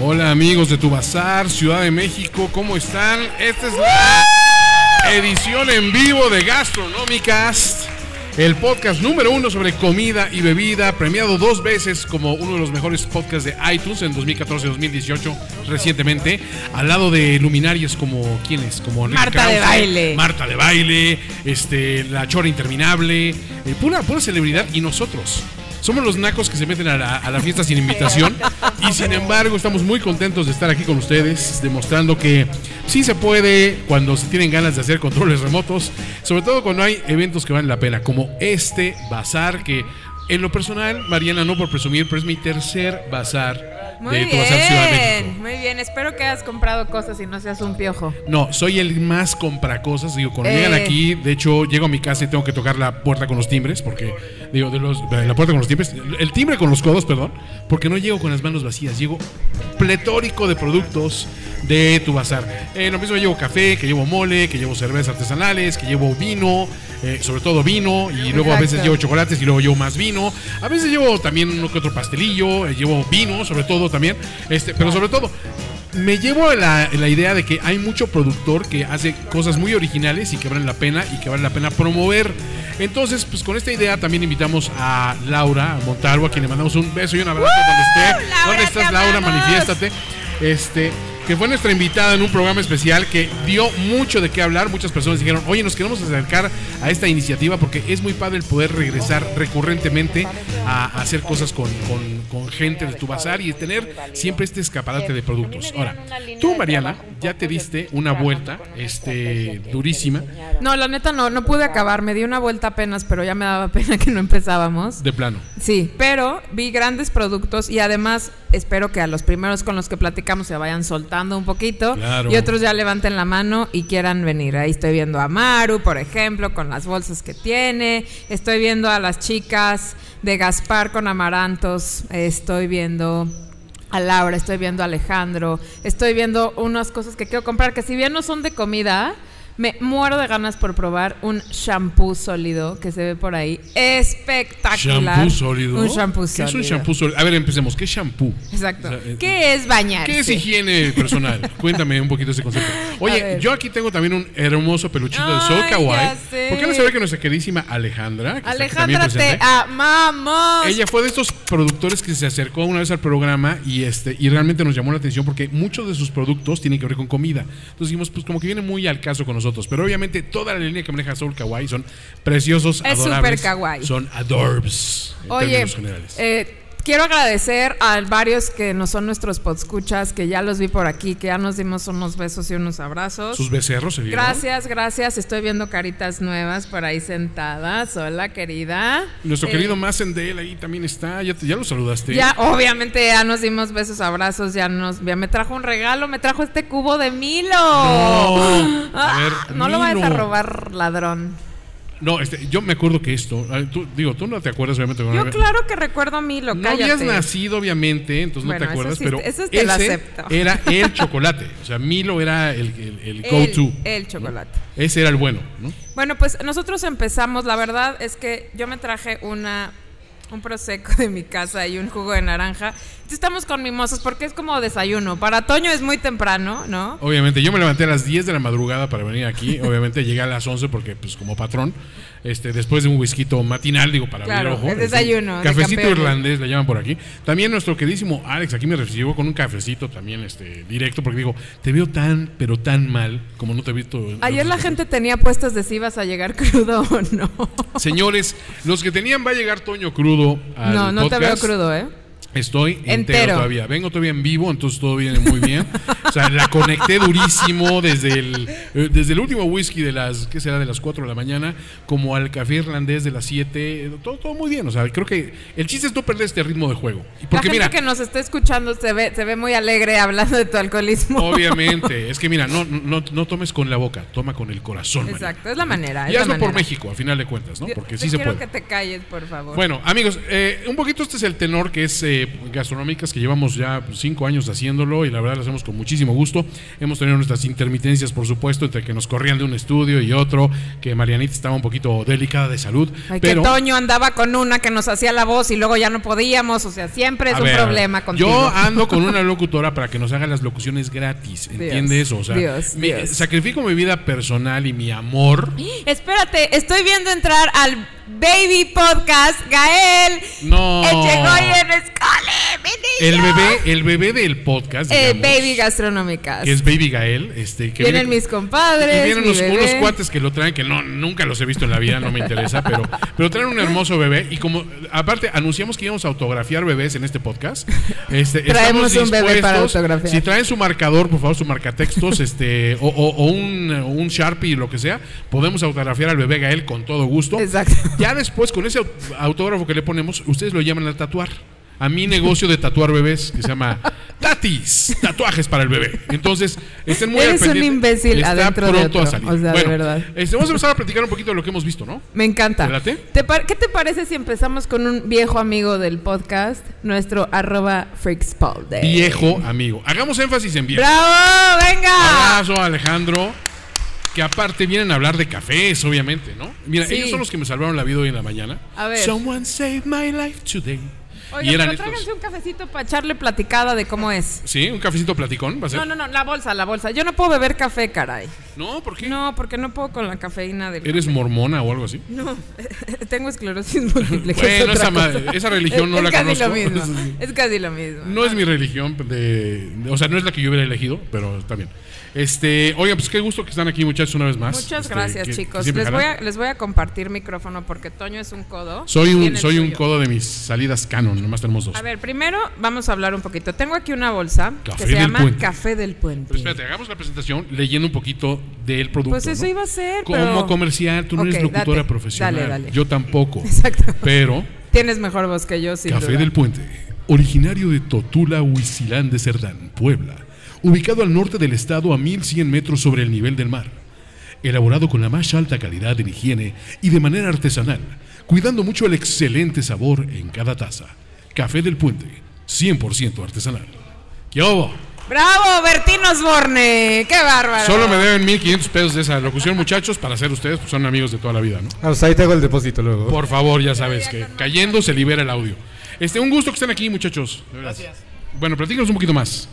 Hola amigos de Tu Bazar, Ciudad de México, ¿cómo están? Esta es la edición en vivo de Gastronómicas, el podcast número uno sobre comida y bebida, premiado dos veces como uno de los mejores podcasts de iTunes en 2014-2018 recientemente, al lado de luminarias como ¿quiénes? Como Enrique Marta de Baile. Marta de Baile, este, La Chora Interminable, eh, pura, pura celebridad y nosotros. Somos los nacos que se meten a la, a la fiesta sin invitación. Y sin embargo estamos muy contentos de estar aquí con ustedes, demostrando que sí se puede cuando se tienen ganas de hacer controles remotos, sobre todo cuando hay eventos que valen la pena, como este bazar que en lo personal, Mariana, no por presumir, pero es mi tercer bazar Muy de tu bazar Ciudad de México. bien, muy bien. Espero que hayas comprado cosas y no seas un piojo. No, soy el más compra cosas. Digo, cuando Eh. llegan aquí, de hecho, llego a mi casa y tengo que tocar la puerta con los timbres, porque, digo, de los, la puerta con los timbres, el timbre con los codos, perdón, porque no llego con las manos vacías, llego pletórico de productos de tu bazar. Eh, lo mismo llevo café, que llevo mole, que llevo cervezas artesanales, que llevo vino, eh, sobre todo vino, y luego a veces Exacto. llevo chocolates y luego llevo más vino. A veces llevo también uno que otro pastelillo, eh, llevo vino, sobre todo también, este, pero sobre todo me llevo a la, la idea de que hay mucho productor que hace cosas muy originales y que valen la pena y que vale la pena promover. Entonces, pues con esta idea también invitamos a Laura Montalvo, a quien le mandamos un beso y un abrazo donde esté. Laura, ¿Dónde estás, Laura? Manifiéstate. Este, que fue nuestra invitada en un programa especial que dio mucho de qué hablar. Muchas personas dijeron, oye, nos queremos acercar a esta iniciativa porque es muy padre el poder regresar recurrentemente a, hacer cosas con, con- con gente de tu bazar y tener siempre este escaparate de productos. Ahora, tú, Mariana, ya te diste una vuelta este, durísima No, la neta no, no pude acabar. Me di una vuelta apenas, pero ya me daba pena que no empezábamos. de plano. Sí, pero vi grandes productos y además espero que a los primeros con los que platicamos se vayan soltando un poquito Claro. y otros ya levanten la mano y quieran venir. Ahí estoy viendo a Maru, por ejemplo, con las bolsas que tiene. Estoy viendo a las chicas de Gaspar con amarantos. Estoy viendo a Laura, estoy viendo a Alejandro. Estoy viendo unas cosas que quiero comprar que si bien no son de comida, me muero de ganas por probar un shampoo sólido que se ve por ahí. Espectacular. ¿Shampoo sólido? Un shampoo ¿Qué sólido. es un shampoo sólido? A ver, empecemos. ¿Qué es shampoo? Exacto. O sea, eh, ¿Qué es bañarse? ¿Qué es higiene personal? Cuéntame un poquito ese concepto. Oye, yo aquí tengo también un hermoso peluchito de Ay, Kawaii. ¿Por qué no sabe que nuestra queridísima Alejandra? que Alejandra, te amamos. Ella fue de estos productores que se acercó una vez al programa y este y realmente nos llamó la atención porque muchos de sus productos tienen que ver con comida. Entonces dijimos, pues como que viene muy al caso con nosotros. Pero obviamente toda la línea que maneja Soul Kawaii son preciosos, Es adorables. súper kawaii. Son adorbs en Oye, términos generales. eh, quiero agradecer a varios que no son nuestros podscuchas, que ya los vi por aquí, que ya nos dimos unos besos y unos abrazos. Sus becerros se vieron. Gracias, gracias. Estoy viendo caritas nuevas por ahí sentadas. Hola, querida. Nuestro Eh, querido Massendale ahí también está. Ya, te- ya lo saludaste. Ya, obviamente, ya nos dimos besos, abrazos, ya nos, ya me trajo un regalo, me trajo este cubo de Milo. No. Ah, A ver, no lo vayas a robar, ladrón. No, este, yo me acuerdo que esto, tú, digo, tú no te acuerdas obviamente. Yo claro que recuerdo a Milo, No cállate. habías nacido, obviamente, entonces Bueno, no te acuerdas, sí, pero eso te ese acepto. era el chocolate. O sea, Milo era el, el, el El- go-to. El, chocolate. Ese era el bueno, ¿no? Bueno, pues nosotros empezamos, la verdad es que yo me traje una un prosecco de mi casa y un jugo de naranja. Entonces estamos con mimosas porque es como desayuno. Para Toño es muy temprano, ¿no? Obviamente, yo me levanté a las 10 de la madrugada para venir aquí. Obviamente llegué a las 11 porque, pues, como patrón, este, después de un whisky matinal, digo, para Claro, abrir ojo. es desayuno de Cafecito irlandés, le llaman por aquí. También nuestro queridísimo Alex aquí me recibió con un cafecito también, este, directo, porque digo, te veo tan, pero tan mal como no te he visto. Ayer la gente tenía puestos de si ibas a llegar crudo o no. Señores, los que tenían va a llegar Toño crudo al no, no te veo crudo, ¿eh? Estoy entero. Entero. todavía. Vengo todavía en vivo, entonces todo viene muy bien. O sea, la conecté durísimo desde el, eh, desde el último whisky de las, ¿qué será? De las 4 de la mañana, como al café irlandés de las 7. Todo, todo muy bien. O sea, creo que el chiste es no perder este ritmo de juego. Y La Porque gente mira, que nos está escuchando se ve, se ve muy alegre hablando de tu alcoholismo. obviamente, es que mira, no, no, no tomes con la boca, toma con el corazón. Exacto, es la manera. Y hazlo por manera. México, a final de cuentas, ¿no? Porque yo sí se quiero puede. que te calles, por favor. Bueno, amigos, eh, un poquito este es el tenor que es eh, gastronómicas, que llevamos ya pues, cinco años haciéndolo y la verdad lo hacemos con muchísimo gusto. Hemos tenido nuestras intermitencias, por supuesto, entre que nos corrían de un estudio y otro, que Marianita estaba un poquito delicada de salud. Ay, pero, que Toño andaba con una que nos hacía la voz y luego ya no podíamos. O sea, siempre es a un ver, problema contigo. Yo ando con una locutora para que nos haga las locuciones gratis, ¿entiende Dios, eso? O sea, Dios, mi- Dios. sacrifico mi vida personal y mi amor. Espérate, estoy viendo entrar al Baby Podcast, Gael. No. Echegoyen Escale, mi El bebé, el bebé del podcast, Eh, Baby Gastronómicas. que es Baby Gael, este, que Vienen viene- mis compadres. Y vienen mi unos, cuates que lo traen, que no, nunca los he visto en la vida, no me interesa, pero, pero traen un hermoso bebé. Y como, aparte, anunciamos que íbamos a autografiar bebés en este podcast. Este, Traemos un bebé para autografiar. Si traen su marcador, por favor, su marcatextos, este, o, o- o un, un Sharpie, lo que sea, podemos autografiar al bebé Gael con todo gusto. Exacto. Ya después, con ese au- autógrafo que le ponemos, ustedes lo llaman a tatuar. A mi negocio de tatuar bebés, que se llama Tatis, tatuajes para el bebé. Entonces, estén muy al Eres un imbécil Está adentro de pronto a otro, salir. o sea, de Bueno, verdad. este, vamos a empezar a platicar un poquito de lo que hemos visto, ¿no? Me encanta. ¿Te late? ¿Te par- ¿Qué te parece si empezamos con un viejo amigo del podcast, nuestro arroba freakspalde? Viejo amigo. Hagamos énfasis en viejo. ¡Bravo! ¡Venga! Abrazo, Alejandro. Que aparte vienen a hablar de cafés, obviamente, ¿no? Mira, Sí. ellos son los que me salvaron la vida hoy en la mañana. A ver. Someone saved my life today. Oiga, y eran pero tráiganse un cafecito para echarle platicada de cómo es. Sí, un cafecito platicón, va a ser. No, no, no, la bolsa, la bolsa. Yo no puedo beber café, caray. No, ¿por qué? No, porque no puedo con la cafeína del ¿Eres café. mormona o algo así? No, tengo esclerosis múltiple. es esa religión no es la casi conozco. Lo mismo. Es casi lo mismo. No es mi religión, de, o sea, no es la que yo hubiera elegido, pero está bien. Este, oiga, pues qué gusto que están aquí muchachos una vez más. Muchas Este, gracias, que- chicos. Les voy, a, les voy a compartir micrófono porque Toño es un codo. Soy un, soy un codo de mis salidas canon, nomás tenemos dos. A ver, primero vamos a hablar un poquito. Tengo aquí una bolsa Café que se llama Puente. Café del Puente. Pero espérate, hagamos la presentación leyendo un poquito del producto. Pues eso ¿no? iba a ser, Como pero- comercial, tú no Ok, eres locutora date. profesional. Dale, dale. Yo tampoco. Exacto. Pero Tienes mejor voz que yo, sin Café duda. del Puente, originario de Totula, Huizilán de Cerdán, Puebla, ubicado al norte del estado a 1100 metros sobre el nivel del mar. Elaborado con la más alta calidad en higiene y de manera artesanal, cuidando mucho el excelente sabor en cada taza. Café del Puente, 100% artesanal. ¿Qué hubo? ¡Bravo, Bertín Osborne! ¡Qué bárbaro! Solo me deben 1500 pesos de esa locución, muchachos, para ser ustedes, pues son amigos de toda la vida, ¿no? Ah, pues ahí te hago el depósito luego. Por favor, ya sabes que cayendo se libera el audio. Este, un gusto que estén aquí, muchachos. Gracias. Bueno, platícanos un poquito más.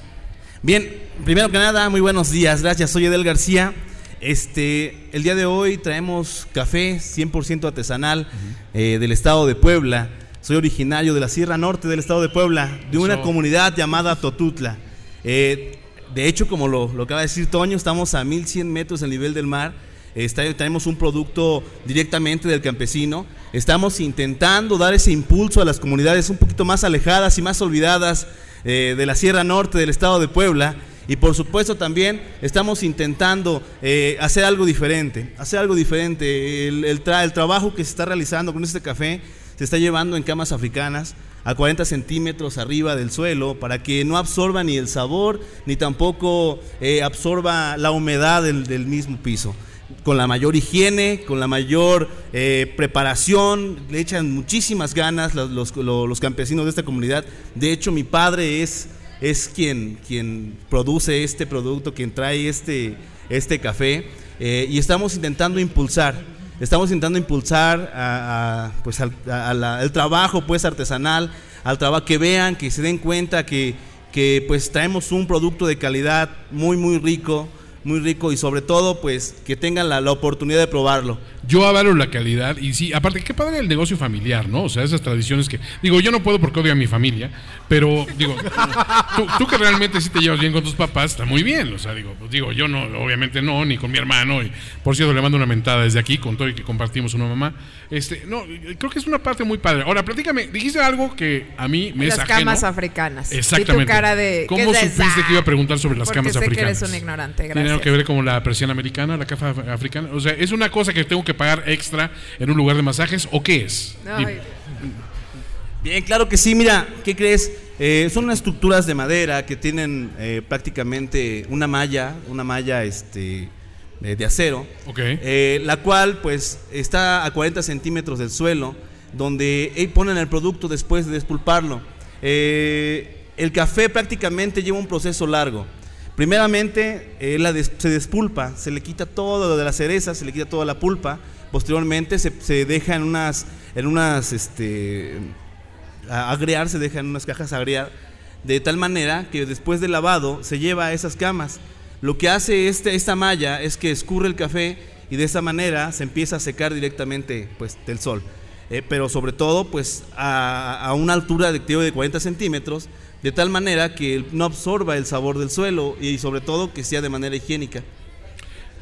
Bien, primero que nada, muy buenos días. Gracias, soy Edel García. Este, el día de hoy traemos café 100% artesanal eh, del estado de Puebla. Soy originario de la Sierra Norte del estado de Puebla, de una Eso. comunidad llamada Totutla. Eh, de hecho, como lo, acaba de decir Toño, estamos a 1100 metros del nivel del mar. Está- tenemos un producto directamente del campesino. Estamos intentando dar ese impulso a las comunidades un poquito más alejadas y más olvidadas eh, de la Sierra Norte del estado de Puebla. Y por supuesto también estamos intentando eh, hacer algo diferente, hacer algo diferente. El, el trabajo que se está realizando con este café se está llevando en camas africanas a 40 centímetros arriba del suelo para que no absorba ni el sabor ni tampoco eh, absorba la humedad del, mismo piso. Con la mayor higiene, con la mayor eh, preparación, le echan muchísimas ganas los, los- lo- los campesinos de esta comunidad. De hecho, mi padre es, es quien, quien produce este producto, quien trae este, este café. eh, y estamos intentando impulsar Estamos intentando impulsar pues al el trabajo pues artesanal, al trabajo que vean, que se den cuenta que, pues traemos un producto de calidad muy muy rico, muy rico y sobre todo pues que tengan la oportunidad de probarlo. Yo avalo la calidad y sí, aparte, qué padre el negocio familiar, ¿no? O sea, esas tradiciones que, digo, yo no puedo porque odio a mi familia, pero digo, tú, tú que realmente sí te llevas bien con tus papás, está muy bien, o sea, digo, pues, digo, yo no, obviamente no, ni con mi hermano, y por cierto le mando una mentada desde aquí con todo y que compartimos una mamá. Este, no, creo que es una parte muy padre. Ahora, platícame, dijiste algo que a mí me Las es ajeno. camas africanas. Exactamente. Y tu cara de. ¿Cómo ¿qué es supiste que iba a preguntar sobre las Porque camas sé que africanas? eres un ignorante, ¿Tiene gracias. que ver como la presión americana, la caja af- africana? O sea, ¿es una cosa que tengo que pagar extra en un lugar de masajes o qué es? Ay. Bien, claro que sí. Mira, ¿qué crees? Eh, son unas estructuras de madera que tienen eh, prácticamente una malla, una malla este, eh, de acero, Ok. eh, la cual pues está a 40 centímetros del suelo, donde eh, ponen el producto después de despulparlo. Eh, el café prácticamente lleva un proceso largo. Primeramente, eh, se despulpa, se le quita todo lo de la cereza, se le quita toda la pulpa. Posteriormente se, se deja en unas, en unas este, se deja en unas cajas a agriar, de tal manera que después del lavado se lleva a esas camas. Lo que hace este, esta malla es que escurre el café y de esa manera se empieza a secar directamente pues, del sol. Eh, pero sobre todo pues a, a una altura de, de 40 centímetros, de tal manera que no absorba el sabor del suelo y sobre todo que sea de manera higiénica.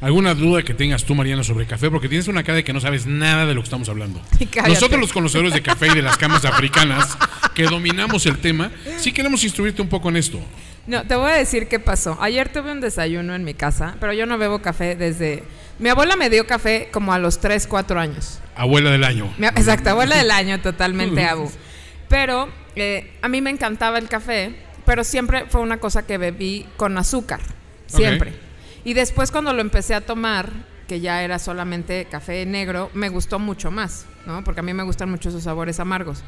¿Alguna duda que tengas tú, Mariana, sobre café? Porque tienes una cara de que no sabes nada de lo que estamos hablando. Cállate. Nosotros, los conocedores de café y de las camas africanas, que dominamos el tema, sí queremos instruirte un poco en esto. No, te voy a decir qué pasó. Ayer tuve un desayuno en mi casa, pero yo no bebo café desde... Mi abuela me dio café como a los 3, 4 años. Abuela del año. Exacto, abuela del año, totalmente abu. Pero eh, a mí me encantaba el café, pero siempre fue una cosa que bebí con azúcar, siempre. Y después cuando lo empecé a tomar, que ya era solamente café negro, me gustó mucho más, ¿no? Porque a mí me gustan mucho esos sabores amargos.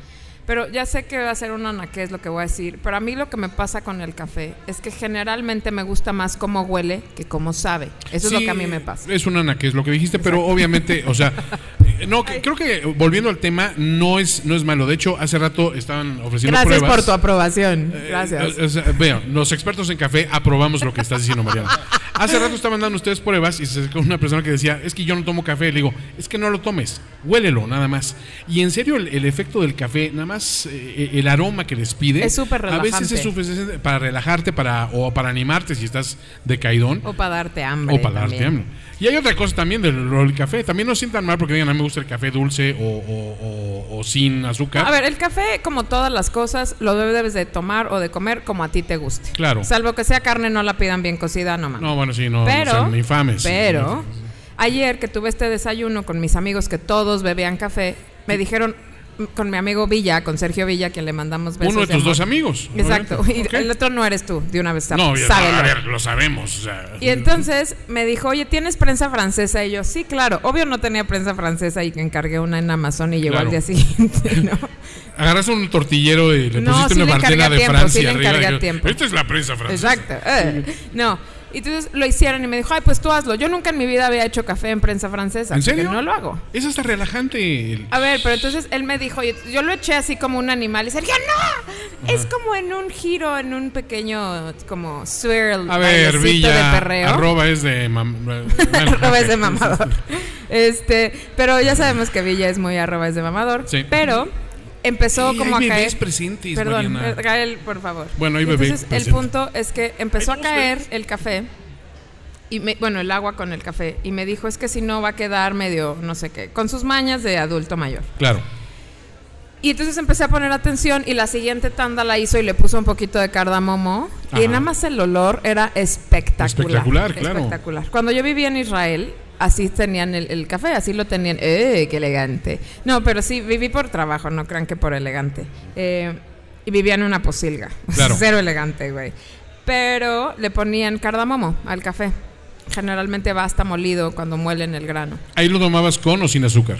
Pero ya sé que va a ser un anaqué, es lo que voy a decir. Pero a mí lo que me pasa con el café es que generalmente me gusta más cómo huele que cómo sabe. Eso es lo que a mí me pasa. Es un ana, que es lo que dijiste, pero obviamente, o sea, no, que- creo que volviendo al tema, no es, no es malo. De hecho, hace rato estaban ofreciendo Gracias pruebas. por tu aprobación. Eh, Gracias. eh, o sea, vean, los expertos en café aprobamos lo que estás diciendo, Mariana. Hace rato estaban dando ustedes pruebas y se acercó una persona que decía, es que yo no tomo café. Le digo, es que no lo tomes, huélelo nada más. Y en serio, el, el efecto del café, nada más eh, el aroma que les pide, Es súper a veces relajante. es suficiente para relajarte para, o para animarte si estás decaidón. O para darte hambre. O para darte también. hambre. Y hay otra cosa también del, del café. También no sientan mal porque digan, a mí me gusta el café dulce o, o- o- o sin azúcar. A ver, el café, como todas las cosas, lo debes de tomar o de comer como a ti te guste. Claro. Salvo que sea carne, no la pidan bien cocida, no mames. No, bueno, sí, no, no pero, sean infames. pero, ayer que tuve este desayuno con mis amigos que todos bebían café, me dijeron, con mi amigo Villa, con Sergio Villa, quien le mandamos besos. Uno de tus amor. dos amigos. Exacto. Y el otro no eres tú, de una vez No, sábelo. a ver, lo sabemos. o sea. Y entonces me dijo, oye, ¿tienes prensa francesa? Y yo, sí, claro. Obvio no tenía prensa francesa y que encargué una en Amazon y llegó Claro. al día siguiente, ¿no? Agarraste un tortillero y le No, pusiste sí una le de tiempo, sí Francia le arriba. Esta es la prensa francesa. Exacto. eh. No. Y entonces lo hicieron y me dijo, ay, pues tú hazlo. Yo nunca en mi vida había hecho café en prensa francesa. ¿En serio? No lo hago. Es hasta relajante. el- A ver, pero entonces él me dijo, yo lo eché así como un animal y Sergio, no, es como en un giro, en un pequeño como swirl. A ver, Villa. de perreo. Arroba es de. mam- bueno, arroba es de mamador. Este, pero ya sabemos que Villa es muy arroba es de mamador. Sí. Pero empezó Ey, como hay a caer. bebés presentes, Perdón, Mariana. eh, Gael, por favor. Bueno, hay Y bebé Entonces, el punto es que empezó a caer bebés. el café. Y me- bueno, el agua con el café. Y me dijo, es que si no va a quedar medio, no sé qué, con sus mañas de adulto mayor. Claro. Y entonces empecé a poner atención y la siguiente tanda la hizo y le puso un poquito de cardamomo. Ajá. Y nada más el olor era espectacular. Espectacular, claro. Espectacular. Cuando yo vivía en Israel, así tenían el, el café, así lo tenían. ¡Eh, qué elegante! No, pero sí, viví por trabajo, no crean que por elegante. Eh, y vivía en una posilga. Claro. Cero elegante, güey. Pero le ponían cardamomo al café. Generalmente va hasta molido cuando muelen el grano. Ahí lo tomabas con o sin azúcar.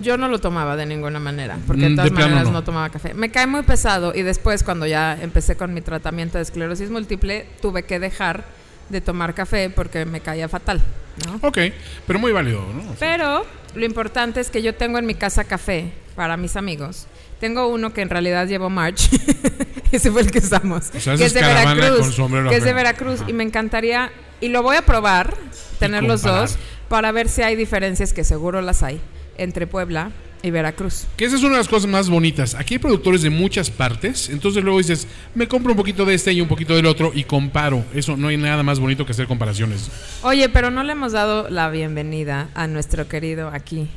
Yo no lo tomaba de ninguna manera, porque Mm, de todas de maneras no. no. tomaba café. Me cae muy pesado y después cuando ya empecé con mi tratamiento de esclerosis múltiple, tuve que dejar de tomar café porque me caía fatal, ¿no? Ok, pero muy válido, ¿no? Pero lo importante es que yo tengo en mi casa café para mis amigos. Tengo uno que en realidad llevo March. Ese fue el que usamos. O sea, que es de Veracruz. que es de. Veracruz. Y me encantaría. Y lo voy a probar tener los dos para ver si hay diferencias, que seguro las hay, entre Puebla y Veracruz. Que esa es una de las cosas más bonitas. Aquí hay productores de muchas partes, entonces luego dices, me compro un poquito de este y un poquito del otro y comparo. Eso no hay nada más bonito que hacer comparaciones. Oye, pero no le hemos dado la bienvenida a nuestro querido aquí.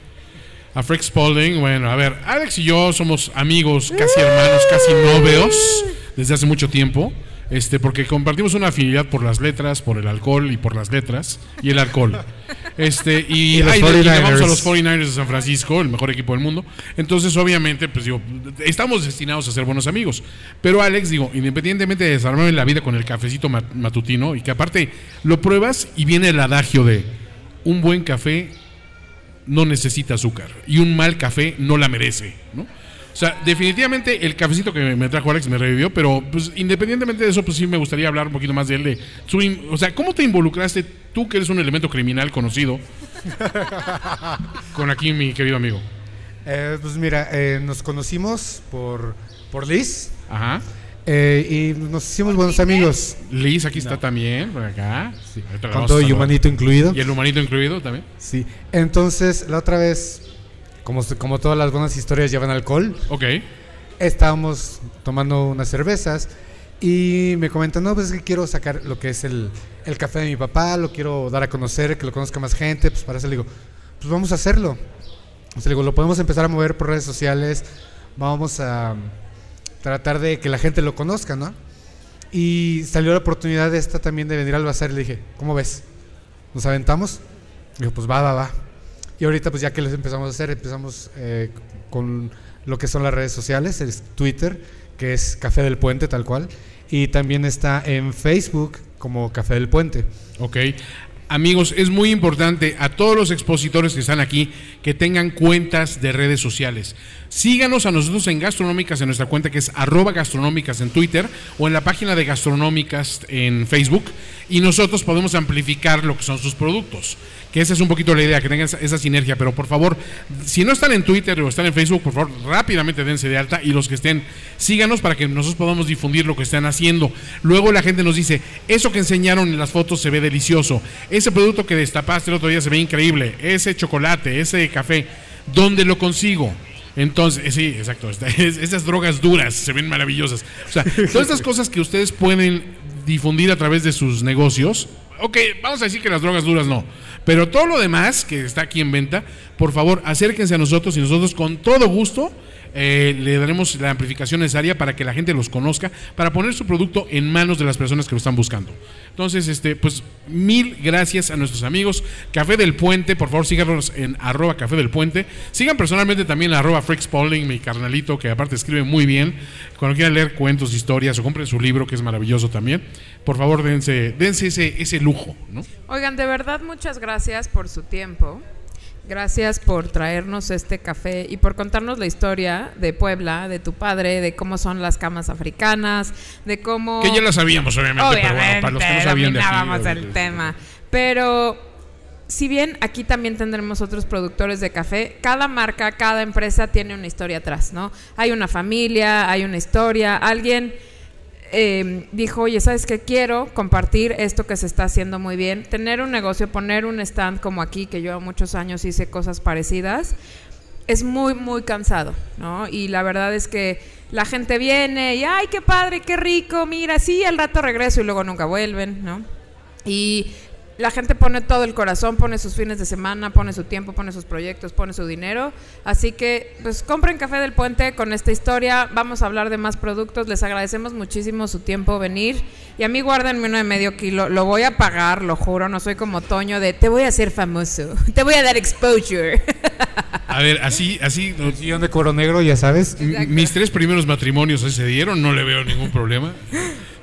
A Frex Spalding, bueno, a ver, Alex y yo somos amigos, casi hermanos, casi novios desde hace mucho tiempo. Este, porque compartimos una afinidad por las letras, por el alcohol y por las letras y el alcohol. Este, y, Y los y le vamos a 49ers. los 49ers de San Francisco, el mejor equipo del mundo. Entonces, obviamente, pues digo, estamos destinados a ser buenos amigos. Pero Alex, digo, independientemente de desarmarme la vida con el cafecito ma- matutino, y que aparte lo pruebas y viene el adagio de un buen café no necesita azúcar y un mal café no la merece, ¿no? O sea, definitivamente el cafecito que me trajo Alex me revivió, pero pues independientemente de eso, pues sí me gustaría hablar un poquito más de él, de su in- o sea, ¿cómo te involucraste tú que eres un elemento criminal conocido con aquí mi querido amigo? Eh, pues mira, eh, nos conocimos por, por Liz Ajá. eh, y nos hicimos buenos amigos. Liz aquí está también, por acá. Sí, Con todo y humanito incluido. Y el humanito incluido también. Sí. Entonces, la otra vez, como, como todas las buenas historias llevan alcohol, Ok. estábamos tomando unas cervezas y me comentan, no, pues es que quiero sacar lo que es el, el café de mi papá, lo quiero dar a conocer, que lo conozca más gente, pues para eso le digo, pues vamos a hacerlo. O sea, le digo, lo podemos empezar a mover por redes sociales, vamos a tratar de que la gente lo conozca, ¿no? Y salió la oportunidad esta también de venir al bazar y le dije, ¿cómo ves? ¿Nos aventamos? Dijo, pues va, va, va. Y ahorita pues ya que les empezamos a hacer, empezamos eh, con lo que son las redes sociales, es Twitter, que es Café del Puente tal cual, y también está en Facebook como Café del Puente. Ok. Amigos, es muy importante a todos los expositores que están aquí que tengan cuentas de redes sociales. Síganos a nosotros en Gastronómicas en nuestra cuenta que es arroba gastronómicas en Twitter o en la página de Gastronómicas en Facebook y nosotros podemos amplificar lo que son sus productos. Que esa es un poquito la idea, que tengan esa, sinergia. Pero por favor, si no están en Twitter o están en Facebook, por favor, rápidamente dense de alta y los que estén, síganos para que nosotros podamos difundir lo que están haciendo. Luego la gente nos dice, eso que enseñaron en las fotos se ve delicioso. Ese producto que destapaste el otro día se ve increíble. Ese chocolate, ese café, ¿dónde lo consigo? Entonces, eh, sí, exacto. esas drogas duras se ven maravillosas. O sea, todas estas cosas que ustedes pueden difundir a través de sus negocios. Ok, vamos a decir que las drogas duras no. Pero todo lo demás que está aquí en venta, por favor, acérquense a nosotros y nosotros con todo gusto eh, le daremos la amplificación necesaria para que la gente los conozca, para poner su producto en manos de las personas que lo están buscando. Entonces, este, pues mil gracias a nuestros amigos. Café del Puente, por favor síganos en arroba Café del Puente. Sigan personalmente también arroba Freak Spalding, mi carnalito, que aparte escribe muy bien. Cuando quieran leer cuentos, historias o compren su libro, que es maravilloso también, por favor dense, dense ese, ese lujo, ¿no? Oigan, de verdad muchas gracias por su tiempo. Gracias por traernos este café y por contarnos la historia de Puebla, de tu padre, de cómo son las camas africanas, de cómo... Que ya la sabíamos, obviamente, pero bueno, para los que no sabían de aquí, el tema. Pero si bien aquí también tendremos otros productores de café, cada marca, cada empresa tiene una historia atrás, ¿no? Hay una familia, hay una historia, alguien eh, dijo, oye, ¿sabes qué? Quiero compartir esto que se está haciendo muy bien, tener un negocio, poner un stand como aquí, que yo muchos años hice cosas parecidas, es muy, muy cansado, ¿no? Y la verdad es que la gente viene y, ay, qué padre, qué rico, mira, sí, al rato regreso y luego nunca vuelven, ¿no? Y la gente pone todo el corazón, pone sus fines de semana, pone su tiempo, pone sus proyectos, pone su dinero. Así que, pues compren Café del Puente con esta historia. Vamos a hablar de más productos. Les agradecemos muchísimo su tiempo venir. Y a mí guárdenme uno de medio kilo. Lo voy a pagar, lo juro. No soy como Toño de te voy a hacer famoso. Te voy a dar exposure. A ver, así, así, no- Sillón de cuero negro, ya sabes. mis tres primeros matrimonios se dieron, no le veo ningún problema.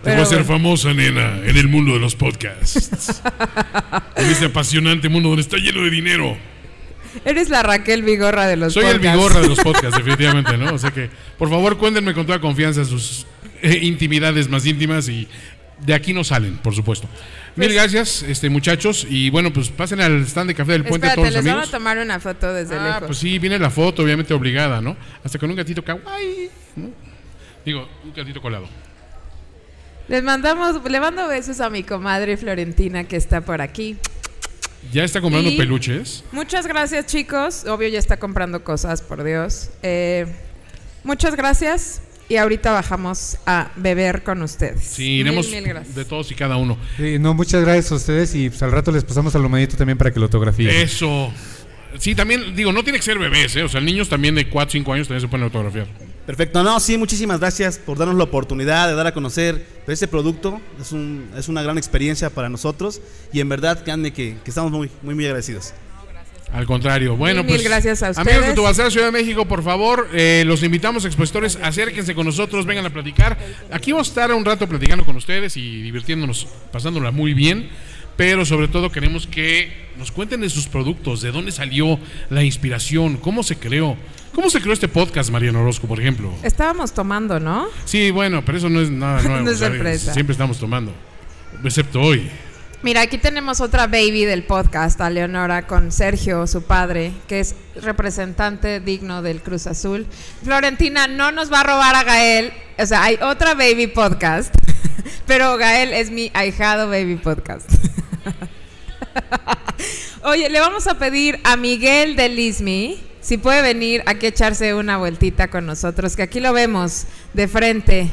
Te Pero voy a ser famosa, nena, en el mundo de los podcasts. en este apasionante mundo donde está lleno de dinero. Eres la Raquel Vigorra de los Soy el podcasts. bigorra de los podcasts, definitivamente, ¿no? O sea que, por favor, cuéntenme con toda confianza sus eh, intimidades más íntimas y de aquí no salen, por supuesto. Mil Pues- gracias, este muchachos, y bueno, pues pasen al stand de Café del Puente a Espérate, todos los les van a amigos. tomar una foto desde Ah, lejos. pues sí, viene la foto, obviamente obligada, ¿no? Hasta con un gatito kawaii, ¿no? Digo, un gatito colado. Les mandamos, le mando besos a mi comadre Florentina que está por aquí. Ya está comprando Y- peluches. Muchas gracias, chicos. Obvio, ya está comprando cosas, por Dios. Eh, muchas gracias. Y ahorita bajamos a beber con ustedes. Sí, iremos Mil, mil gracias. de todos y cada uno. Sí, no, muchas gracias a ustedes y pues, al rato les pasamos al humanito también para que lo autografíen. Eso. Sí, también, digo, no tiene que ser bebés, ¿eh? O sea, niños también de 4 5 años también se pueden autografiar. Perfecto, no, sí, muchísimas gracias por darnos la oportunidad de dar a conocer este producto. Es, un, es una gran experiencia para nosotros y en verdad, créanme que, que estamos muy, muy, muy agradecidos. Al contrario. Bueno, Mil, mil pues. gracias a Amigos de ustedes. tu Bazar Ciudad de México, por favor, eh, los invitamos, expositores, acérquense con nosotros, vengan a platicar. Aquí vamos a estar un rato platicando con ustedes y divirtiéndonos, pasándola muy bien. Pero sobre todo queremos que nos cuenten de sus productos, de dónde salió la inspiración, cómo se creó. ¿Cómo se creó este podcast, Mariano Orozco, por ejemplo? Estábamos tomando, ¿no? Sí, bueno, pero eso no es nada nuevo. No es sorpresa. Siempre estamos tomando. Excepto hoy. Mira, aquí tenemos otra baby del podcast, a Leonora, con Sergio, su padre, que es representante digno del Cruz Azul. Florentina no nos va a robar a Gael. O sea, hay otra baby podcast, pero Gael es mi ahijado baby podcast. Oye, le vamos a pedir a Miguel de Lismi si puede venir aquí a echarse una vueltita con nosotros, que aquí lo vemos de frente.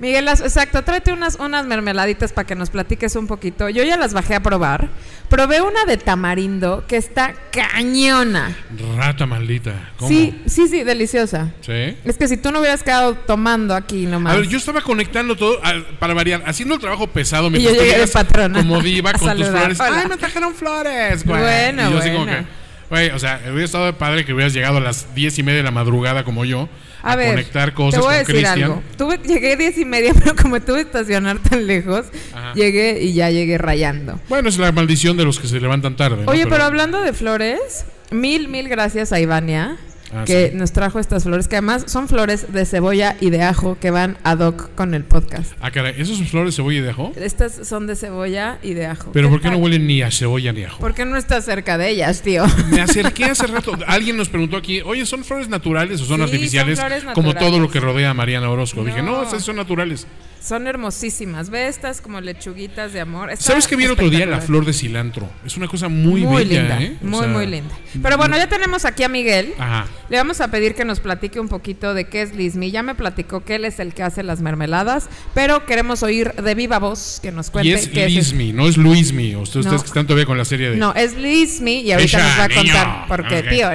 Miguel, las- exacto, tráete unas, unas mermeladitas para que nos platiques un poquito. Yo ya las bajé a probar. Probé una de tamarindo que está cañona. Rata maldita. ¿Cómo? Sí, sí, sí, deliciosa. ¿Sí? Es que si tú no hubieras quedado tomando aquí nomás. A ver, yo estaba conectando todo a- para variar, haciendo el trabajo pesado Y yo llegué de patrona como diva con tus flores. Hola. ¡Ay, me trajeron flores! güey! Bueno, y yo así como bueno. que, güey, o sea, hubiera estado de padre que hubieras llegado a las diez y media de la madrugada como yo a, a ver, conectar cosas te voy a con decir Cristian. algo. Tuve, llegué diez y media, pero como tuve que estacionar tan lejos, Ajá. llegué y ya llegué rayando. Bueno, es la maldición de los que se levantan tarde. ¿no? Oye, pero hablando de flores, mil, mil gracias a Ivania, Ah, que sí. nos trajo estas flores, que además son flores de cebolla y de ajo que van ad hoc con el podcast. Ah, caray, ¿esos son flores de cebolla y de ajo? Estas son de cebolla y de ajo. Pero ¿por qué no huelen ni a cebolla ni a ajo? ¿Por qué no estás cerca de ellas, tío? Me acerqué hace rato. Alguien nos preguntó aquí, oye, ¿son flores naturales o son Sí, artificiales? son flores como naturales. todo lo que rodea a Mariana Orozco. Dije, no, No. esas son naturales. Son hermosísimas. Ve estas como lechuguitas de amor. Está ¿Sabes qué vi el otro día? La flor de cilantro. Es una cosa muy, bella, linda, ¿eh? Muy, sea, muy linda. Pero bueno, ya tenemos aquí a Miguel. Ajá. Le vamos a pedir que nos platique un poquito de qué es Lismi. Ya me platicó que él es el que hace las mermeladas, pero queremos oír de viva voz que nos cuente Y es qué es Lismi, no es Luismi. Ustedes, No. ustedes que están todavía con la serie de. No, es Lismi y ahorita Ella, nos va a niño. contar porque, tío.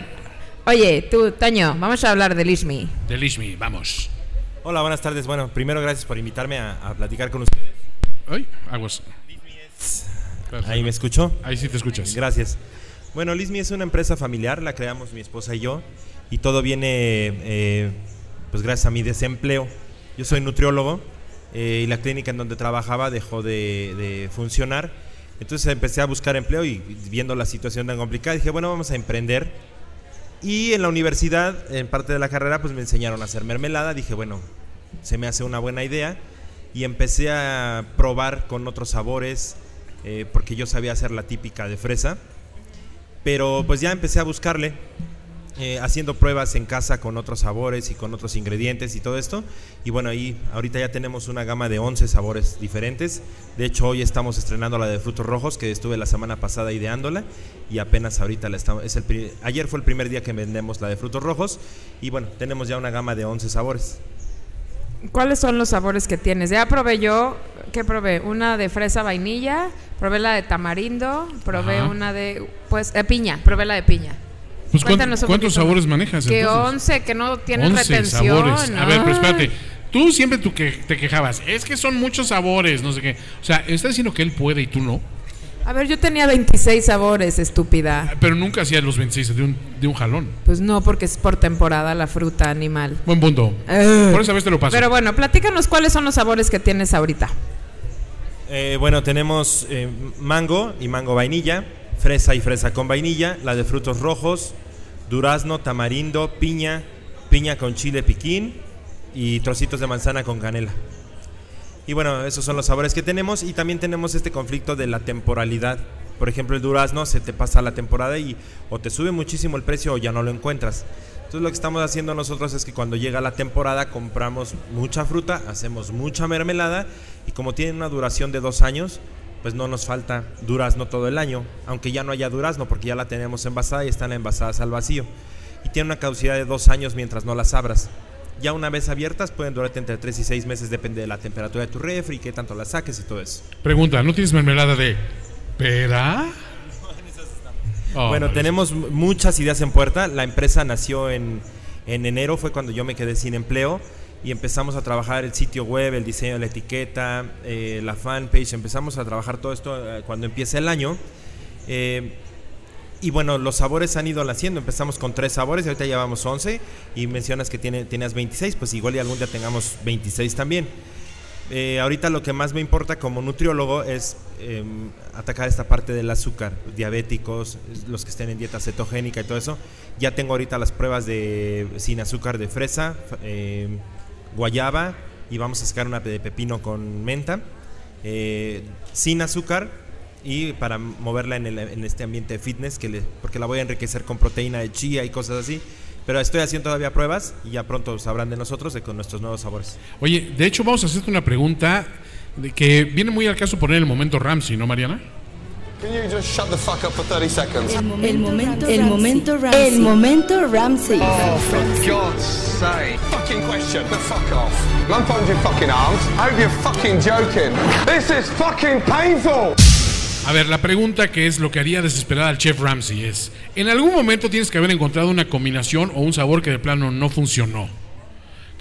Oye, tú, Toño, vamos a hablar de Lismi. De Lismi, vamos. Hola, buenas tardes. Bueno, primero gracias por invitarme a, a platicar con ustedes. Ay, aguas. Ahí me escuchó. Ahí sí te escuchas. Gracias. Bueno, Lismi es una empresa familiar, la creamos mi esposa y yo, y todo viene, eh, pues gracias a mi desempleo. Yo soy nutriólogo eh, y la clínica en donde trabajaba dejó de, de funcionar. Entonces empecé a buscar empleo y viendo la situación tan complicada, dije, bueno, vamos a emprender. Y en la universidad, en parte de la carrera, pues me enseñaron a hacer mermelada. Dije, bueno, se me hace una buena idea. Y empecé a probar con otros sabores, eh, porque yo sabía hacer la típica de fresa. Pero pues ya empecé a buscarle, eh, haciendo pruebas en casa con otros sabores y con otros ingredientes y todo esto. Y bueno, ahí ahorita ya tenemos una gama de 11 sabores diferentes. De hecho, hoy estamos estrenando la de frutos rojos, que estuve la semana pasada ideándola. Y apenas ahorita la estamos... Es el, pri- ayer fue el primer día que vendemos la de frutos rojos. Y bueno, tenemos ya una gama de 11 sabores. ¿Cuáles son los sabores que tienes? Ya probé yo, ¿qué probé? Una de fresa vainilla, probé la de tamarindo, probé Ajá. una de, pues, de piña, probé la de piña. Pues, ¿cuánto- Cuéntanos un ¿Cuántos poquito sabores manejas? Que entonces? 11, que no tienen 11 retención. sabores. A ver, pero espérate. Tú siempre tú que te quejabas. Es que son muchos sabores, no sé qué. O sea, ¿estás diciendo que él puede y tú no? A ver, yo tenía 26 sabores, estúpida. Pero nunca hacías los 26 de un, de un jalón. Pues no, porque es por temporada la fruta animal. Buen punto. Eh. Por esa vez te lo paso. Pero bueno, platícanos cuáles son los sabores que tienes ahorita. Eh, bueno, tenemos eh, mango y mango vainilla, fresa y fresa con vainilla, la de frutos rojos, durazno, tamarindo, piña, piña con chile piquín y trocitos de manzana con canela. Y bueno, esos son los sabores que tenemos y también tenemos este conflicto de la temporalidad. Por ejemplo, el durazno se te pasa la temporada y o te sube muchísimo el precio o ya no lo encuentras. Entonces lo que estamos haciendo nosotros es que cuando llega la temporada compramos mucha fruta, hacemos mucha mermelada y como tiene una duración de dos años, pues no nos falta durazno todo el año, aunque ya no haya durazno porque ya la tenemos envasada y están envasadas al vacío. Y tiene una caducidad de dos años mientras no las abras. Ya una vez abiertas pueden durarte entre 3 y 6 meses, depende de la temperatura de tu refri, qué tanto las saques y todo eso. Pregunta, ¿no tienes mermelada de pera? Oh, bueno, tenemos muchas ideas en puerta. La empresa nació en, en enero, fue cuando yo me quedé sin empleo y empezamos a trabajar el sitio web, el diseño de la etiqueta, eh, la fanpage. Empezamos a trabajar todo esto eh, cuando empieza el año. Eh, y bueno, los sabores han ido naciendo. Empezamos con tres sabores y ahorita llevamos 11. Y mencionas que tiene, tenías 26, pues igual y algún día tengamos 26 también. Eh, ahorita lo que más me importa como nutriólogo es eh, atacar esta parte del azúcar, diabéticos, los que estén en dieta cetogénica y todo eso. Ya tengo ahorita las pruebas de sin azúcar de fresa, eh, guayaba y vamos a sacar una de pepino con menta, eh, sin azúcar y para moverla en, el- en este ambiente de fitness, que le- porque la voy a enriquecer con proteína de chía y cosas así. Pero estoy haciendo todavía pruebas y ya pronto sabrán de nosotros de con nuestros nuevos sabores. Oye, de hecho vamos a hacerte una pregunta que viene muy al caso poner el momento Ramsey, ¿no, Mariana? El momento, el momento Ramsey. El momento Ramsey. Oh, for God's sake. Fucking question. The fuck off. Don't fold your fucking arms. I hope you're fucking joking. This is fucking painful. A ver, la pregunta que es lo que haría desesperar al chef Ramsey es, ¿en algún momento tienes que haber encontrado una combinación o un sabor que de plano no funcionó?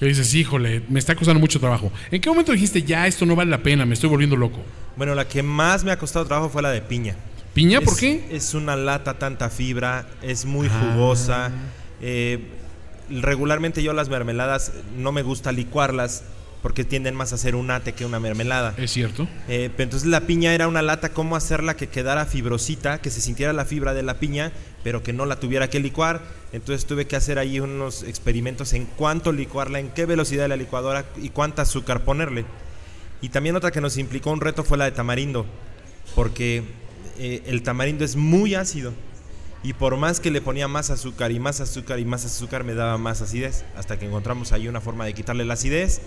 Que dices, híjole, me está costando mucho trabajo. ¿En qué momento dijiste, ya esto no vale la pena, me estoy volviendo loco? Bueno, la que más me ha costado trabajo fue la de piña. ¿Piña? ¿Por qué? Es una lata tanta fibra, es muy jugosa. eh, regularmente yo las mermeladas no me gusta licuarlas porque tienden más a ser un ate que una mermelada. Es cierto. Eh, pero entonces la piña era una lata, cómo hacerla que quedara fibrosita, que se sintiera la fibra de la piña, pero que no la tuviera que licuar. Entonces tuve que hacer ahí unos experimentos en cuánto licuarla, en qué velocidad de la licuadora y cuánta azúcar ponerle. Y también otra que nos implicó un reto fue la de tamarindo, porque eh, el tamarindo es muy ácido. Y por más que le ponía más azúcar y más azúcar y más azúcar, me daba más acidez. Hasta que encontramos ahí una forma de quitarle la acidez,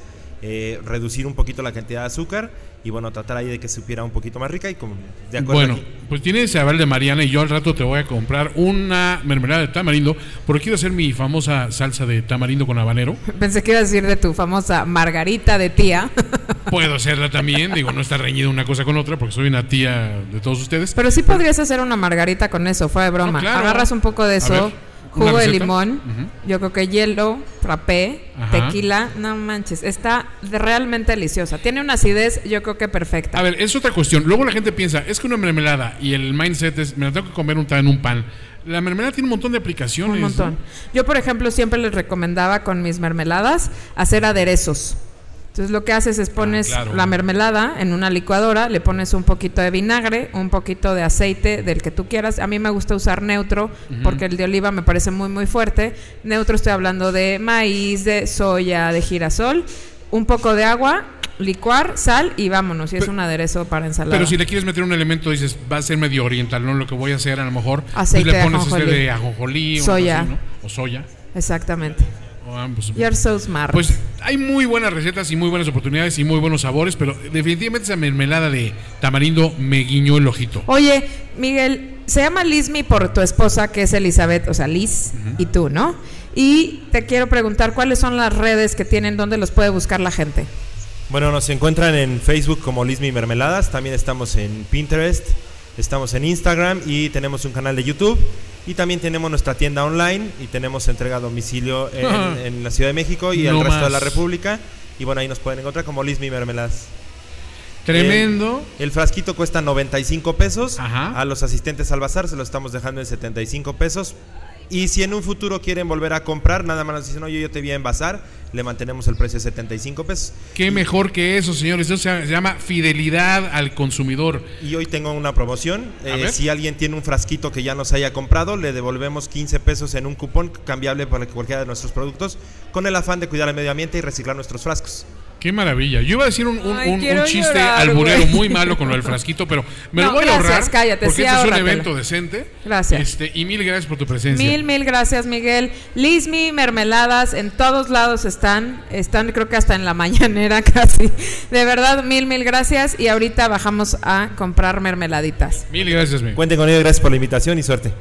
eh, reducir un poquito la cantidad de azúcar y bueno, tratar ahí de que supiera un poquito más rica y como de acuerdo. Bueno, aquí. pues tiene ese aval de Mariana y yo al rato te voy a comprar una mermelada de tamarindo porque quiero hacer mi famosa salsa de tamarindo con habanero. Pensé que ibas a decir de tu famosa margarita de tía. Puedo hacerla también, digo, no está reñida una cosa con otra porque soy una tía de todos ustedes. Pero sí podrías hacer una margarita con eso, fuera de broma. No, claro. Agarras un poco de A eso, ver, ¿una jugo de limón, yo creo que hielo, frappé, Ajá. tequila, no manches, está realmente deliciosa. Tiene una acidez, yo creo que perfecta. A ver, es otra cuestión. Luego la gente piensa, es que una mermelada y el mindset es, me la tengo que comer untada en un pan. La mermelada tiene un montón de aplicaciones. Un montón. ¿no? Yo, por ejemplo, siempre les recomendaba con mis mermeladas hacer aderezos. Entonces lo que haces es pones Ah, claro. la mermelada en una licuadora, le pones un poquito de vinagre, un poquito de aceite del que tú quieras. A mí me gusta usar neutro porque el de oliva me parece muy muy fuerte. Neutro estoy hablando de maíz, de soya, de girasol, un poco de agua, licuar, sal y vámonos. Y es un aderezo para ensalada. Pero si le quieres meter un elemento, dices, va a ser medio oriental, ¿no? Lo que voy a hacer a lo mejor, Aceite pues le de pones este ajonjolí. de ajonjolí o Soya. así, ¿no? O soya. Exactamente. O ambos. You're so smart. Pues hay muy buenas recetas y muy buenas oportunidades y muy buenos sabores, pero definitivamente esa mermelada de tamarindo me guiñó el ojito. Oye, Miguel, se llama Lizmi por tu esposa, que es Elizabeth, o sea, Liz, y tú, ¿no? Y te quiero preguntar cuáles son las redes que tienen, dónde los puede buscar la gente. Bueno, nos encuentran en Facebook como Lismi Mermeladas, también estamos en Pinterest, estamos en Instagram y tenemos un canal de YouTube. Y también tenemos nuestra tienda online y tenemos entrega a domicilio en, la Ciudad de México y No el resto de la República. Y bueno, ahí nos pueden encontrar como Lismi Mermeladas. Tremendo. El frasquito cuesta 95 pesos. Ajá. A los asistentes al bazar se lo estamos dejando en 75 pesos. Y si en un futuro quieren volver a comprar, nada más nos dicen, oye, yo te vi en bazar, le mantenemos el precio de 75 pesos. Qué mejor que eso, señores. Eso se llama fidelidad al consumidor. Y hoy tengo una promoción. A Eh, si alguien tiene un frasquito que ya nos haya comprado, le devolvemos 15 pesos en un cupón cambiable para cualquiera de nuestros productos, con el afán de cuidar el medio ambiente y reciclar nuestros frascos. Qué maravilla. Yo iba a decir un, un- Ay, un- un quiero chiste llorar, alburero muy malo con lo del frasquito, pero me No, lo voy a gracias, ahorrar cállate, porque sí, este es un evento decente. Gracias. Este, y mil gracias por tu presencia. Mil, mil gracias, Miguel. Lismi, mermeladas, en todos lados están. Están, creo que hasta en la mañanera casi. De verdad, mil, mil gracias. Y ahorita bajamos a comprar mermeladitas. Mil gracias, mi. Cuenten con ello, gracias por la invitación y suerte.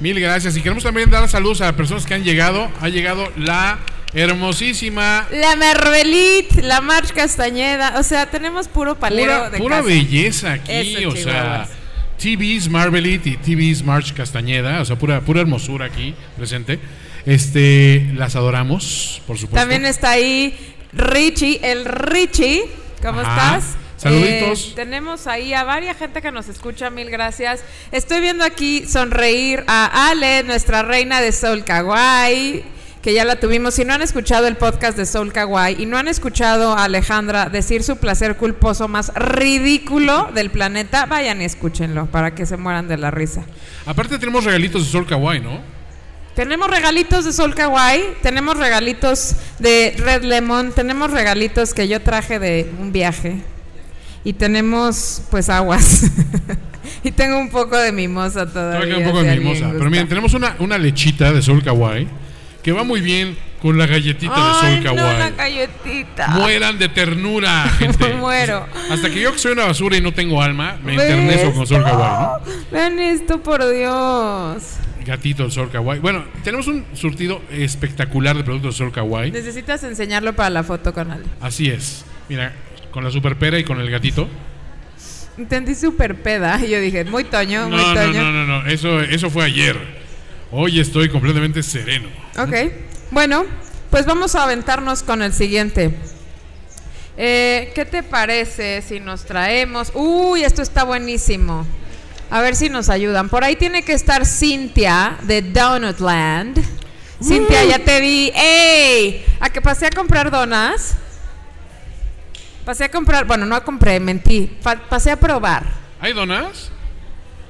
Mil gracias. Y queremos también dar saludos a las personas que han llegado. Ha llegado la hermosísima, La Mervelit, la March Castañeda. O sea, tenemos puro palero pura, de pura casa. belleza aquí. O sea, chihuahuas. TV's Marvelit y TV's March Castañeda. O sea, pura, pura hermosura aquí presente. Este, las adoramos, por supuesto. También está ahí Richie, el Richie. ¿Cómo Ajá. estás? Saluditos. Eh, tenemos ahí a varias gente que nos escucha, mil gracias. Estoy viendo aquí sonreír a Ale, nuestra reina de Soul Kawaii, que ya la tuvimos. Si no han escuchado el podcast de Soul Kawaii y no han escuchado a Alejandra decir su placer culposo más ridículo del planeta, vayan y escúchenlo para que se mueran de la risa. Aparte tenemos regalitos de Sol Kawaii, ¿no? Tenemos regalitos de Sol Kawaii, tenemos regalitos de Red Lemon, tenemos regalitos que yo traje de un viaje y tenemos pues aguas. y tengo un poco de mimosa todavía. Queda un poco si de mimosa. Pero miren, tenemos una, una lechita de Sol Kawaii que va muy bien con la galletita de Sol no, Kawaii. la galletita. Mueran de ternura, gente. Me muero. Hasta que yo que soy una basura y no tengo alma, me ¿Ves? enternezo con Sol Kawaii, Vean esto, por Dios. ¿no? Gatito del Sol Kawaii. Bueno, tenemos un surtido espectacular de productos de Sol Kawaii. Necesitas enseñarlo para la foto con Ale. Así es. Mira, con la super pera y con el gatito. Entendí súper peda. Y yo dije, muy toño, muy No, no, toño. no, no, no. Eso, eso fue ayer. Hoy estoy completamente sereno. Ok, bueno, pues vamos a aventarnos con el siguiente. Eh, ¿Qué te parece si nos traemos? Uy, esto está buenísimo. A ver si nos ayudan. Por ahí tiene que estar Cintia de Donutland. Cintia, ya te vi. ¡Ey! ¿A que pasé a comprar donas? Pasé a comprar, bueno, no compré, mentí. Pa- pasé a probar. ¿Hay donas?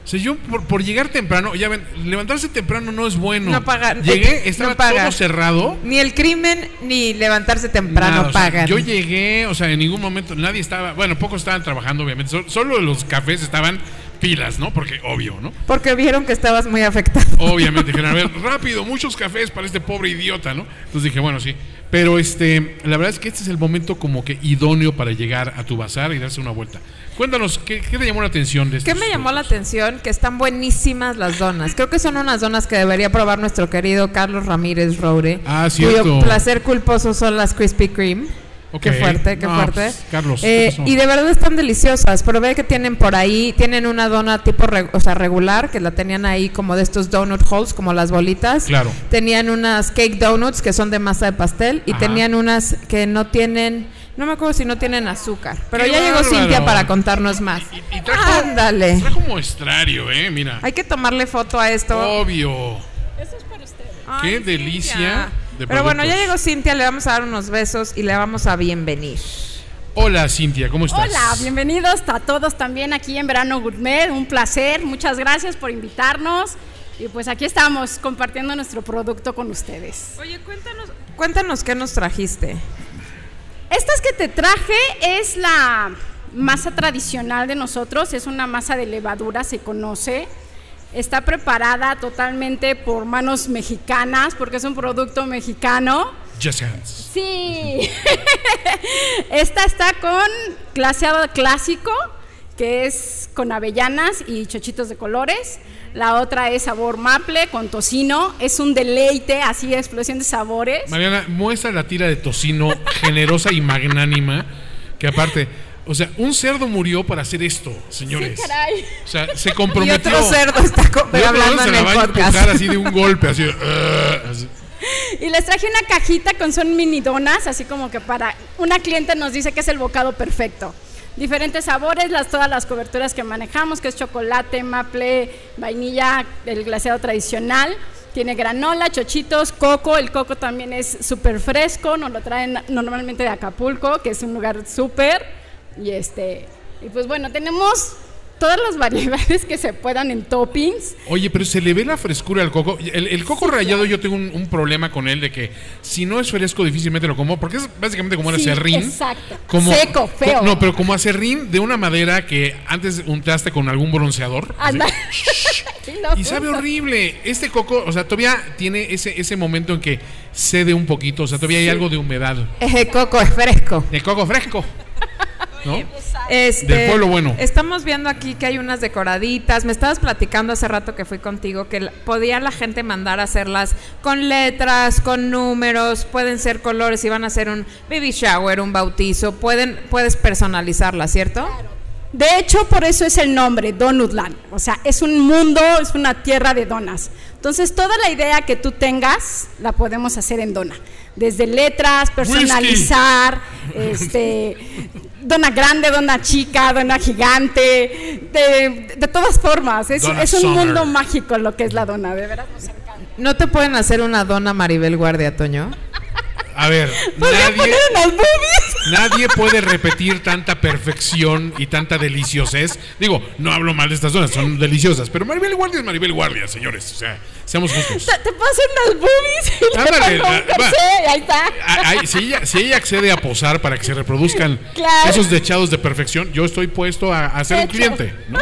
O sea, yo por, por llegar temprano, ya ven, levantarse temprano no es bueno. No pagan. Llegué, Eh, estaba no pagan. todo cerrado. Ni el crimen ni levantarse temprano Nada, o sea, pagan. yo llegué, o sea, en ningún momento nadie estaba, bueno, pocos estaban trabajando, obviamente. Sol- Solo los cafés estaban pilas, ¿no? Porque obvio, ¿no? Porque vieron que estabas muy afectado. Obviamente, dijeron, a ver, rápido, muchos cafés para este pobre idiota, ¿no? Entonces dije, bueno, sí. Pero este, la verdad es que este es el momento como que idóneo para llegar a tu bazar y darse una vuelta. Cuéntanos, ¿qué, qué te llamó la atención de ¿Qué estos me llamó la atención? Que están buenísimas las donas. Creo que son unas donas que debería probar nuestro querido Carlos Ramírez Roure. Ah, cierto. Cuyo placer culposo son las Krispy Kreme. Ok. Qué fuerte, qué No, fuerte. pues, Carlos, Eh, ¿qué y de verdad están deliciosas. Pero ve que tienen por ahí, tienen una dona tipo, re- o sea, regular, que la tenían ahí como de estos donut holes, como las bolitas. Claro. Tenían unas cake donuts que son de masa de pastel y Ajá. tenían unas que no tienen, no me acuerdo si no tienen azúcar. Pero ¡Qué ya llegó! Cintia para contarnos más. Y, y trajo, Ándale. trajo muestrario, ¿eh? Mira. Hay que tomarle foto a esto. Obvio. Ay, qué Cintia. delicia de Pero bueno, ya llegó Cintia, le vamos a dar unos besos y le vamos a bienvenir. Hola, Cintia, ¿cómo estás? Hola, bienvenidos a todos también aquí en Verano Gourmet. Un placer, muchas gracias por invitarnos. Y pues aquí estamos compartiendo nuestro producto con ustedes. Oye, cuéntanos, cuéntanos qué nos trajiste. Estas que te traje es la masa tradicional de nosotros, es una masa de levadura, se conoce. Está preparada totalmente por manos mexicanas porque es un producto mexicano. Just Hands. Sí. Esta está con glaseado clásico, que es con avellanas y chochitos de colores. La otra es sabor maple con tocino. Es un deleite, así explosión de sabores. Mariana, muestra la tira de tocino generosa y magnánima. Que aparte, o sea, un cerdo murió para hacer esto, señores. Sí, caray. O sea, se Y comprometió. otro cerdo está Y otro hablando se en la el va a podcast. empujar así de un golpe, así. Y les traje una cajita con son mini donas, así como que para una cliente nos dice que es el bocado perfecto. Diferentes sabores, las, todas las coberturas que manejamos, que es chocolate, maple, vainilla, el glaseado tradicional. Tiene granola, chochitos, coco. El coco también es súper fresco, nos lo traen normalmente de Acapulco, que es un lugar súper. Y este, y pues bueno, tenemos todas las variedades que se puedan en toppings. Oye, pero se le ve la frescura al coco. El, el coco rallado yo tengo un, un problema con él de que si no es fresco difícilmente lo como porque es básicamente como un Sí, acerrín. exacto. Como, Seco, feo. co- no, pero como acerrín de una madera que antes untaste con algún bronceador. Anda. Sí, Y sabe horrible. Este coco, o sea, todavía tiene ese, ese momento en que cede un poquito. O sea, todavía hay algo de humedad. Ese coco es fresco. De coco fresco. ¿No? Este, Del pueblo bueno. Estamos viendo aquí que hay unas decoraditas. Me estabas platicando hace rato que fui contigo que podía la gente mandar a hacerlas con letras, con números, pueden ser colores, si van a hacer un baby shower, un bautizo, pueden, puedes personalizarlas, ¿cierto? De hecho, por eso es el nombre, Donutland. O sea, es un mundo, es una tierra de donas. Entonces, toda la idea que tú tengas la podemos hacer en dona. Desde letras, personalizar, este, dona grande, dona chica, dona gigante, de, de todas formas. Es, es un Summer. mundo mágico lo que es la dona, de verdad nos encanta. ¿No te pueden hacer una dona Maribel Guardia, Toño? A ver, nadie, puede repetir tanta perfección y tanta deliciosez. Digo, no hablo mal de estas zonas, son deliciosas. Pero Maribel Guardia es Maribel Guardia, señores. O sea, seamos justos. Te, hacer unas boobies y le Ándale, va. ahí está. Ah, ay, si, ella, si ella accede a posar para que se reproduzcan Claro. esos dechados de perfección, yo estoy puesto a, a ser un cliente. ¿no?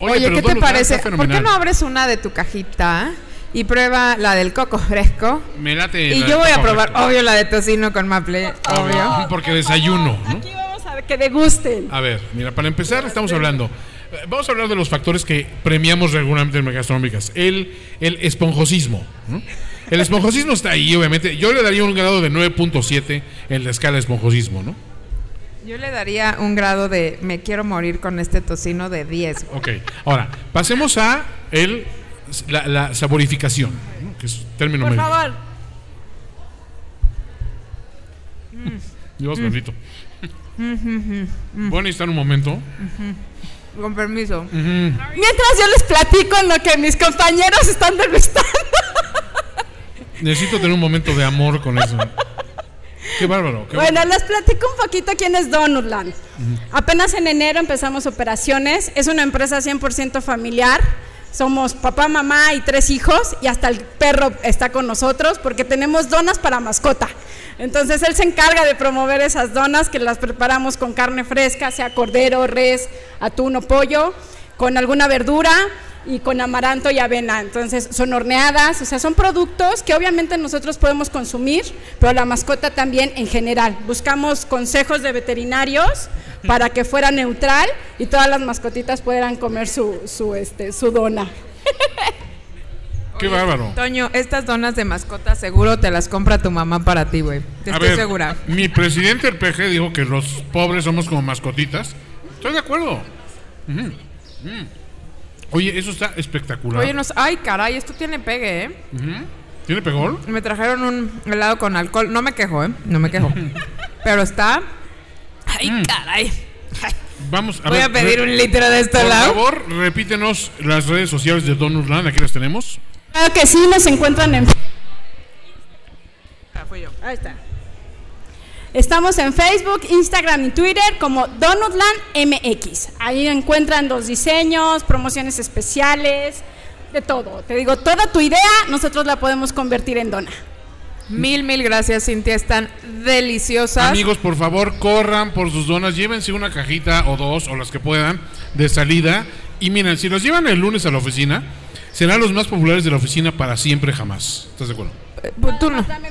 Oye, pero ¿qué te parece? ¿Por qué no abres una de tu cajita y prueba la del coco fresco? Me late. Y la yo voy a probar, fresco. obvio, la de tocino con maple, obvio. Porque desayuno, ¿no? Aquí vamos a ver que degusten. A ver, mira, para empezar estamos hablando. eh, Vamos a hablar de los factores que premiamos regularmente en gastronómicas. El, el esponjosismo. ¿no? El esponjosismo está ahí, obviamente. Yo le daría un grado de 9.7 en la escala de esponjosismo, ¿no? Yo le daría un grado de me quiero morir con este tocino de 10. güey. Ok. Ahora, pasemos a el, la, la saborificación, ¿no? que es término Por medio. favor. Dios bendito. Voy a necesitar un momento. Con permiso. Mientras yo les platico en lo que mis compañeros están degustando. Necesito tener un momento de amor con eso. Qué bárbaro. qué Bueno, les platico un poquito quién es Donutland. Apenas en enero empezamos operaciones. Es una empresa 100% familiar. Somos papá, mamá y tres hijos y hasta el perro está con nosotros porque tenemos donas para mascota. Entonces él se encarga de promover esas donas que las preparamos con carne fresca, sea cordero, res, atún o pollo, con alguna verdura y con amaranto y avena. Entonces son horneadas, o sea, son productos que obviamente nosotros podemos consumir, pero la mascota también en general. Buscamos consejos de veterinarios para que fuera neutral y todas las mascotitas pudieran comer su, su, este, su dona. Qué bárbaro. Toño, estas donas de mascota seguro te las compra tu mamá para ti, güey. Te A estoy ver, segura. Mi presidente del PG dijo que los pobres somos como mascotitas. Estoy de acuerdo. Mm. Oye, eso está espectacular. Oye, nos, ay, caray, esto tiene pegue, ¿eh? ¿Tiene pegol? Me trajeron un helado con alcohol. No me quejo, ¿eh? No me quejo. Pero está. Ay, caray. Ay, Vamos a Voy ver, a pedir un litro de este Por helado. favor, repítenos las redes sociales de Donutland. Aquí las tenemos. Claro que sí, nos encuentran en... Ahí está. Estamos en Facebook, Instagram y Twitter como Donutland MX. Ahí encuentran los diseños, promociones especiales, de todo. Te digo, toda tu idea nosotros la podemos convertir en dona. Mil, mil gracias, Cintia. Están deliciosas. Amigos, por favor, corran por sus donas. Llévense una cajita o dos, o las que puedan, de salida. Y miren, si los llevan el lunes a la oficina, serán los más populares de la oficina para siempre jamás. ¿Estás de acuerdo? Eh, pues tú no. Dame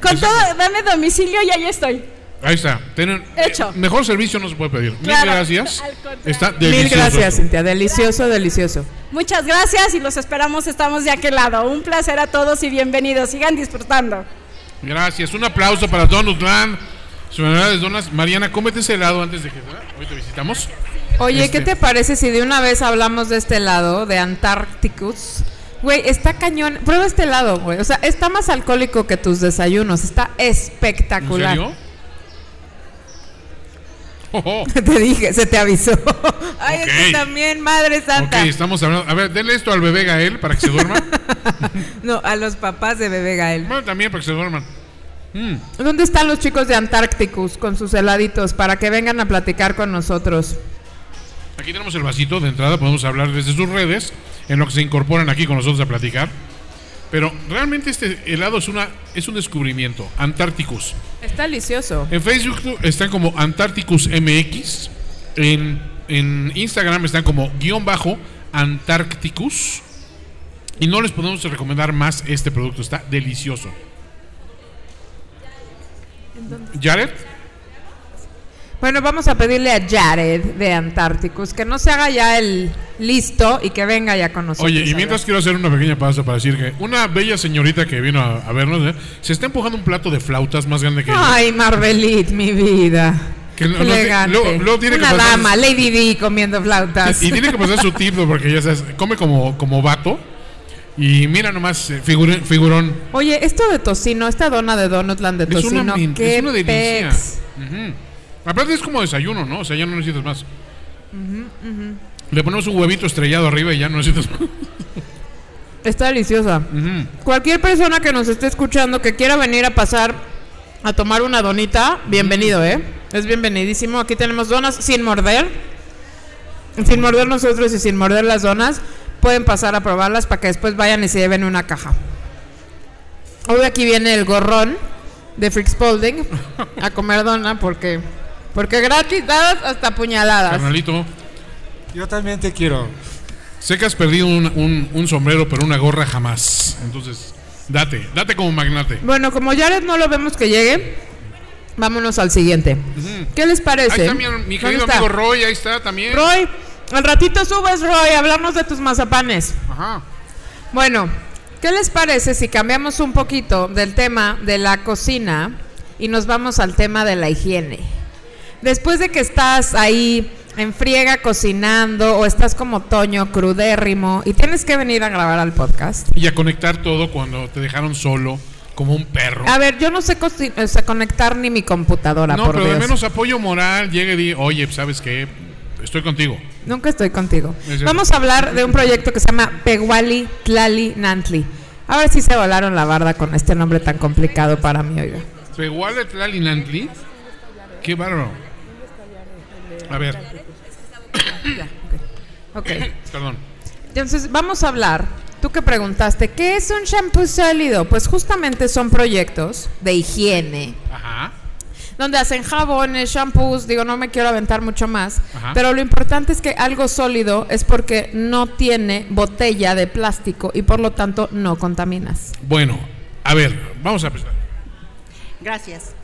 Con todo, dame domicilio y ahí estoy. Ahí está. Tienen, Hecho. eh, mejor servicio no se puede pedir. Mil gracias. Está Mil delicioso. gracias, esto. Cintia. Delicioso, delicioso. Muchas gracias y los esperamos, estamos de aquel lado. Un placer a todos y bienvenidos. Sigan disfrutando. Gracias. Un aplauso para Donutland. Sus de donas. Mariana, cómete ese helado antes de que hoy te visitamos. Oye, Este- ¿qué te parece si de una vez hablamos de este helado, de Antarcticus? Güey, está cañón. Prueba este helado, güey. O sea, está más alcohólico que tus desayunos. Está ¿En espectacular. serio? Oh, oh. Te dije, se te avisó. Ay, Ok. es que también, Madre Ok, Santa. estamos hablando. A ver, denle esto al bebé Gael para que se duerma. No, a los papás de bebé Gael. bueno, también para que se duerman. Mm. ¿Dónde están los chicos de Antarcticus con sus heladitos para que vengan a platicar con nosotros? Aquí tenemos el vasito de entrada, podemos hablar desde sus redes, en lo que se incorporan aquí con nosotros a platicar. Pero realmente este helado es, una, es un descubrimiento, Antarcticus. Está delicioso. En Facebook están como Antarcticus MX, en, en Instagram están como guion bajo Antarcticus. Y no les podemos recomendar más este producto, está delicioso. Jared, Bueno, vamos a pedirle a Jared de Antárticos que no se haga ya el listo y que venga ya con nosotros. oye, y mientras quiero hacer una pequeña pausa para decir que una bella señorita que vino a, a vernos ¿eh? se está empujando un plato de flautas más grande que ella. Ay, Marbelit, mi vida. Que no- Qué no elegante. luego- luego tiene que Una pasar- dama, Lady D comiendo flautas. Y tiene que pasar su tip, ¿no? porque ya sabes, come como, como vato. Y mira nomás, eh, figure- figurón. Oye, esto de tocino, esta dona de Donutland de Es una, tocino, qué es una delicia. pex. Ujú. Aparte es como desayuno, ¿no? O sea, ya no necesitas más. Le ponemos un huevito estrellado arriba y ya no necesitas más. Está deliciosa. Cualquier persona que nos esté escuchando que quiera venir a pasar a tomar una donita, bienvenido, ¿eh? Es bienvenidísimo. Aquí tenemos donas sin morder. Sin morder nosotros y sin morder las donas. Pueden pasar a probarlas para que después vayan y se lleven una caja. Hoy aquí viene el gorrón de Freak Spalding a comer dona porque porque gratis dadas hasta puñaladas. Carnalito, Yo también te quiero. sé que has perdido un, un- un sombrero, pero una gorra jamás. Entonces, date, date como magnate. Bueno, como Jared no lo vemos que llegue, vámonos al siguiente. ¿Qué les Ahí parece? está mi, mi ¿Dónde querido está? amigo Roy, ahí está también. Roy, al ratito subes, Roy, a hablarnos de tus mazapanes. Ajá. Bueno, ¿qué les parece si cambiamos un poquito del tema de la cocina y nos vamos al tema de la higiene? Después de que estás ahí en friega cocinando o estás como Toño crudérrimo y tienes que venir a grabar al podcast. Y a conectar todo cuando te dejaron solo, como un perro. A ver, yo no sé, o sea, conectar ni mi computadora, no, por pero Dios. de menos apoyo moral, llegue y di, oye, ¿sabes qué? Estoy contigo. Nunca estoy contigo. Es. Vamos a hablar de un proyecto que se llama Peguali Tlali Nantli. Ahora sí se volaron la barda con este nombre tan complicado para mí, oiga. ¿Igual de Tlalinantli? Qué bárbaro. A ver, Ok. perdón. Entonces, vamos a hablar. Tú que preguntaste, ¿qué es un shampoo sólido? Pues justamente son proyectos de higiene Ajá. donde hacen jabones, shampoos, digo, no me quiero aventar mucho más, Ajá. pero lo importante es que algo sólido es porque no tiene botella de plástico y por lo tanto no contaminas. Bueno, a ver, vamos a empezar. Gracias.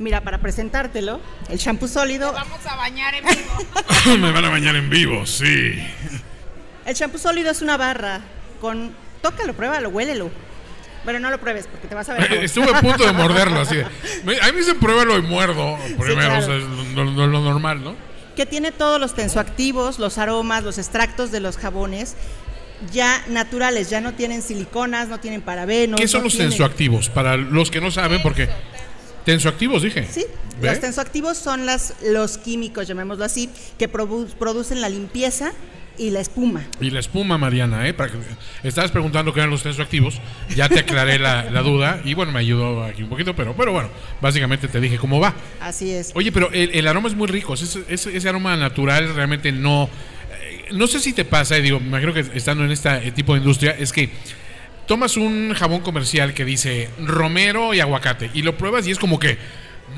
Mira, para presentártelo, el shampoo sólido, Vamos a bañar en vivo. Me van a bañar en vivo, sí. el shampoo sólido es una barra con tócalo, pruébalo, huélelo. Bueno, no lo pruebes porque te vas a ver. cómo- Estuve a punto de morderlo así. A mí me dicen pruébalo y muerdo. Primero, claro. o sea, es lo, lo- lo normal, ¿no? que tiene todos los tensoactivos, los aromas, los extractos de los jabones ya naturales, ya no tienen siliconas, no tienen parabenos. ¿Qué son no los tienen- tensoactivos? Para los que no saben, porque. Tensoactivos, dije. Sí, ¿Ve? los tensoactivos son las, los químicos, llamémoslo así, que produ- producen la limpieza y la espuma. Y la espuma, Mariana, ¿eh? Para que, estabas preguntando qué eran los tensoactivos. Ya te aclaré la, la duda. Y bueno, me ayudó aquí un poquito, pero, pero bueno, básicamente te dije cómo va. Así es. Oye, pero el, el aroma es muy rico. Ese, ese- ese aroma natural realmente no. eh, No sé si te pasa, y digo, me imagino que estando en este tipo de industria, es que tomas un jabón comercial que dice romero y aguacate y lo pruebas y es como que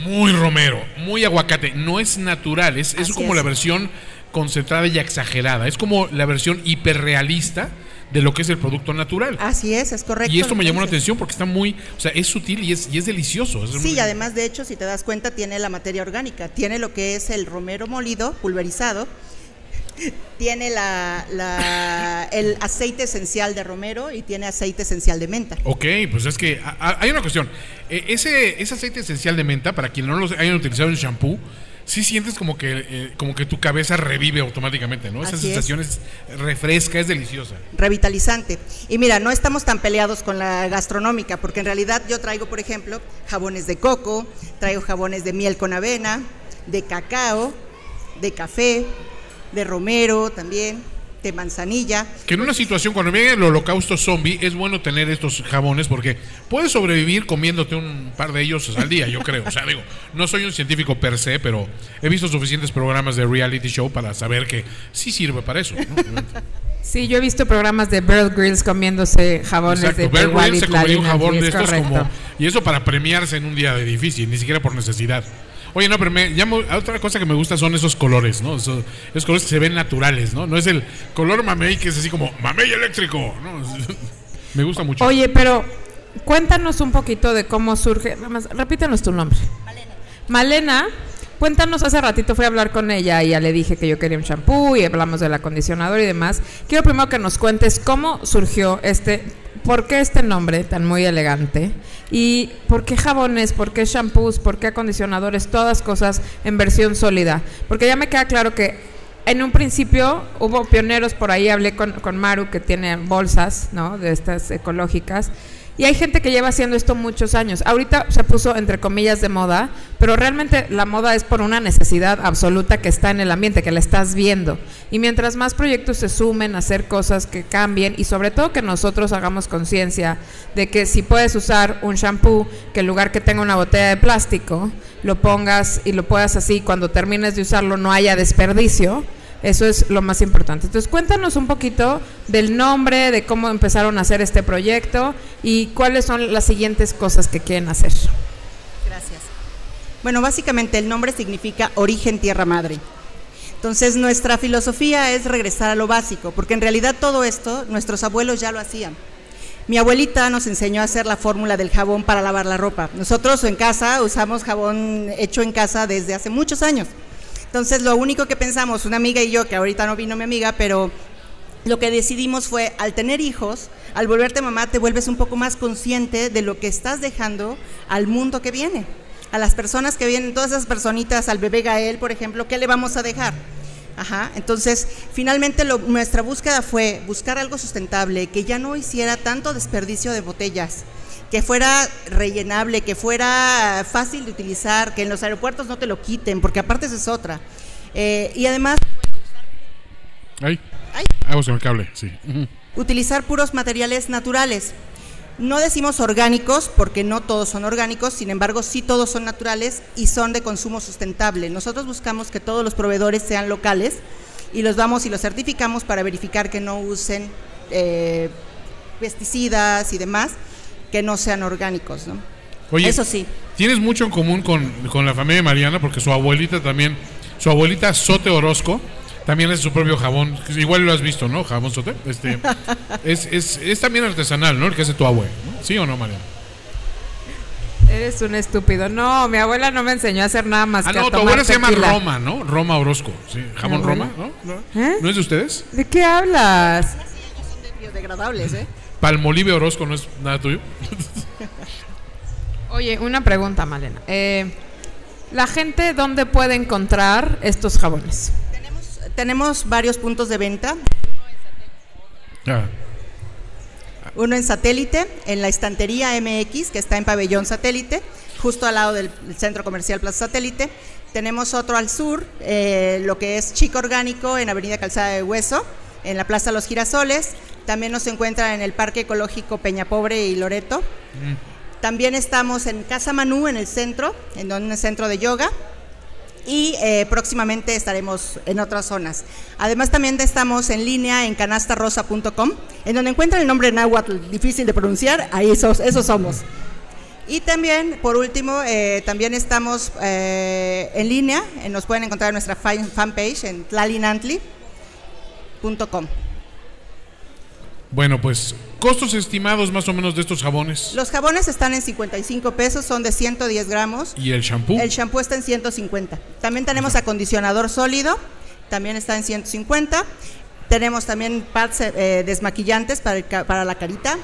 muy romero, muy aguacate. No es natural, es, es como es. la versión concentrada y exagerada. Es como la versión hiperrealista de lo que es el producto natural. Así es, es correcto. y esto me llamó la atención porque está muy, o sea, es sutil y es, y es delicioso. Es Sí, muy- y además, de hecho, si te das cuenta, tiene la materia orgánica. Tiene lo que es el romero molido, pulverizado. Tiene la, la- el aceite esencial de romero y tiene aceite esencial de menta. Ok, pues es que a- a- hay una cuestión. Eh, ese, ese aceite esencial de menta, para quienes no lo hayan utilizado en shampoo, sí sientes como que, eh, como que tu cabeza revive automáticamente, ¿no? Esa Así es. sensación es refresca, es deliciosa. revitalizante. Y mira, no estamos tan peleados con la gastronómica, porque en realidad yo traigo, por ejemplo, jabones de coco, traigo jabones de miel con avena, de cacao, de café, de romero también. de manzanilla. Que en una situación, cuando viene el holocausto zombie, es bueno tener estos jabones porque puedes sobrevivir comiéndote un par de ellos al día, yo creo. O sea, digo, no soy un científico per se, pero he visto suficientes programas de reality show para saber que sí sirve para eso. ¿no? Sí, yo he visto programas de Bear Grylls comiéndose jabones Exacto. de, Bear Grylls se comió un jabón de es estos correcto. como... Y eso para premiarse en un día de difícil, ni siquiera por necesidad. Oye, no, pero me llamo, otra cosa que me gusta son esos colores, ¿no? Esos, colores que se ven naturales, ¿no? No es el color mamey que es así como mamey eléctrico, ¿no? me gusta mucho. Oye, pero cuéntanos un poquito de cómo surge. Nada más, repítanos tu nombre. Malena. cuéntanos, hace ratito fui a hablar con ella y ya le dije que yo quería un champú y hablamos del acondicionador y demás. Quiero primero que nos cuentes cómo surgió este, por qué este nombre tan muy elegante y por qué jabones, por qué shampoos, por qué acondicionadores, todas cosas en versión sólida. Porque ya me queda claro que en un principio hubo pioneros por ahí, hablé con, con Maru que tiene bolsas, ¿no? De estas ecológicas. Y hay gente que lleva haciendo esto muchos años. Ahorita se puso entre comillas de moda, pero realmente la moda es por una necesidad absoluta que está en el ambiente, que la estás viendo. Y mientras más proyectos se sumen a hacer cosas que cambien y sobre todo que nosotros hagamos conciencia de que si puedes usar un shampoo, que en lugar que tenga una botella de plástico, lo pongas y lo puedas así, cuando termines de usarlo no haya desperdicio, eso es lo más importante. Entonces, cuéntanos un poquito del nombre, de cómo empezaron a hacer este proyecto y cuáles son las siguientes cosas que quieren hacer. Gracias. Bueno, básicamente el nombre significa origen tierra madre. Entonces, nuestra filosofía es regresar a lo básico, porque en realidad todo esto nuestros abuelos ya lo hacían. Mi abuelita nos enseñó a hacer la fórmula del jabón para lavar la ropa. Nosotros en casa usamos jabón hecho en casa desde hace muchos años. Entonces, lo único que pensamos, una amiga y yo, que ahorita no vino mi amiga, pero lo que decidimos fue, al tener hijos, al volverte mamá, te vuelves un poco más consciente de lo que estás dejando al mundo que viene. A las personas que vienen, todas esas personitas, al bebé Gael, por ejemplo, ¿qué le vamos a dejar? Ajá, entonces finalmente nuestra búsqueda fue buscar algo sustentable, que ya no hiciera tanto desperdicio de botellas, que fuera rellenable, que fuera fácil de utilizar, que en los aeropuertos no te lo quiten, porque aparte esa es otra. Eh, y además Ay, Ay. hago el cable, sí. Utilizar puros materiales naturales. No decimos orgánicos porque no todos son orgánicos, sin embargo sí todos son naturales y son de consumo sustentable. Nosotros buscamos que todos los proveedores sean locales y los vamos y los certificamos para verificar que no usen eh, pesticidas y demás que no sean orgánicos. ¿no? Oye, Eso sí. Tienes mucho en común con, con la familia de Mariana porque su abuelita también, su abuelita Sote Orozco, también hace su propio jabón. Igual lo has visto, ¿no? Jabón Sote. Este, es, es, es también artesanal, ¿no? El que hace tu abue. ¿no? ¿Sí o no, Mariana? Eres un estúpido. No, mi abuela no me enseñó a hacer nada más Ah, que a no, tu tomar abuela se llama. Roma, ¿no? Roma Orozco. Sí, jabón ¿Mi Roma? ¿no? ¿No? ¿Eh? ¿No es de ustedes? ¿De qué hablas? Biodegradables, ¿eh? Palmolive Orozco no es nada tuyo. Oye, una pregunta, Malena. Eh, ¿La gente dónde puede encontrar estos jabones? Tenemos varios puntos de venta. Ah, Uno en satélite, en la estantería MX, que está en pabellón satélite, justo al lado del del centro comercial Plaza Satélite. Tenemos otro al sur, eh, lo que es Chico Orgánico, en Avenida Calzada de Hueso, en la Plaza Los Girasoles. También nos encuentra en el Parque Ecológico Peña Pobre y Loreto. También estamos en Casa Manú, en el centro, en un centro de yoga. Y eh, próximamente estaremos en otras zonas. Además también estamos en línea en canastarosa.com, en donde encuentran el nombre náhuatl difícil de pronunciar, ahí esos, esos somos. Y también, por último, eh, también estamos eh, en línea, eh, nos pueden encontrar en nuestra fan- fanpage en Bueno, pues, costos estimados más o menos de estos jabones. Los jabones están en 55 pesos, son de 110 gramos. ¿Y el shampoo? El shampoo está en 150. También tenemos acondicionador sólido, también está en 150. Tenemos también pads eh, desmaquillantes para, el ca- para la carita.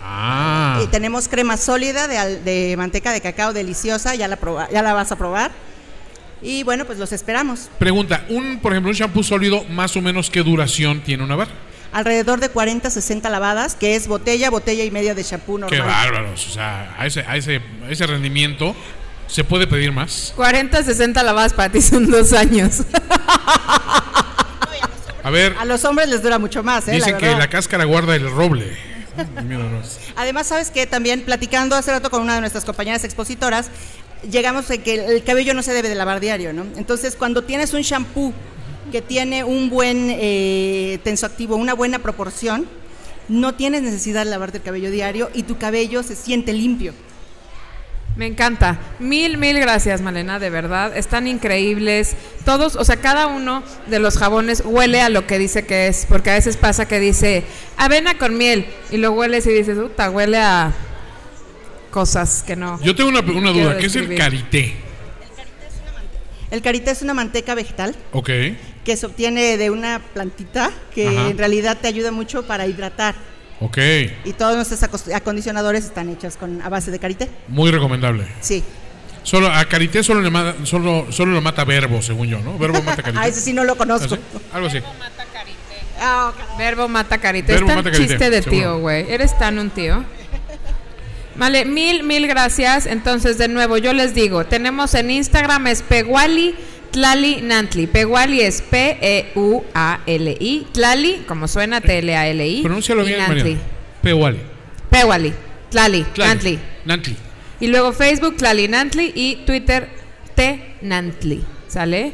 Ah. Y tenemos crema sólida de, de manteca de cacao deliciosa, ya la, proba- ya la vas a probar. Y bueno, pues los esperamos. Pregunta, un, por ejemplo, un shampoo sólido, más o menos, ¿qué duración tiene una barra? Alrededor de 40, 60 lavadas, que es botella, botella y media de shampoo normal. Qué bárbaros. O sea, a ese, a ese, a ese rendimiento, ¿se puede pedir más? 40, 60 lavadas para ti son dos años. A ver, A los hombres les dura mucho más, ¿eh? dicen la que la cáscara guarda el roble. Además, sabes que también platicando hace rato con una de nuestras compañeras expositoras, llegamos a que el cabello no se debe de lavar diario, ¿no? Entonces, cuando tienes un shampoo que tiene un buen eh, tensoactivo, una buena proporción, no tienes necesidad de lavarte el cabello diario y tu cabello se siente limpio. Me encanta. Mil, mil gracias, Malena, de verdad. Están increíbles. Todos, o sea, cada uno de los jabones huele a lo que dice que es. Porque a veces pasa que dice avena con miel y lo hueles y dices, puta, huele a cosas que no. Yo tengo una, una duda. ¿Qué es el karité? El karité es una manteca vegetal Ok. que se obtiene de una plantita que Ajá. en realidad te ayuda mucho para hidratar. Ok. Y todos nuestros acondicionadores están hechos con, a base de karité. Muy recomendable. Sí. Solo, a karité solo, le mata, solo, solo lo mata verbo, según yo, ¿no? Verbo mata karité. Ah, ese sí no lo conozco. ¿Ah? Algo así. Ah, Verbo mata carita. Verbo es tan mata carita, chiste de seguro. tío, güey. Eres tan un tío. Vale, mil, mil gracias. Entonces, de nuevo, yo les digo, tenemos en Instagram es Peguali Tlali Nantli. Peguali es P-E-U-A-L-I. Tlali, como suena, T-L-A-L-I. Pronúncialo y bien, Nantli. Pewali. Peguali. Tlali. Tlali. Nantli. Nantli. Y luego Facebook, Tlali Nantli y Twitter, T Nantli. ¿Sale?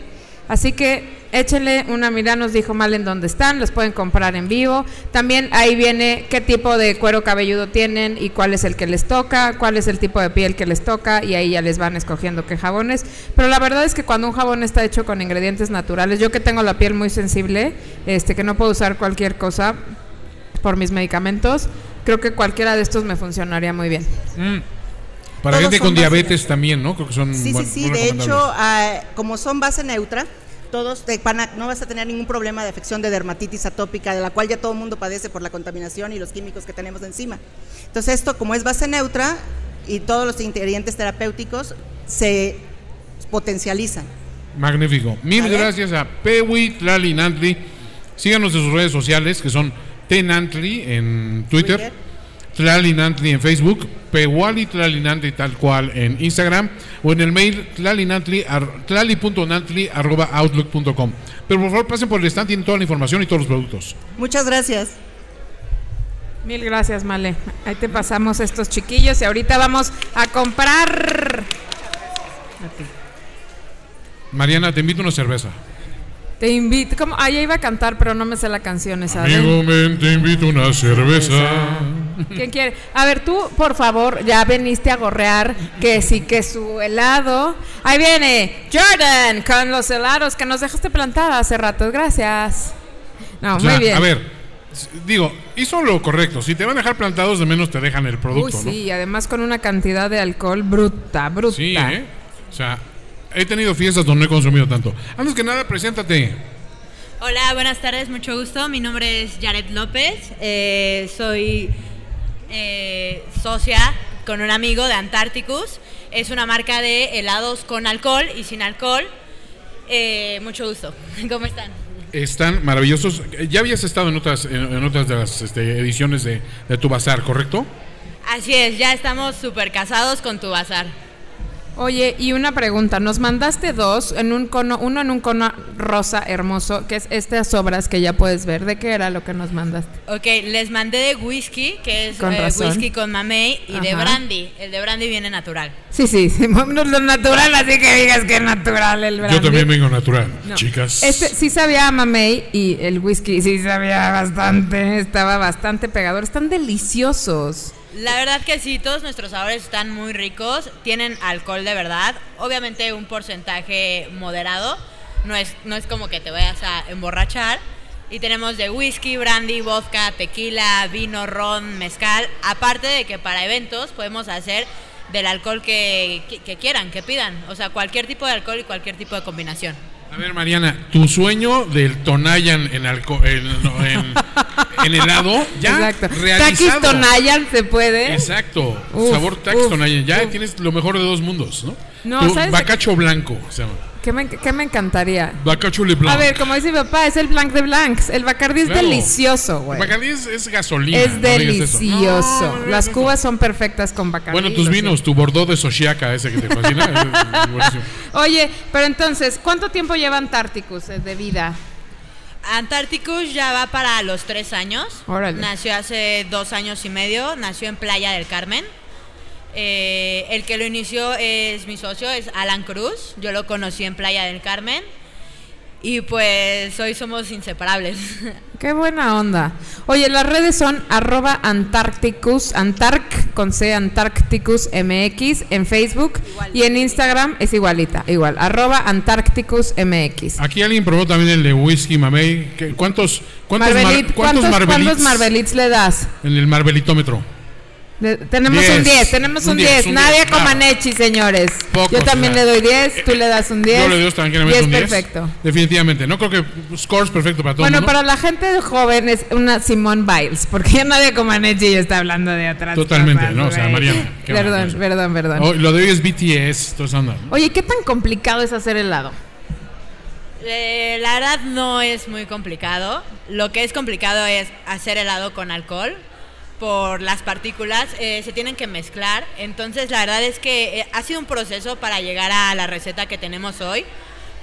Así que échenle una mirada, nos dijo mal en dónde están, los pueden comprar en vivo. También ahí viene qué tipo de cuero cabelludo tienen y cuál es el que les toca, cuál es el tipo de piel que les toca y ahí ya les van escogiendo qué jabones. Pero la verdad es que cuando un jabón está hecho con ingredientes naturales, yo que tengo la piel muy sensible, este que no puedo usar cualquier cosa por mis medicamentos, creo que cualquiera de estos me funcionaría muy bien. Mm. Para Todos gente con diabetes también, ¿no? Creo que son Sí, sí, sí. De hecho, ah, como son base neutra, todos te van a- no vas a tener ningún problema de afección de dermatitis atópica, de la cual ya todo el mundo padece por la contaminación y los químicos que tenemos encima. Entonces, esto, como es base neutra y todos los ingredientes terapéuticos se potencializan. Magnífico. Mil ¿Vale? gracias a Pewi Tlali Nantli. Síganos en sus redes sociales, que son T Nantli en Twitter, Twitter. Tlali Nantli en Facebook, Pewali Tlali Nantli tal cual en Instagram, o en el mail tlalinantli ar- tlali.nantli arroba outlook.com. Pero por favor pasen por el stand, tienen toda la información y todos los productos. Muchas gracias. Mil gracias, Male. Ahí te pasamos estos chiquillos y ahorita vamos a comprar. A ti. Mariana, te invito a una cerveza. Te invito. ¿Cómo? Ah, ya iba a cantar, pero no me sé la canción esa. Amigo, ven, te invito una cerveza. ¿Quién quiere? A ver, tú, por favor, ya veniste a gorrear que sí, que su helado. Ahí viene Jordan con los helados que nos dejaste plantada hace rato. Gracias. No, O sea, muy bien. A ver, digo, hizo lo correcto. Si te van a dejar plantados, de menos te dejan el Uy, producto, sí, y además con una cantidad de alcohol bruta, bruta. Sí, ¿eh? O sea, he tenido fiestas donde no he consumido tanto. Antes que nada, preséntate. Hola, buenas tardes, mucho gusto. Mi nombre es Jared López. eh, soy eh, socia con un amigo de Antarcticus. Es una marca de helados con alcohol y sin alcohol. Eh, mucho gusto. ¿Cómo están? Están maravillosos. Ya habías estado en otras, en, en otras de las este, ediciones de, de tu bazar, ¿correcto? Así es, ya estamos súper casados con tu bazar. Oye, y una pregunta, nos mandaste dos en un cono, uno en un cono rosa hermoso, que es estas obras que ya puedes ver. ¿De qué era lo que nos mandaste? Ok, les mandé de whisky, que es Con eh, whisky con mamey, y de brandy. El de brandy viene natural. Sí, sí, sí, no es lo natural, así que digas que es natural el brandy. Yo también vengo natural, No. chicas. Este sí sabía a mamey y el whisky sí sabía bastante, estaba bastante pegador, están deliciosos. La verdad que sí, todos nuestros sabores están muy ricos, tienen alcohol de verdad, obviamente un porcentaje moderado, no es, no es como que te vayas a emborrachar. Y tenemos de whisky, brandy, vodka, tequila, vino, ron, mezcal, aparte de que para eventos podemos hacer del alcohol que, que- que quieran, que pidan, o sea, cualquier tipo de alcohol y cualquier tipo de combinación. A ver, Mariana, tu sueño del Tonayan en, alco en, en, en helado, ya Exacto. Takis realizado. Tonayan se puede. Exacto. Uf, Sabor Takis Tonayan. Ya uf. tienes lo mejor de dos mundos, ¿no? No, tu ¿sabes bacacho blanco se llama. ¿Qué me, qué me encantaría? Bacacho Le Blanc. A ver, como dice mi papá, es el Blanc de Blancs. El Bacardí es Claro. delicioso, güey. Bacardí es, es gasolina. Es no digas eso. delicioso. No, no digas Las eso. cubas son perfectas con Bacardí. Bueno, tus lo vinos, tu Bordeaux de Sochiaca, ese que te fascina. es buenísimo. Oye, pero entonces, ¿cuánto tiempo lleva Antárticus eh, de vida? Antarcticus ya va para los tres años. Órale. Nació hace dos años y medio. Nació en Playa del Carmen. Eh, el que lo inició es mi socio, es Alan Cruz. Yo lo conocí en Playa del Carmen. Y pues hoy somos inseparables. Qué buena onda. Oye, las redes son arroba Antarcticus, Antarc con C, Antarcticus MX en Facebook y en Instagram es igualita, igual, arroba Antarcticus MX. Aquí alguien probó también el de whisky mamey. ¿Qué- ¿Cuántos, cuántos, mar- Marbelit, cuántos ¿cuántos, Marbelits cuántos Marbelits le das? en el marbelitómetro? Tenemos Diez. un 10, tenemos Un un diez, 10. un Nadie diez, claro. Comaneci, señores. Pocos, Yo también o sea. le doy 10, tú le das un 10. Yo le doy tranquilamente 10 un 10. perfecto. Definitivamente. No creo que scores perfecto para todo el Bueno, mundo. para la gente joven es una Simone Biles, porque ya nadie Comaneci ya está hablando de atrás. Totalmente, ¿no? O sea. Mariana, Perdón, maravilloso. perdón, perdón. Oh, lo de hoy es BTS, onda. ¿no? Oye, ¿qué tan complicado es hacer helado? Eh, la verdad no es muy complicado. Lo que es complicado es hacer helado con alcohol. Por las partículas eh, se tienen que mezclar. Entonces la verdad es que eh, ha sido un proceso para llegar a la receta que tenemos hoy.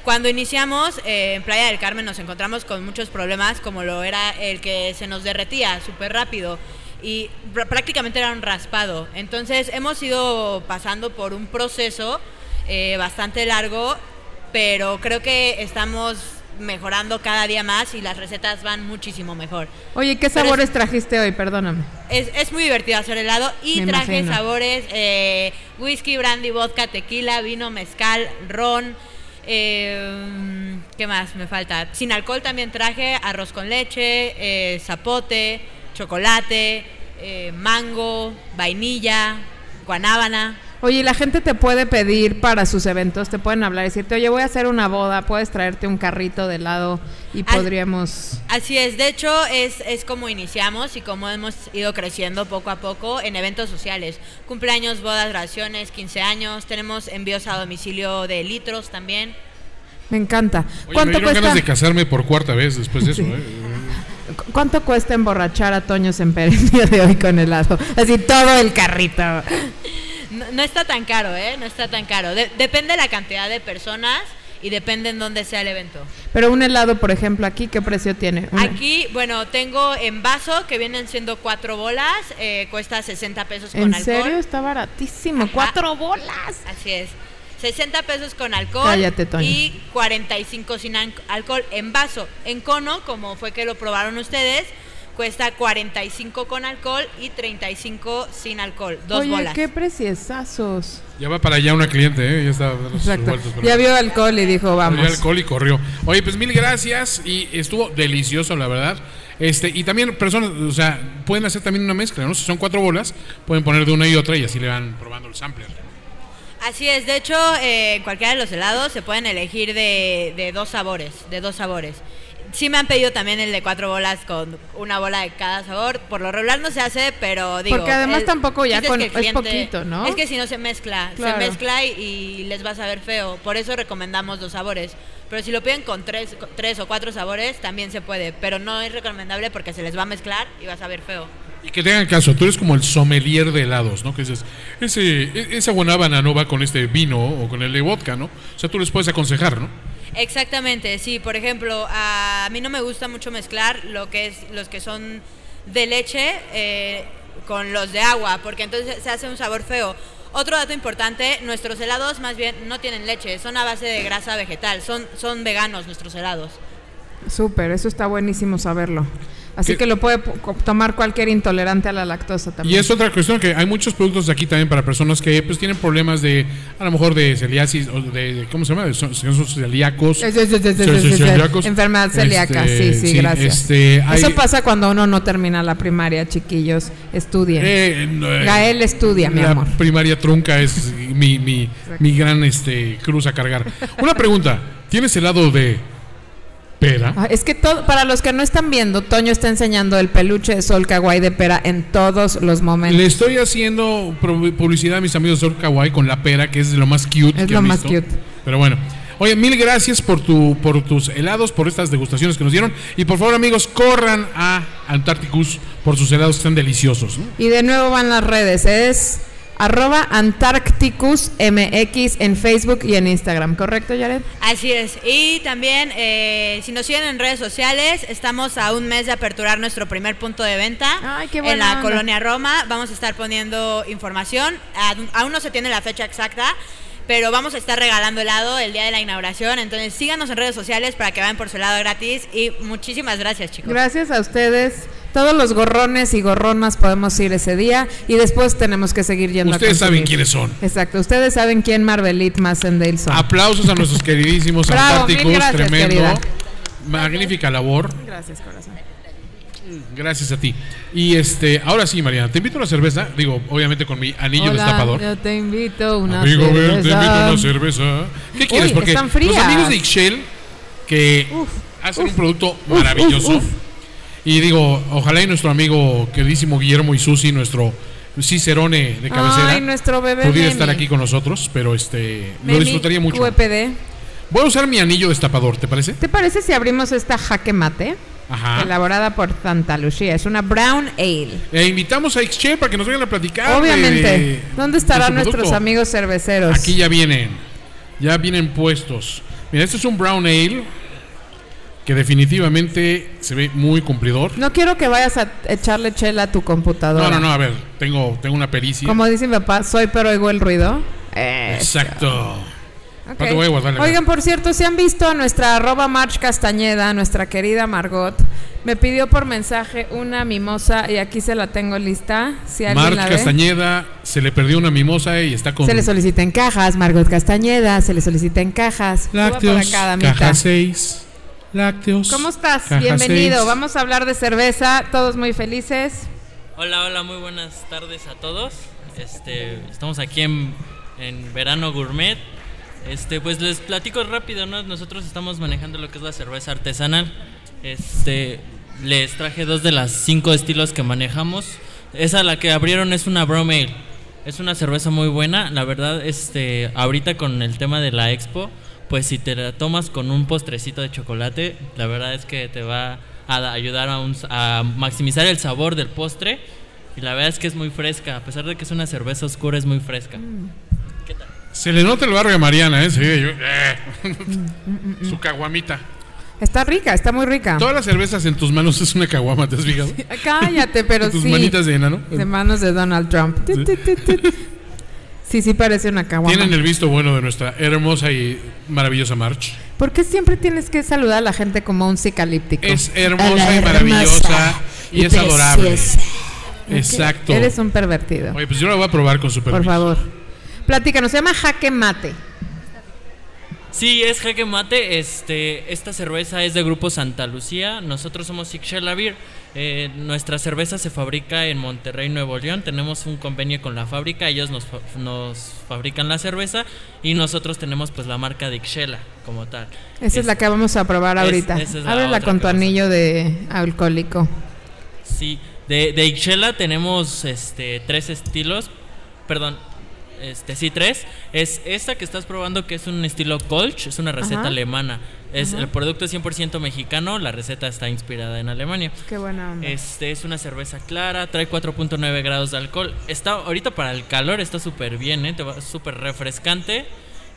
Cuando iniciamos eh, en Playa del Carmen nos encontramos con muchos problemas como lo era el que se nos derretía súper rápido y pr- prácticamente era un raspado. Entonces hemos ido pasando por un proceso bastante largo, pero creo que estamos mejorando cada día más y las recetas van muchísimo mejor. Oye, ¿qué Pero sabores trajiste hoy? Perdóname. Es, es muy divertido hacer helado y Me traje imagino. sabores, eh, whisky, brandy, vodka, tequila, vino, mezcal, ron. eh, ¿Qué más me falta? Sin alcohol también traje arroz con leche, eh, zapote, chocolate, eh, mango, vainilla, guanábana. Oye, ¿y la gente te puede pedir para sus eventos, te pueden hablar y decirte, oye, voy a hacer una boda, puedes traerte un carrito de helado y podríamos... Así es, de hecho es, es como iniciamos y como hemos ido creciendo poco a poco en eventos sociales. Cumpleaños, bodas, graduaciones, 15 años, tenemos envíos a domicilio de litros también. Me encanta. Oye, me ¿Cuánto dieron cuesta, ganas de casarme por cuarta vez después de eso. ¿eh? cu- ¿Cuánto cuesta emborrachar a Toño Semper el día de hoy con helado? Así todo el carrito. No, no está tan caro, ¿eh? No está tan caro. De- depende de la cantidad de personas y depende en dónde sea el evento. Pero un helado, por ejemplo, aquí, ¿qué precio tiene? Una- Aquí, bueno, tengo en vaso que vienen siendo cuatro bolas, eh, cuesta 60 pesos con ¿En alcohol. serio? Está baratísimo. ¡Cuatro bolas! Así es. 60 pesos con alcohol Cállate, y 45 sin al- alcohol en vaso. En cono, como fue que lo probaron ustedes, cuesta 45 con alcohol y 35 sin alcohol. Dos Oye, bolas. qué preciosazos. Ya va para allá una cliente, ¿eh? Ya está dando sus Exacto. Ya vio alcohol y dijo, Vio vamos. alcohol y corrió. Oye, pues mil gracias y estuvo delicioso, la verdad. Este, y también personas, o sea, pueden hacer también una mezcla, ¿no? Si son cuatro bolas, pueden poner de una y otra y así le van probando el sampler. Así es, de hecho, eh, cualquiera de los helados se pueden elegir de, de dos sabores, de dos sabores. Sí me han pedido también el de cuatro bolas con una bola de cada sabor. Por lo regular no se hace, pero digo... Porque además el- tampoco ya con- que el es cliente- poquito, ¿no? Es que si no se mezcla, Claro. se mezcla y, y les va a saber feo. Por eso recomendamos dos sabores. Pero si lo piden con tres, con tres o cuatro sabores, también se puede. Pero no es recomendable porque se les va a mezclar y va a saber feo. Y que tengan caso, tú eres como el sommelier de helados, ¿no? Que dices, ese, e- esa guanábana no va con este vino o con el de vodka, ¿no? O sea, tú les puedes aconsejar, ¿no? Exactamente, sí. Por ejemplo, a mí no me gusta mucho mezclar lo que es los que son de leche eh, con los de agua, porque entonces se hace un sabor feo. Otro dato importante, nuestros helados más bien no tienen leche, son a base de grasa vegetal, son, son veganos nuestros helados. Súper, eso está buenísimo saberlo. Así que lo puede tomar cualquier intolerante a la lactosa Y también. es otra cuestión que hay muchos productos aquí también para personas que pues tienen problemas de, a lo mejor de celiasis o de, de- ¿cómo se llama? Son, son celíacos. Celíacos. Enfermedad celíaca, Este, sí, sí, gracias. este, hay- Eso pasa cuando uno no termina la primaria, chiquillos. Estudien. Eh, eh, Gael estudia, mi la amor. primaria trunca es mi, mi, mi gran este, cruz a cargar. Una pregunta, ¿tienes helado de pera? Ah, Es que todo, para los que no están viendo, Toño está enseñando el peluche de sol kawaii de pera en todos los momentos. Le estoy haciendo publicidad a mis amigos de Sol Kawaii con la pera, que es lo más cute Es que lo han más visto. cute. Pero bueno. Oye, mil gracias por tu por tus helados, por estas degustaciones que nos dieron. Y por favor, amigos, corran a Antarcticus por sus helados que están deliciosos. ¿no? Y de nuevo van las redes, es arroba Antarcticus MX en Facebook y en Instagram, ¿correcto, Jared? Así es. Y también, eh, si nos siguen en redes sociales, estamos a un mes de aperturar nuestro primer punto de venta Ay, qué en la onda. colonia Roma. Vamos a estar poniendo información. Aún no se tiene la fecha exacta. Pero vamos a estar regalando helado el día de la inauguración. Entonces síganos en redes sociales para que vayan por su helado gratis. Y muchísimas gracias, chicos. Gracias a ustedes. Todos los gorrones y gorronas podemos ir ese día y después tenemos que seguir yendo Ustedes a saben quiénes son. Exacto, ustedes saben quién Marvelit Massendale son. Aplausos a nuestros queridísimos Bravo, mil Antárticos, gracias, tremendo. querida. Magnífica labor. Gracias, corazón. Gracias a ti. Y este, ahora sí, Mariana, te invito a una cerveza. Digo, obviamente con mi anillo Hola, destapador. Yo te invito una Amigo, cerveza. te invito una cerveza. ¿Qué quieres? Uy, Porque los amigos de Ixchel, que hacen un producto maravilloso. uf. Y digo, ojalá y nuestro amigo queridísimo Guillermo y Susi, nuestro Cicerone de cabecera, Ay, nuestro bebé pudiera Memi. estar aquí con nosotros, pero este lo disfrutaría mucho. Voy a usar mi anillo destapador, ¿te parece? ¿Te parece si abrimos esta jaque mate? Ajá. Elaborada por Santa Lucía. Es una brown ale. E invitamos a Ixchel para que nos vengan a platicar. Obviamente. de- ¿Dónde de estarán nuestros amigos cerveceros? Aquí ya vienen. Ya vienen puestos. Mira, este es un brown ale que definitivamente se ve muy cumplidor. No quiero que vayas a echarle chela a tu computadora. No, no, no, a ver, tengo, tengo una pericia. Como dice mi papá, soy pero oigo el ruido. Eso. Exacto. Ok. No te voy a guardar la Oigan, por cierto, si han visto a nuestra arroba March Castañeda, nuestra querida Margot, me pidió por mensaje una mimosa y aquí se la tengo lista. Si alguien March la ve. Castañeda se le perdió una mimosa y está con Se le solicita en cajas, Margot Castañeda, se le solicita en cajas. Lácteos, caja 6, lácteos. ¿Cómo estás? Bienvenido. seis. Vamos a hablar de cerveza, todos muy felices. Hola, hola, muy buenas tardes a todos. Este, estamos aquí en, en Verano Gourmet. Este, pues les platico rápido, ¿no? Nosotros estamos manejando lo que es la cerveza artesanal. Este, les traje dos de las cinco estilos que manejamos. Esa la que abrieron es una Brown Ale. Es una cerveza muy buena, la verdad, este, ahorita con el tema de la expo, pues si te la tomas con un postrecito de chocolate, la verdad es que te va a ayudar a, maximizar el sabor del postre. Y la verdad es que es muy fresca, a pesar de que es una cerveza oscura, es muy fresca. Se le nota el barrio a Mariana, ¿eh? Sí, yo- eh. Su caguamita. Está rica, está muy rica. Todas las cervezas en tus manos es una caguama, ¿te has fijado? Cállate, pero Tus sí. manitas de enano. De manos de Donald Trump. Sí. Sí, sí parece una caguama. Tienen el visto bueno de nuestra hermosa y maravillosa March. ¿Por qué siempre tienes que saludar a la gente como un psicalíptico? Es hermosa y maravillosa y es adorable. Exacto. Eres un pervertido. Oye, pues yo la voy a probar con su Por permiso. favor. Platícanos, se llama jaque mate. Sí, es Jaque Mate. Este, esta cerveza es de Grupo Santa Lucía. Nosotros somos Ixchela Beer. Eh, nuestra cerveza se fabrica en Monterrey, Nuevo León. Tenemos un convenio con la fábrica. Ellos nos, nos fabrican la cerveza y nosotros tenemos pues la marca de Ixchela como tal. Esa es, la que vamos a probar ahorita. es Ábrela con tu anillo de alcohólico. Sí, de, de Ixchela tenemos este, tres estilos. Perdón, este, sí, tres. Es esta que estás probando, que es un estilo Kolsch, es una receta Ajá. alemana. Es, Ajá. El producto es 100% mexicano, la receta está inspirada en Alemania. Qué buena onda. Este es una cerveza clara, trae 4.9 grados de alcohol. Está ahorita para el calor está súper bien, ¿eh? Te va súper refrescante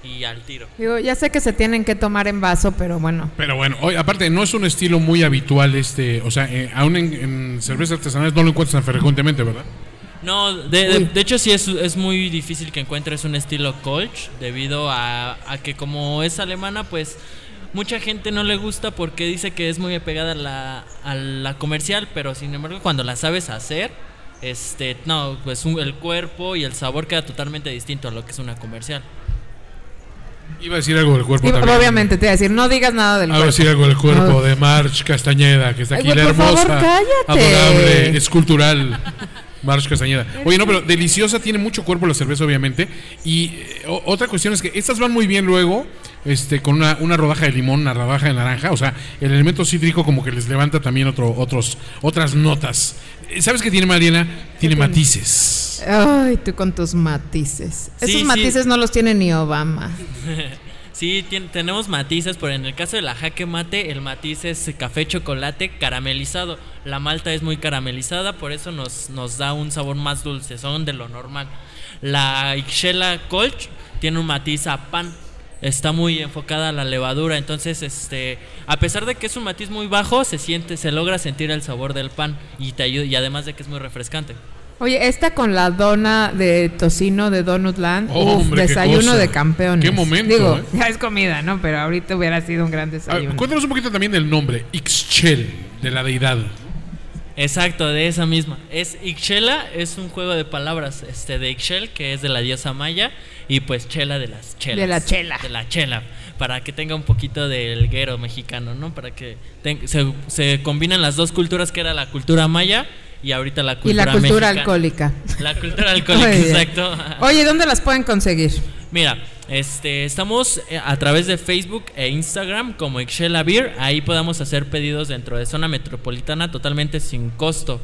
y al tiro. Digo, ya sé que se tienen que tomar en vaso, pero bueno. Pero bueno, hoy, aparte, no es un estilo muy habitual este. O sea, eh, aún en, en cervezas artesanales no lo encuentras tan frecuentemente, ¿verdad? No, de, de- de hecho sí es, es muy difícil que encuentres un estilo Kolsch debido a, a que como es alemana pues mucha gente no le gusta porque dice que es muy apegada a la, a la comercial, pero sin embargo cuando la sabes hacer, este, no, pues un- el cuerpo y el sabor queda totalmente distinto a lo que es una comercial. Iba a decir algo del cuerpo también. obviamente te iba a decir, no digas nada del Iba a cuerpo. decir algo del cuerpo No. de March Castañeda, que está Ay, aquí, güey, la por favor, hermosa, cállate. adorable, escultural. March Castañeda. Oye, no, pero deliciosa, tiene mucho cuerpo la cerveza, obviamente. Y eh, otra cuestión es que estas van muy bien luego, este, con una, una rodaja de limón, una rodaja de naranja. O sea, el elemento cítrico como que les levanta también otro, otros, otras notas. Eh, ¿Sabes qué tiene Mariana? Tiene matices. Ay, tú con tus matices. Sí, Esos sí. matices no los tiene ni Obama. Sí, tenemos matices, pero en el caso de la jaque mate, el matiz es café chocolate caramelizado. La malta es muy caramelizada, por eso nos, nos da un sabor más dulce, son de lo normal. La Ixchela Colch tiene un matiz a pan. Está muy enfocada a la levadura, entonces este, a pesar de que es un matiz muy bajo, se siente, se logra sentir el sabor del pan y te ayuda y además de que es muy refrescante. Oye, esta con la dona de tocino de Donutland, Oh, uf, hombre, desayuno de campeones. Qué momento, Digo, ¿eh? ya es comida, ¿no? Pero ahorita hubiera sido un gran A ver, desayuno. cuéntanos un poquito también del nombre, Ixchel, de la deidad. Exacto, de esa misma. Es Ixchela, es un juego de palabras este de Ixchel, que es de la diosa maya, y pues chela de las chelas. De la chela. De la chela, para que tenga un poquito del guero mexicano, ¿no? Para que ten- se, se combinan las dos culturas, que era la cultura maya y ahorita la y cultura la cultura mexicana. alcohólica. La cultura alcohólica, exacto. Oye, ¿dónde las pueden conseguir? Mira, este, estamos eh, a través de Facebook e Instagram como Excella Beer. Ahí podamos hacer pedidos dentro de zona metropolitana totalmente sin costo.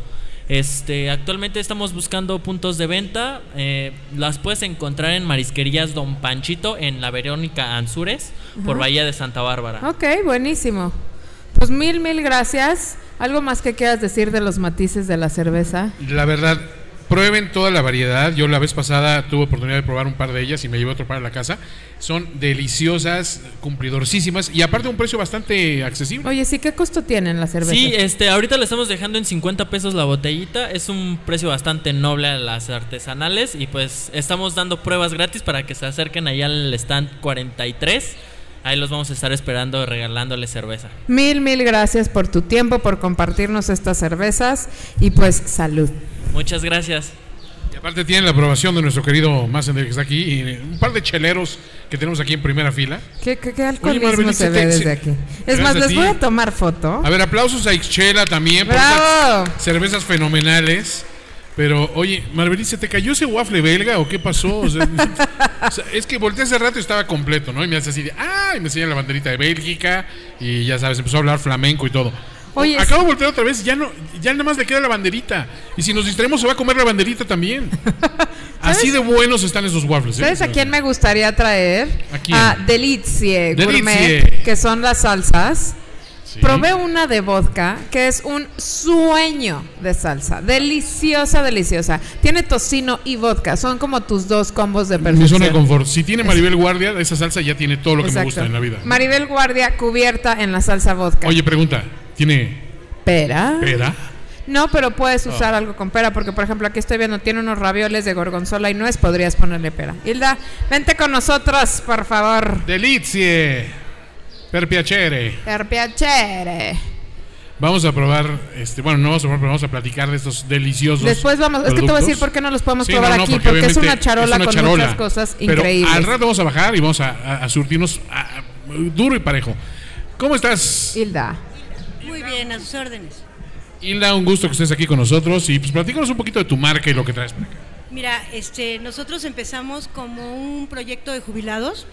Este, actualmente estamos buscando puntos de venta. eh, las puedes encontrar en Marisquerías Don Panchito en la Verónica Anzures por. Bahía de Santa Bárbara. Ok, buenísimo. Pues mil, mil gracias. ¿Algo más que quieras decir de los matices de la cerveza? La verdad, prueben toda la variedad. Yo la vez pasada tuve oportunidad de probar un par de ellas y me llevé otro par a la casa. Son deliciosas, cumplidorcísimas y aparte un precio bastante accesible. Oye, sí, ¿qué costo tienen las cervezas? Sí, este, ahorita le estamos dejando en 50 pesos la botellita. Es un precio bastante noble a las artesanales. Y pues estamos dando pruebas gratis para que se acerquen allá al stand 43. Ahí los vamos a estar esperando regalándoles cerveza. Mil, mil gracias por tu tiempo, por compartirnos estas cervezas y pues salud. Muchas gracias. Y aparte tienen la aprobación de nuestro querido Massender que está aquí y un par de cheleros que tenemos aquí en primera fila. ¿Qué, qué, qué alcoholismo se te- ve desde aquí? Es más, les ti. voy a tomar foto. A ver, aplausos a Ixchela también ¡Bravo! cervezas fenomenales. Pero, oye, Marvelita, ¿se te cayó ese waffle belga o qué pasó? O sea, o sea, es que volteé hace rato y estaba completo, ¿no? Y me hace así de, ¡ah! Y me enseña la banderita de Bélgica y ya sabes, empezó a hablar flamenco y todo. Oye, Acabo de voltear otra vez, ya no, ya nada más le queda la banderita. Y si nos distraemos se va a comer la banderita también. Así de buenos están esos waffles. ¿eh? ¿Sabes a quién me gustaría traer? ¿A quién? Delizie Delizie. Gourmet, que son las salsas. Sí. Probé una de vodka que es un sueño de salsa. Deliciosa, deliciosa. Tiene tocino y vodka. Son como tus dos combos de Mi perfección. zona de confort. Si tiene Maribel Guardia, esa salsa ya tiene todo lo que me gusta en la vida. Maribel Guardia cubierta en la salsa vodka. Oye, pregunta, ¿tiene ¿Pera? pera? No, pero puedes Oh. usar algo con pera, porque por ejemplo aquí estoy viendo, tiene unos ravioles de gorgonzola y nuez, podrías ponerle pera. Hilda, vente con nosotros, por favor. Delizie. Per piacere. Per piacere. Vamos a probar, este, bueno, no vamos a probar, pero vamos a platicar de estos deliciosos. Después vamos, es que te voy a decir por qué no los podemos Sí, probar no, no, aquí, porque, es una charola es una con charola. muchas cosas Pero increíbles. al rato vamos a bajar y vamos a, a- a surtirnos a- a- duro y parejo. ¿Cómo estás? Hilda. Muy bien, a sus órdenes. Hilda, un gusto que estés aquí con nosotros y pues platícanos un poquito de tu marca y lo que traes por acá. Mira, este, nosotros empezamos como un proyecto de jubilados.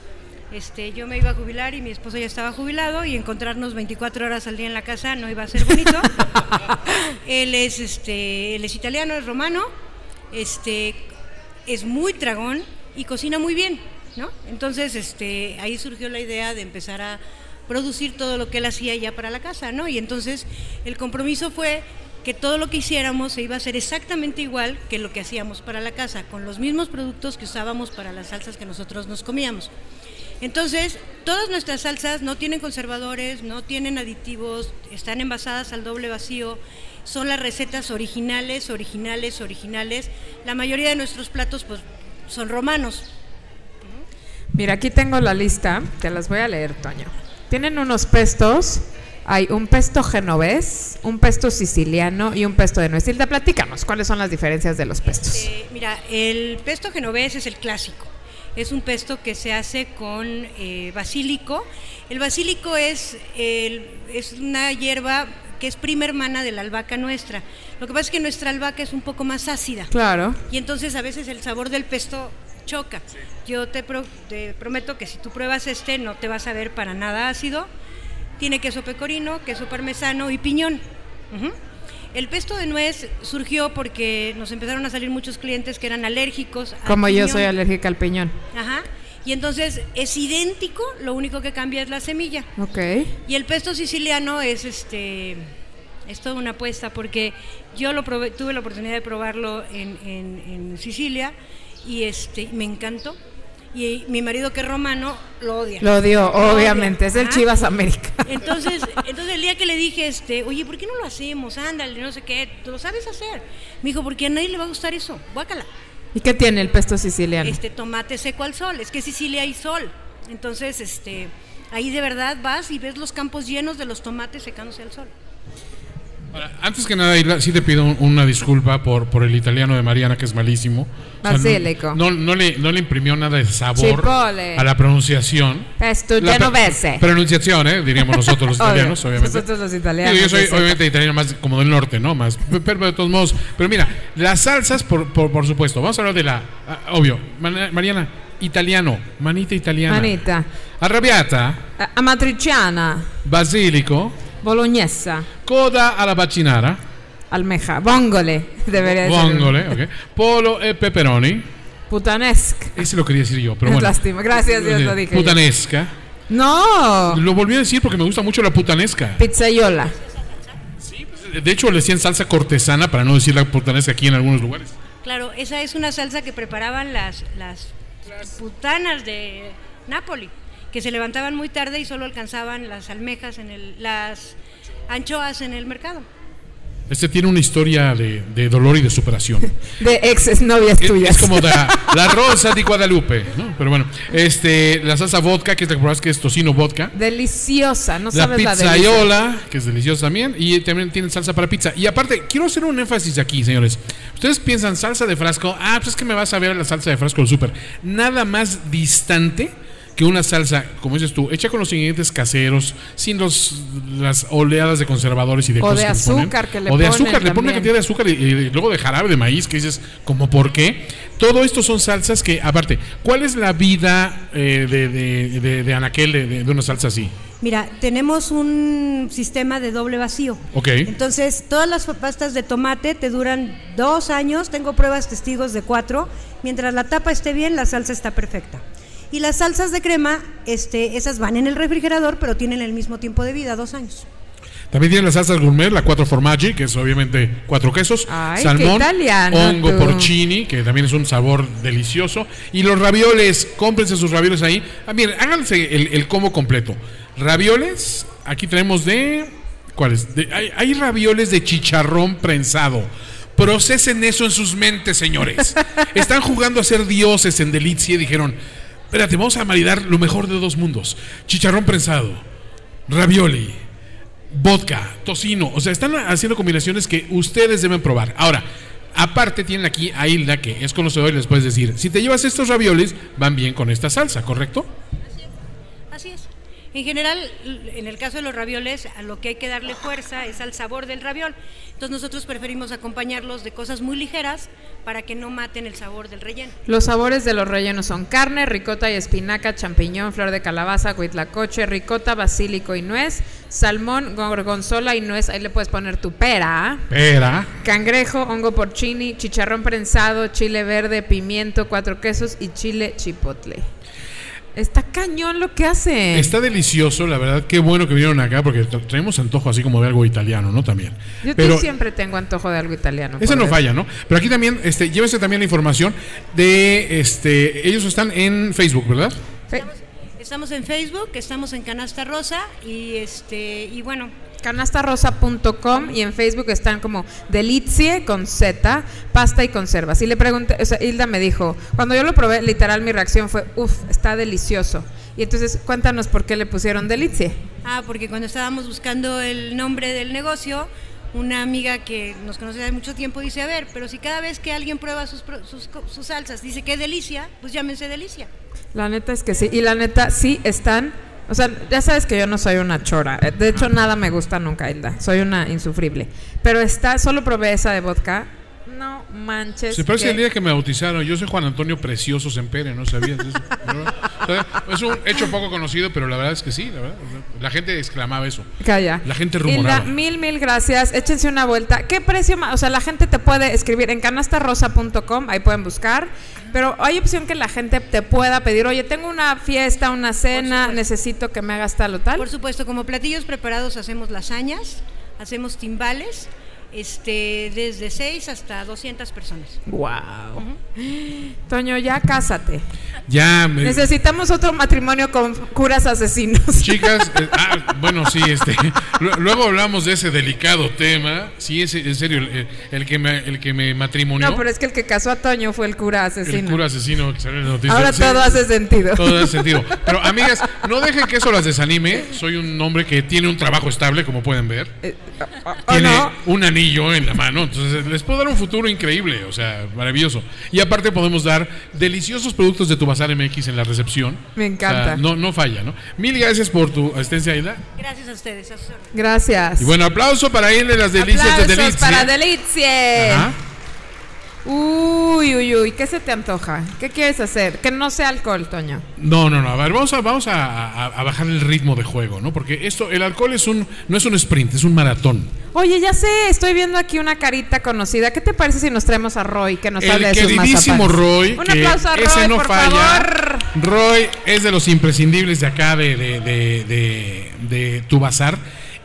Este, yo me iba a jubilar y mi esposo ya estaba jubilado y encontrarnos 24 horas al día en la casa no iba a ser bonito. él es este, él es italiano, es romano, este, es muy tragón y cocina muy bien, ¿no? Entonces, este, ahí surgió la idea de empezar a producir todo lo que él hacía ya para la casa, ¿no? Y entonces el compromiso fue que todo lo que hiciéramos se iba a hacer exactamente igual que lo que hacíamos para la casa, con los mismos productos que usábamos para las salsas que nosotros nos comíamos. Entonces, todas nuestras salsas no tienen conservadores, no tienen aditivos, están envasadas al doble vacío, son las recetas originales, originales, originales. La mayoría de nuestros platos pues son romanos. Mira, aquí tengo la lista, te las voy a leer, Toño. Tienen unos pestos, hay un pesto genovés, un pesto siciliano y un pesto de nuez. Hilda, platícanos, ¿cuáles son las diferencias de los pestos? Eh, mira, el pesto genovés es el clásico. Es un pesto que se hace con eh, basílico. El basílico es, el- es una hierba que es prima hermana de la albahaca nuestra. Lo que pasa es que nuestra albahaca es un poco más ácida. Claro. Y entonces a veces el sabor del pesto choca. Yo te, pro- te prometo que si tú pruebas este no te vas a ver para nada ácido. Tiene queso pecorino, queso parmesano y piñón. El pesto de nuez surgió porque nos empezaron a salir muchos clientes que eran alérgicos. al Como yo piñón. soy alérgica al piñón. Ajá. Y entonces es idéntico, lo único que cambia es la semilla. Ok. Y el pesto siciliano es este es toda una apuesta porque yo lo probé- tuve la oportunidad de probarlo en, en- en Sicilia y este me encantó. Y mi marido que es romano lo odia. Lo odia. obviamente. Es el. Chivas América. Entonces, entonces el día que le dije, este, oye, ¿por qué no lo hacemos? Ándale, no sé qué, tú lo sabes hacer. Me dijo, porque a nadie le va a gustar eso, guácala. ¿Y qué tiene el pesto siciliano? Este tomate seco al sol, es que Sicilia hay sol. Entonces, este, ahí de verdad vas y ves los campos llenos de los tomates secándose al sol. Antes que nada, Isla, sí te pido un- una disculpa por, por el italiano de Mariana, que es malísimo. O sea, no- Basílico. no, no le, no le imprimió nada de sabor Chipotle. a la pronunciación. Pesto genovese. pronunciación, ¿eh? diríamos nosotros los italianos, obviamente. Nosotros los italianos, Digo, yo soy obviamente italiano más como del norte, ¿no? Más, pero, pero de todos modos. Pero mira, las salsas, por, por, por supuesto. Vamos a hablar de la. ah, obvio. Mariana, italiano. Manita italiana. Manita. Arrabbiata. Amatriciana. Basilico. Bolognesa. Coda alla baccinara. Almeja. Vongole. Debería ser. Vongole, ok. Polo e peperoni. Putanesca. Ese lo quería decir yo, pero Es bueno. lástima. Gracias, Dios, lo dije yo. Putanesca. No. Lo volví a decir porque me gusta mucho la putanesca. Pizzaiola. De hecho, le decían salsa cortesana para no decir la putanesca aquí en algunos lugares. Claro, esa es una salsa que preparaban las, las putanas de Nápoli, que se levantaban muy tarde y solo alcanzaban las almejas en el, las anchoas en el mercado. Este tiene una historia de, de dolor y de superación. De ex novias Es, tuyas. es como la, la rosa de Guadalupe, ¿no? Pero bueno, este, la salsa vodka, que es la que es tocino vodka. Deliciosa. No la sabes la pizzaiola, que es deliciosa también, y también tienen salsa para pizza. Y aparte, quiero hacer un énfasis aquí, señores. Ustedes piensan salsa de frasco, ah, pues es que me vas a ver la salsa de frasco del súper. Nada más distante que una salsa, como dices tú, hecha con los ingredientes caseros, sin los, las oleadas de conservadores y de O cosas de que le ponen. azúcar que le O de ponen azúcar, le ponen también. cantidad de azúcar y, y luego de jarabe de maíz, que dices, como por qué? Todo esto son salsas que, aparte, ¿cuál es la vida eh, de, de, de- de anaquel de- de- de una salsa así? Mira, tenemos un sistema de doble vacío. Ok. Entonces, todas las pastas de tomate te duran dos años, tengo pruebas testigos de cuatro. Mientras la tapa esté bien, la salsa está perfecta. Y las salsas de crema, este, esas van en el refrigerador, pero tienen el mismo tiempo de vida, dos años. También tienen las salsas gourmet, la cuatro formaggi, que es obviamente cuatro quesos, Ay, salmón, hongo tú. porcini, que también es un sabor delicioso, y los ravioles, cómprense sus ravioles ahí. Ah, miren, háganse el, el combo completo. Ravioles, aquí tenemos de ¿cuáles? De- hay, hay ravioles de chicharrón prensado. Procesen eso en sus mentes, señores. Están jugando a ser dioses en Delicia y dijeron, espérate, vamos a maridar lo mejor de dos mundos. Chicharrón prensado, ravioli, vodka, tocino. O sea, están haciendo combinaciones que ustedes deben probar. Ahora, aparte tienen aquí a Hilda, que es conocedor y les puedes decir, si te llevas estos ravioles, van bien con esta salsa, ¿correcto? En general, en el caso de los ravioles, a lo que hay que darle fuerza es al sabor del raviol. Entonces nosotros preferimos acompañarlos de cosas muy ligeras para que no maten el sabor del relleno. Los sabores de los rellenos son carne, ricota y espinaca, champiñón, flor de calabaza, huitlacoche, ricota, basílico y nuez, salmón, gorgonzola y nuez. Ahí le puedes poner tu pera. Espera. Cangrejo, hongo porcini, chicharrón prensado, chile verde, pimiento, cuatro quesos y chile chipotle. Está cañón lo que hace. Está delicioso, la verdad. Qué bueno que vinieron acá porque traemos antojo así como de algo italiano, ¿no? También. Yo Pero siempre tengo antojo de algo italiano. ese por no falla, ¿no? Pero aquí también, este, llévense también la información de, este, ellos están en Facebook, ¿verdad? Estamos en Facebook, estamos en Canasta Rosa y este y bueno, Canastarosa.com y en Facebook están como Delicie con Z, pasta y conservas. Y le pregunté, o sea, Hilda me dijo, cuando yo lo probé, literal mi reacción fue, uff, está delicioso. Y entonces cuéntanos por qué le pusieron Delicie. Ah, porque cuando estábamos buscando el nombre del negocio, una amiga que nos conoce hace mucho tiempo dice, a ver, pero si cada vez que alguien prueba sus, salsas dice que delicia, pues llámense delicia. La neta es que sí. Y la neta, sí están. O sea, ya sabes que yo no soy una chora. Eh, De hecho, nada me gusta nunca, Hilda. Soy una insufrible. Pero está, solo probé esa de vodka. No manches. Se parece que- el día que me bautizaron. Yo soy Juan Antonio Precioso Sempere, ¿no sabías eso? ¿verdad? O sea, Es un hecho poco conocido, pero la verdad es que sí, la verdad. La gente exclamaba eso. Calla. La gente Hilda, rumoraba. mil, mil gracias. Échense una vuelta. ¿Qué precio más? O sea, la gente te puede escribir en canastarrosa.com, ahí pueden buscar. Pero hay opción que la gente te pueda pedir, oye, tengo una fiesta, una cena, necesito que me hagas tal o tal. Por supuesto, como platillos preparados hacemos lasañas, hacemos timbales, este, desde 6 hasta 200 personas. Wow. Toño, ya cásate. Ya me- Necesitamos otro matrimonio con curas asesinos. Chicas, eh, ah, bueno, sí, este, lu- luego hablamos de ese delicado tema. Sí, es en serio, el, el que me, el que me matrimonió, No, pero es que el que casó a Toño fue el cura el asesino. cura asesino que salió en las noticias. Ahora Sí, todo hace sentido. Todo hace sentido. Pero amigas, no dejen que eso las desanime. Soy un hombre que tiene un trabajo estable, como pueden ver. ¿O tiene no? un anillo en la mano, entonces les puedo dar un futuro increíble, o sea, maravilloso. Y aparte podemos dar deliciosos productos de tu Bazar MX en la recepción. Me encanta. O sea, no, no falla, ¿no? Mil gracias por tu asistencia, Aida. Gracias a ustedes. a. Gracias. Y bueno, aplauso para ir de las delicias de Aplausos Delicia. para Delicie. Ajá. Uy, uy, uy, ¿qué se te antoja? ¿Qué quieres hacer? Que no sea alcohol, Toño. No, no, no. A ver, vamos a, vamos a, a- a bajar el ritmo de juego, ¿no? Porque esto, el alcohol es un, no es un sprint, es un maratón. Oye, ya sé, estoy viendo aquí una carita conocida. ¿Qué te parece si nos traemos a Roy que nos el hable de sus queridísimo mazapanes? Roy, Un que aplauso a Roy, ese no por falla. favor. Roy es de los imprescindibles de acá de, de, de, de- de tu bazar.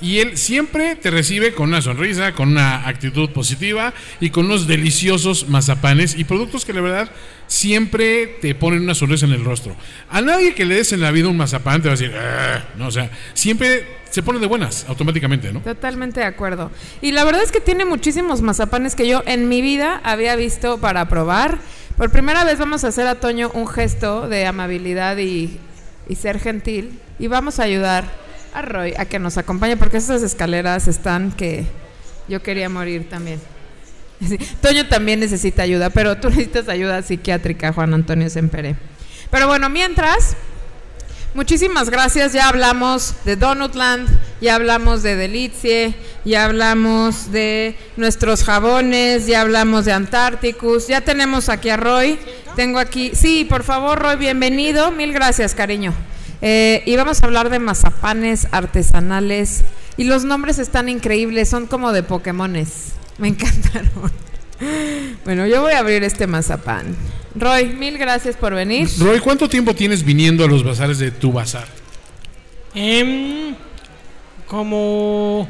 Y él siempre te recibe con una sonrisa, con una actitud positiva y con unos deliciosos mazapanes y productos que la verdad siempre te ponen una sonrisa en el rostro. A nadie que le des en la vida un mazapán te va a decir, "Ah", no, o sea, siempre se pone de buenas automáticamente, ¿no? Totalmente de acuerdo. Y la verdad es que tiene muchísimos mazapanes que yo en mi vida había visto para probar. Por primera vez vamos a hacer a Toño un gesto de amabilidad y, y ser gentil. Y vamos a ayudar a Roy a que nos acompañe porque esas escaleras están que yo quería morir también. Toño también necesita ayuda, pero tú necesitas ayuda psiquiátrica, Juan Antonio Sempere. Pero bueno, mientras, Muchísimas gracias. Ya hablamos de Donutland, ya hablamos de Delicie, ya hablamos de nuestros jabones, ya hablamos de Antárticus. Ya tenemos aquí a Roy. Tengo aquí. Sí, por favor, Roy, bienvenido. Mil gracias, cariño. Eh, y vamos a hablar de mazapanes artesanales. Y los nombres están increíbles, son como de Pokémones. Me encantaron. Bueno, yo voy a abrir este mazapán. Roy, mil gracias por venir. Roy, ¿cuánto tiempo tienes viniendo a los bazares de tu bazar? Em, como...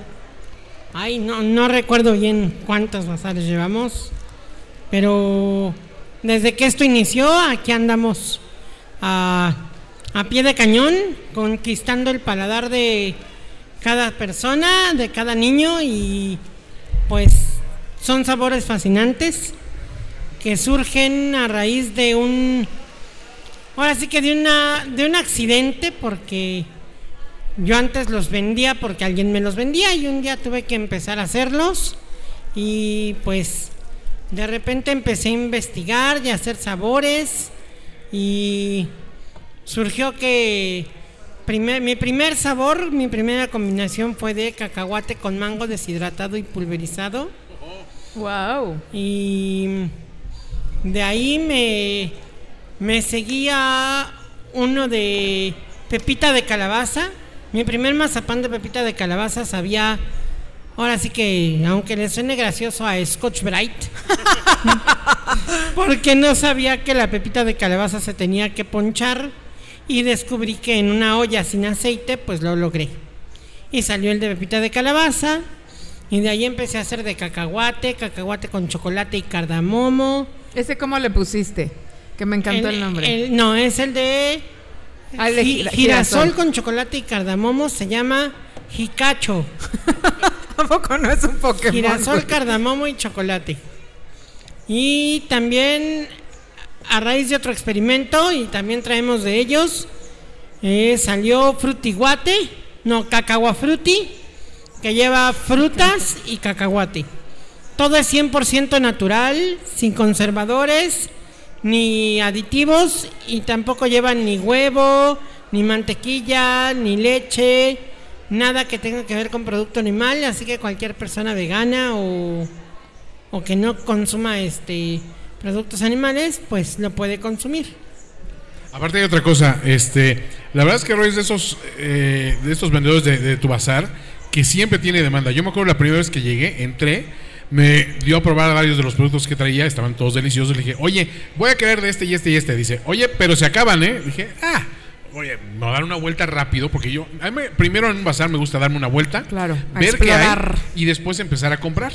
Ay, no, no recuerdo bien cuántos bazares llevamos, pero desde que esto inició, aquí andamos a, a pie de cañón, conquistando el paladar de cada persona, de cada niño y pues son sabores fascinantes que surgen a raíz de un ahora sí que de una de un accidente porque yo antes los vendía porque alguien me los vendía y un día tuve que empezar a hacerlos y pues de repente empecé a investigar y a hacer sabores y surgió que primer- mi primer sabor, mi primera combinación fue de cacahuate con mango deshidratado y pulverizado. Wow. Y de ahí me, me seguía uno de pepita de calabaza. Mi primer mazapán de pepita de calabaza sabía, ahora sí que, aunque le suene gracioso a Scotch Bright, porque no sabía que la pepita de calabaza se tenía que ponchar y descubrí que en una olla sin aceite, pues lo logré. Y salió el de pepita de calabaza. Y de ahí empecé a hacer de cacahuate, cacahuate con chocolate y cardamomo. ¿Ese cómo le pusiste? Que me encantó el, nombre. el- no, es el de Ah, el gi- girasol, girasol. con chocolate y cardamomo. Se llama jicacho. Tampoco no es un Pokémon. Girasol, cardamomo y chocolate. Y también a raíz de otro experimento, y también traemos de ellos, eh, salió frutiguate, no, cacahuafruti, que lleva frutas y cacahuate. Todo es 100% natural, sin conservadores, ni aditivos, y tampoco llevan ni huevo, ni mantequilla, ni leche, nada que tenga que ver con producto animal, así que cualquier persona vegana o que no consuma este productos animales, pues lo puede consumir. Aparte hay otra cosa, este, la verdad es que Roy es de esos, eh, de estos vendedores de, de tu bazar que siempre tiene demanda. Yo me acuerdo la primera vez que llegué, entré, Me dio a probar varios de los productos que traía, estaban todos deliciosos. Le dije, oye, voy a querer de este y este y este. Dice, oye, pero se acaban, ¿eh? Dije, ah, oye, me voy a dar una vuelta rápido porque yo, a mí me- primero en un bazar me gusta darme una vuelta, Claro, ver qué hay y después empezar a comprar.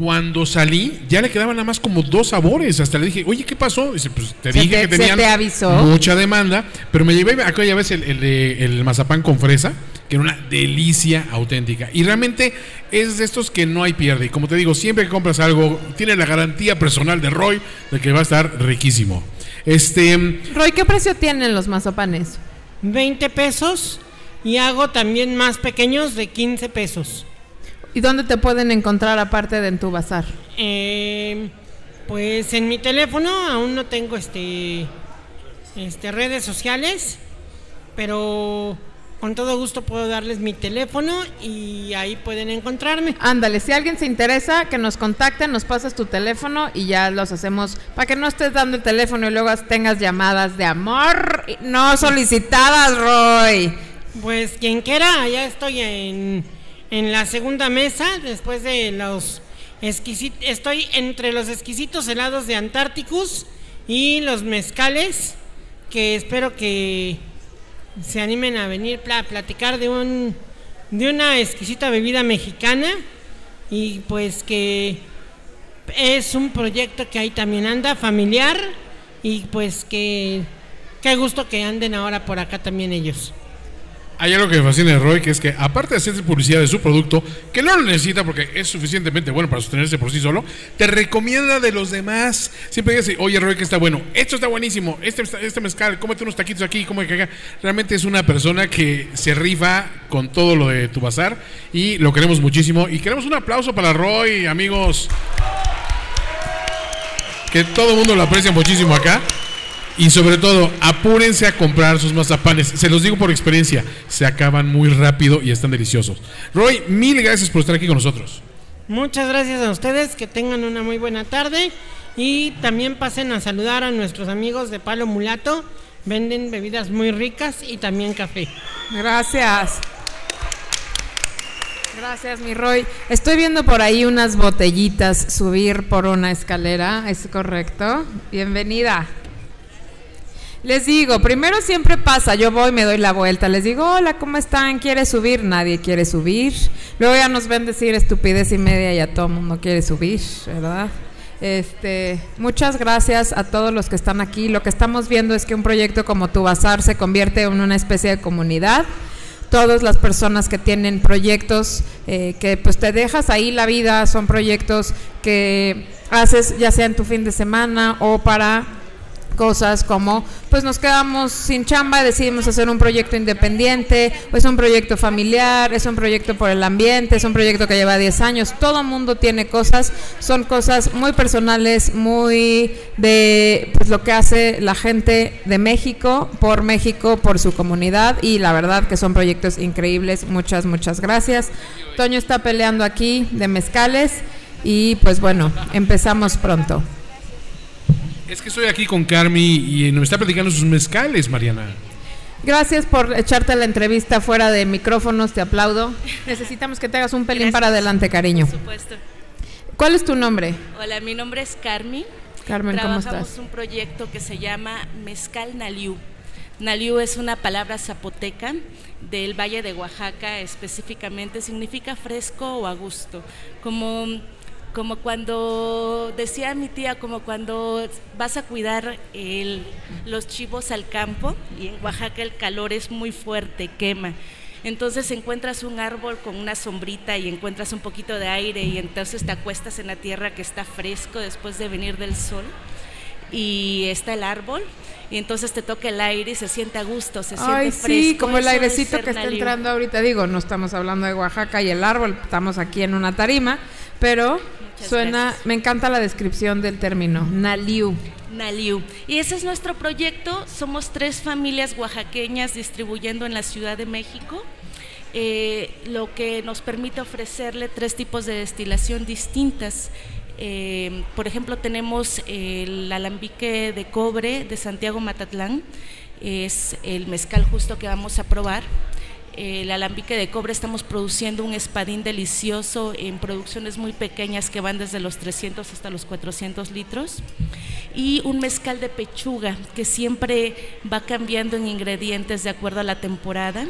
Cuando salí, ya le quedaban nada más como dos sabores. Hasta le dije, oye, ¿qué pasó? Dice, pues te ¿Se dije te- que tenían te avisó? mucha demanda. Pero me llevé aquella vez el, el de- el mazapán con fresa, que era una delicia auténtica. Y realmente es de estos que no hay pierde. Y como te digo, siempre que compras algo, tiene la garantía personal de Roy de que va a estar riquísimo. Este. Roy, ¿qué precio tienen los mazapanes? 20 pesos y hago también más pequeños de 15 pesos. ¿Y dónde te pueden encontrar aparte de en tu bazar? Eh, pues en mi teléfono aún no tengo este, este redes sociales, pero con todo gusto puedo darles mi teléfono y ahí pueden encontrarme. Ándale, si alguien se interesa, que nos contacten, nos pasas tu teléfono y ya los hacemos para que no estés dando el teléfono y luego tengas llamadas de amor no solicitadas, Roy. Pues quien quiera, ya estoy en, en la segunda mesa después de los exquisitos. Estoy entre los exquisitos helados de Antárticus y los mezcales que espero que se animen a venir a platicar de un de una exquisita bebida mexicana y pues que es un proyecto que ahí también anda familiar y pues que qué gusto que anden ahora por acá también ellos. Hay algo que me fascina de Roy, que es que aparte de hacer publicidad de su producto, que no lo necesita porque es suficientemente bueno para sostenerse por sí solo, te recomienda de los demás. Siempre dice, oye Roy, que está bueno, esto está buenísimo, este, este mezcal, cómete unos taquitos aquí, come que acá. Realmente es una persona que se rifa con todo lo de tu bazar y lo queremos muchísimo. Y queremos un aplauso para Roy, amigos. Que todo el mundo lo aprecia muchísimo acá. Y sobre todo, apúrense a comprar sus mazapanes. Se los digo por experiencia, se acaban muy rápido y están deliciosos. Roy, mil gracias por estar aquí con nosotros. Muchas gracias a ustedes, que tengan una muy buena tarde y también pasen a saludar a nuestros amigos de Palo Mulato. Venden bebidas muy ricas y también café. Gracias. Gracias, mi Roy. Estoy viendo por ahí unas botellitas subir por una escalera, ¿es correcto? Bienvenida. Les digo, primero siempre pasa, yo voy, me doy la vuelta, les digo, hola, ¿cómo están? ¿Quiere subir? Nadie quiere subir. Luego ya nos ven decir estupidez y media y ya todo el mundo quiere subir, ¿verdad? Este, muchas gracias a todos los que están aquí. Lo que estamos viendo es que un proyecto como Tu Bazar se convierte en una especie de comunidad. Todas las personas que tienen proyectos eh, que pues te dejas ahí la vida, son proyectos que haces ya sea en tu fin de semana o para cosas como pues nos quedamos sin chamba, decidimos hacer un proyecto independiente, es un proyecto familiar, es un proyecto por el ambiente, es un proyecto que lleva 10 años, todo mundo tiene cosas, son cosas muy personales, muy de pues lo que hace la gente de México, por México, por su comunidad y la verdad que son proyectos increíbles, muchas muchas gracias. Toño está peleando aquí de mezcales y pues bueno, empezamos pronto. Es que estoy aquí con Carmi y nos está platicando sus mezcales, Mariana. Gracias por echarte la entrevista fuera de micrófonos, te aplaudo. Necesitamos que te hagas un pelín para adelante, cariño. Por supuesto. ¿Cuál es tu nombre? Hola, mi nombre es Carmi. Carmen, ¿cómo Trabajamos estás? un proyecto que se llama Mezcal Naliu. Naliu es una palabra zapoteca del Valle de Oaxaca específicamente, significa fresco o a gusto. Como, como cuando, decía mi tía, como cuando vas a cuidar el- los chivos al campo y en Oaxaca el calor es muy fuerte, quema. Entonces encuentras un árbol con una sombrita y encuentras un poquito de aire y entonces te acuestas en la tierra que está fresco después de venir del sol y está el árbol y entonces te toca el aire y se siente a gusto, se siente Ay, fresco. sí, como el airecito que está entrando ahorita. Digo, no estamos hablando de Oaxaca y el árbol, estamos aquí en una tarima, pero suena, me encanta la descripción del término, Naliu. Naliu. Y ese es nuestro proyecto. Somos tres familias oaxaqueñas distribuyendo en la Ciudad de México, eh, lo que nos permite ofrecerle tres tipos de destilación distintas. Eh, por ejemplo, tenemos el alambique de cobre de Santiago Matatlán, es el mezcal justo que vamos a probar. Eh, el alambique de cobre, estamos produciendo un espadín delicioso en producciones muy pequeñas que van desde los 300 hasta los 400 litros. Y un mezcal de pechuga que siempre va cambiando en ingredientes de acuerdo a la temporada.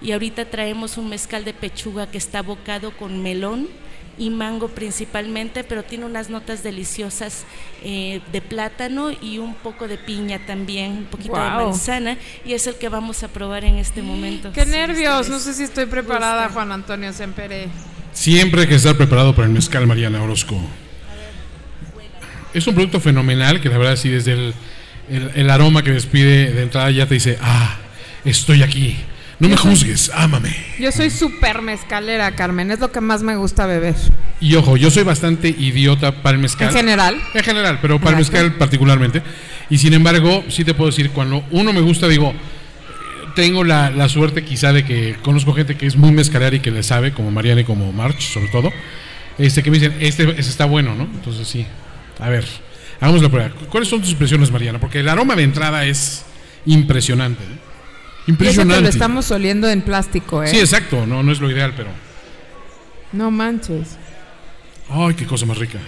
Y ahorita traemos un mezcal de pechuga que está abocado con melón y mango principalmente, pero tiene unas notas deliciosas eh, de plátano y un poco de piña también, un poquito de manzana, y es el que vamos a probar en este momento. Qué Sí, nervios, no sé si estoy preparada. Juan Antonio Sempere. Siempre hay que estar preparado para el mezcal Mariana Orozco. Es un producto fenomenal que la verdad sí desde el, el- el aroma que despide de entrada ya te dice, ah, estoy aquí. No me juzgues, ámame. Yo soy súper mezcalera, Carmen, es lo que más me gusta beber. Y ojo, yo soy bastante idiota para el mezcal. ¿En general? En general, pero para el mezcal particularmente. Y sin embargo, sí te puedo decir, cuando uno me gusta, digo, tengo la, la suerte quizá de que conozco gente que es muy mezcalera y que le sabe, como Mariana y como March, sobre todo, este que me dicen, este, este está bueno, ¿no? Entonces sí. A ver, hagamos la prueba. ¿Cuáles son tus impresiones, Mariana? Porque el aroma de entrada es impresionante. ¿eh? Y eso que Impresionante. lo estamos oliendo en plástico, ¿eh? Sí, exacto, no, no es lo ideal, pero... No manches. Ay, qué cosa más rica.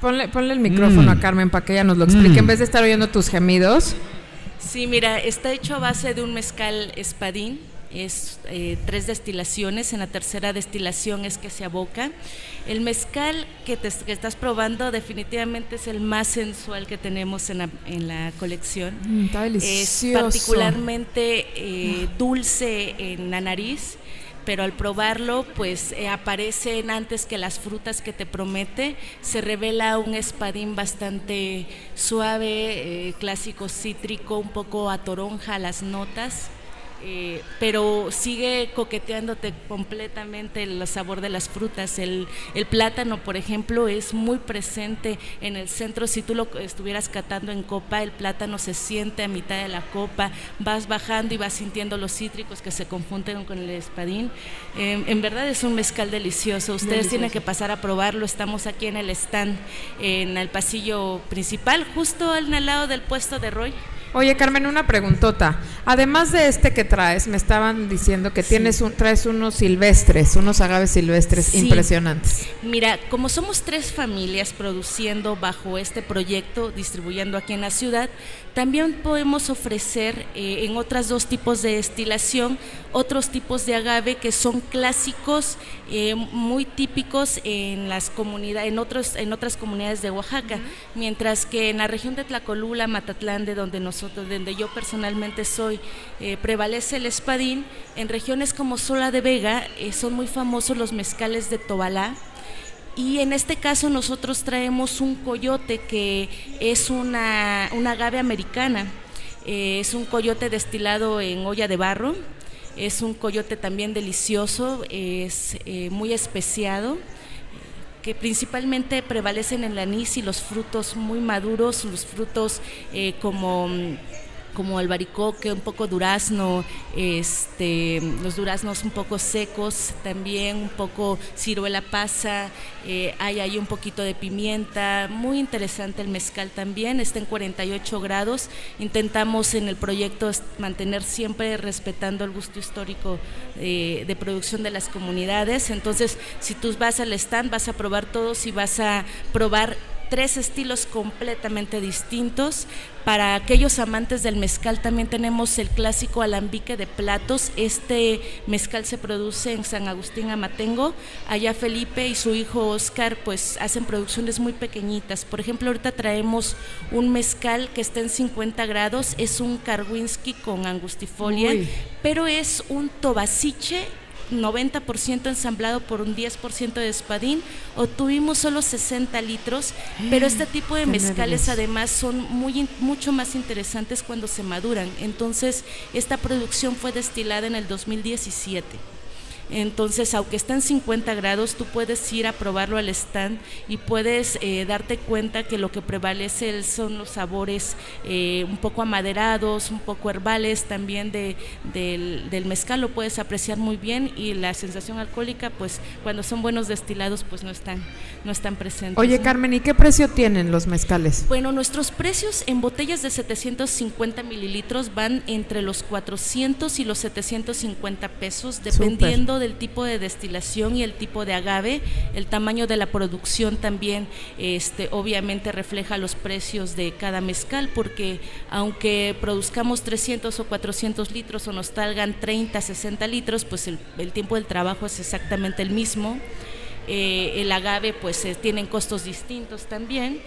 Ponle, ponle el micrófono Mm. a Carmen para que ella nos lo explique, Mm. en vez de estar oyendo tus gemidos. Sí, mira, está hecho a base de un mezcal espadín. Es eh, tres destilaciones. En la tercera destilación es que se aboca. El mezcal que, te, que estás probando definitivamente es el más sensual que tenemos en la, en la colección. Mm, está Es delicioso. particularmente eh, dulce en la nariz, pero al probarlo, pues eh, aparecen antes que las frutas que te promete, se revela un espadín bastante suave, eh, clásico cítrico, un poco a toronja las notas. Eh, pero sigue coqueteándote completamente el sabor de las frutas. El, el plátano, por ejemplo, es muy presente en el centro. Si tú lo estuvieras catando en copa, el plátano se siente a mitad de la copa, vas bajando y vas sintiendo los cítricos que se confunden con el espadín. Eh, en verdad es un mezcal delicioso. Ustedes Delicioso. tienen que pasar a probarlo. Estamos aquí en el stand, en el pasillo principal, justo al lado del puesto de Roy. Oye, Carmen, una preguntota. Además de este que traes, me estaban diciendo que tienes un, traes unos silvestres, unos agaves silvestres Sí. impresionantes. Mira, como somos tres familias produciendo bajo este proyecto, distribuyendo aquí en la ciudad, también podemos ofrecer eh, en otras dos tipos de destilación otros tipos de agave que son clásicos, eh, muy típicos en las comunidades, en otros, en otras comunidades de Oaxaca, mientras que en la región de Tlacolula, Matatlán, de donde nosotros, donde yo personalmente soy, eh, prevalece el espadín. En regiones como Sola de Vega eh, son muy famosos los mezcales de Tobalá. Y en este caso nosotros traemos un coyote que es una, una agave americana. Eh, es un coyote destilado en olla de barro. Es un coyote también delicioso, es eh, muy especiado, que principalmente prevalecen en el anís y los frutos muy maduros, los frutos eh, como como albaricoque, un poco durazno, este, los duraznos un poco secos, también un poco ciruela pasa, eh, hay ahí un poquito de pimienta, muy interesante el mezcal también, está en 48 grados, intentamos en el proyecto mantener siempre respetando el gusto histórico eh, de producción de las comunidades, entonces si tú vas al stand vas a probar todos y vas a probar tres estilos completamente distintos. Para aquellos amantes del mezcal también tenemos el clásico alambique de platos. Este mezcal se produce en San Agustín Amatengo. Allá Felipe y su hijo Oscar pues hacen producciones muy pequeñitas. Por ejemplo, ahorita traemos un mezcal que está en 50 grados, es un Karwinski con angustifolia, Uy. pero es un tobaciche 90% ensamblado por un 10% de espadín, obtuvimos solo 60 litros, pero este tipo de mezcales además son muy, mucho más interesantes cuando se maduran. Entonces, esta producción fue destilada en el 2017. Entonces, aunque está en 50 grados, tú puedes ir a probarlo al stand y puedes eh, darte cuenta que lo que prevalece son los sabores eh, un poco amaderados, un poco herbales también de, del, del mezcal, lo puedes apreciar muy bien y la sensación alcohólica, pues cuando son buenos destilados, pues no están, no están presentes. Oye. Carmen, ¿y qué precio tienen los mezcales? Bueno, nuestros precios en botellas de 750 mililitros van entre los 400 y los 750 pesos, dependiendo del tipo de destilación y el tipo de agave. El tamaño de la producción también, este, obviamente, refleja los precios de cada mezcal, porque aunque produzcamos 300 o 400 litros o nos salgan 30, 60 litros, pues el, tiempo del trabajo es exactamente el mismo. Eh, el agave, pues eh, tienen costos distintos también.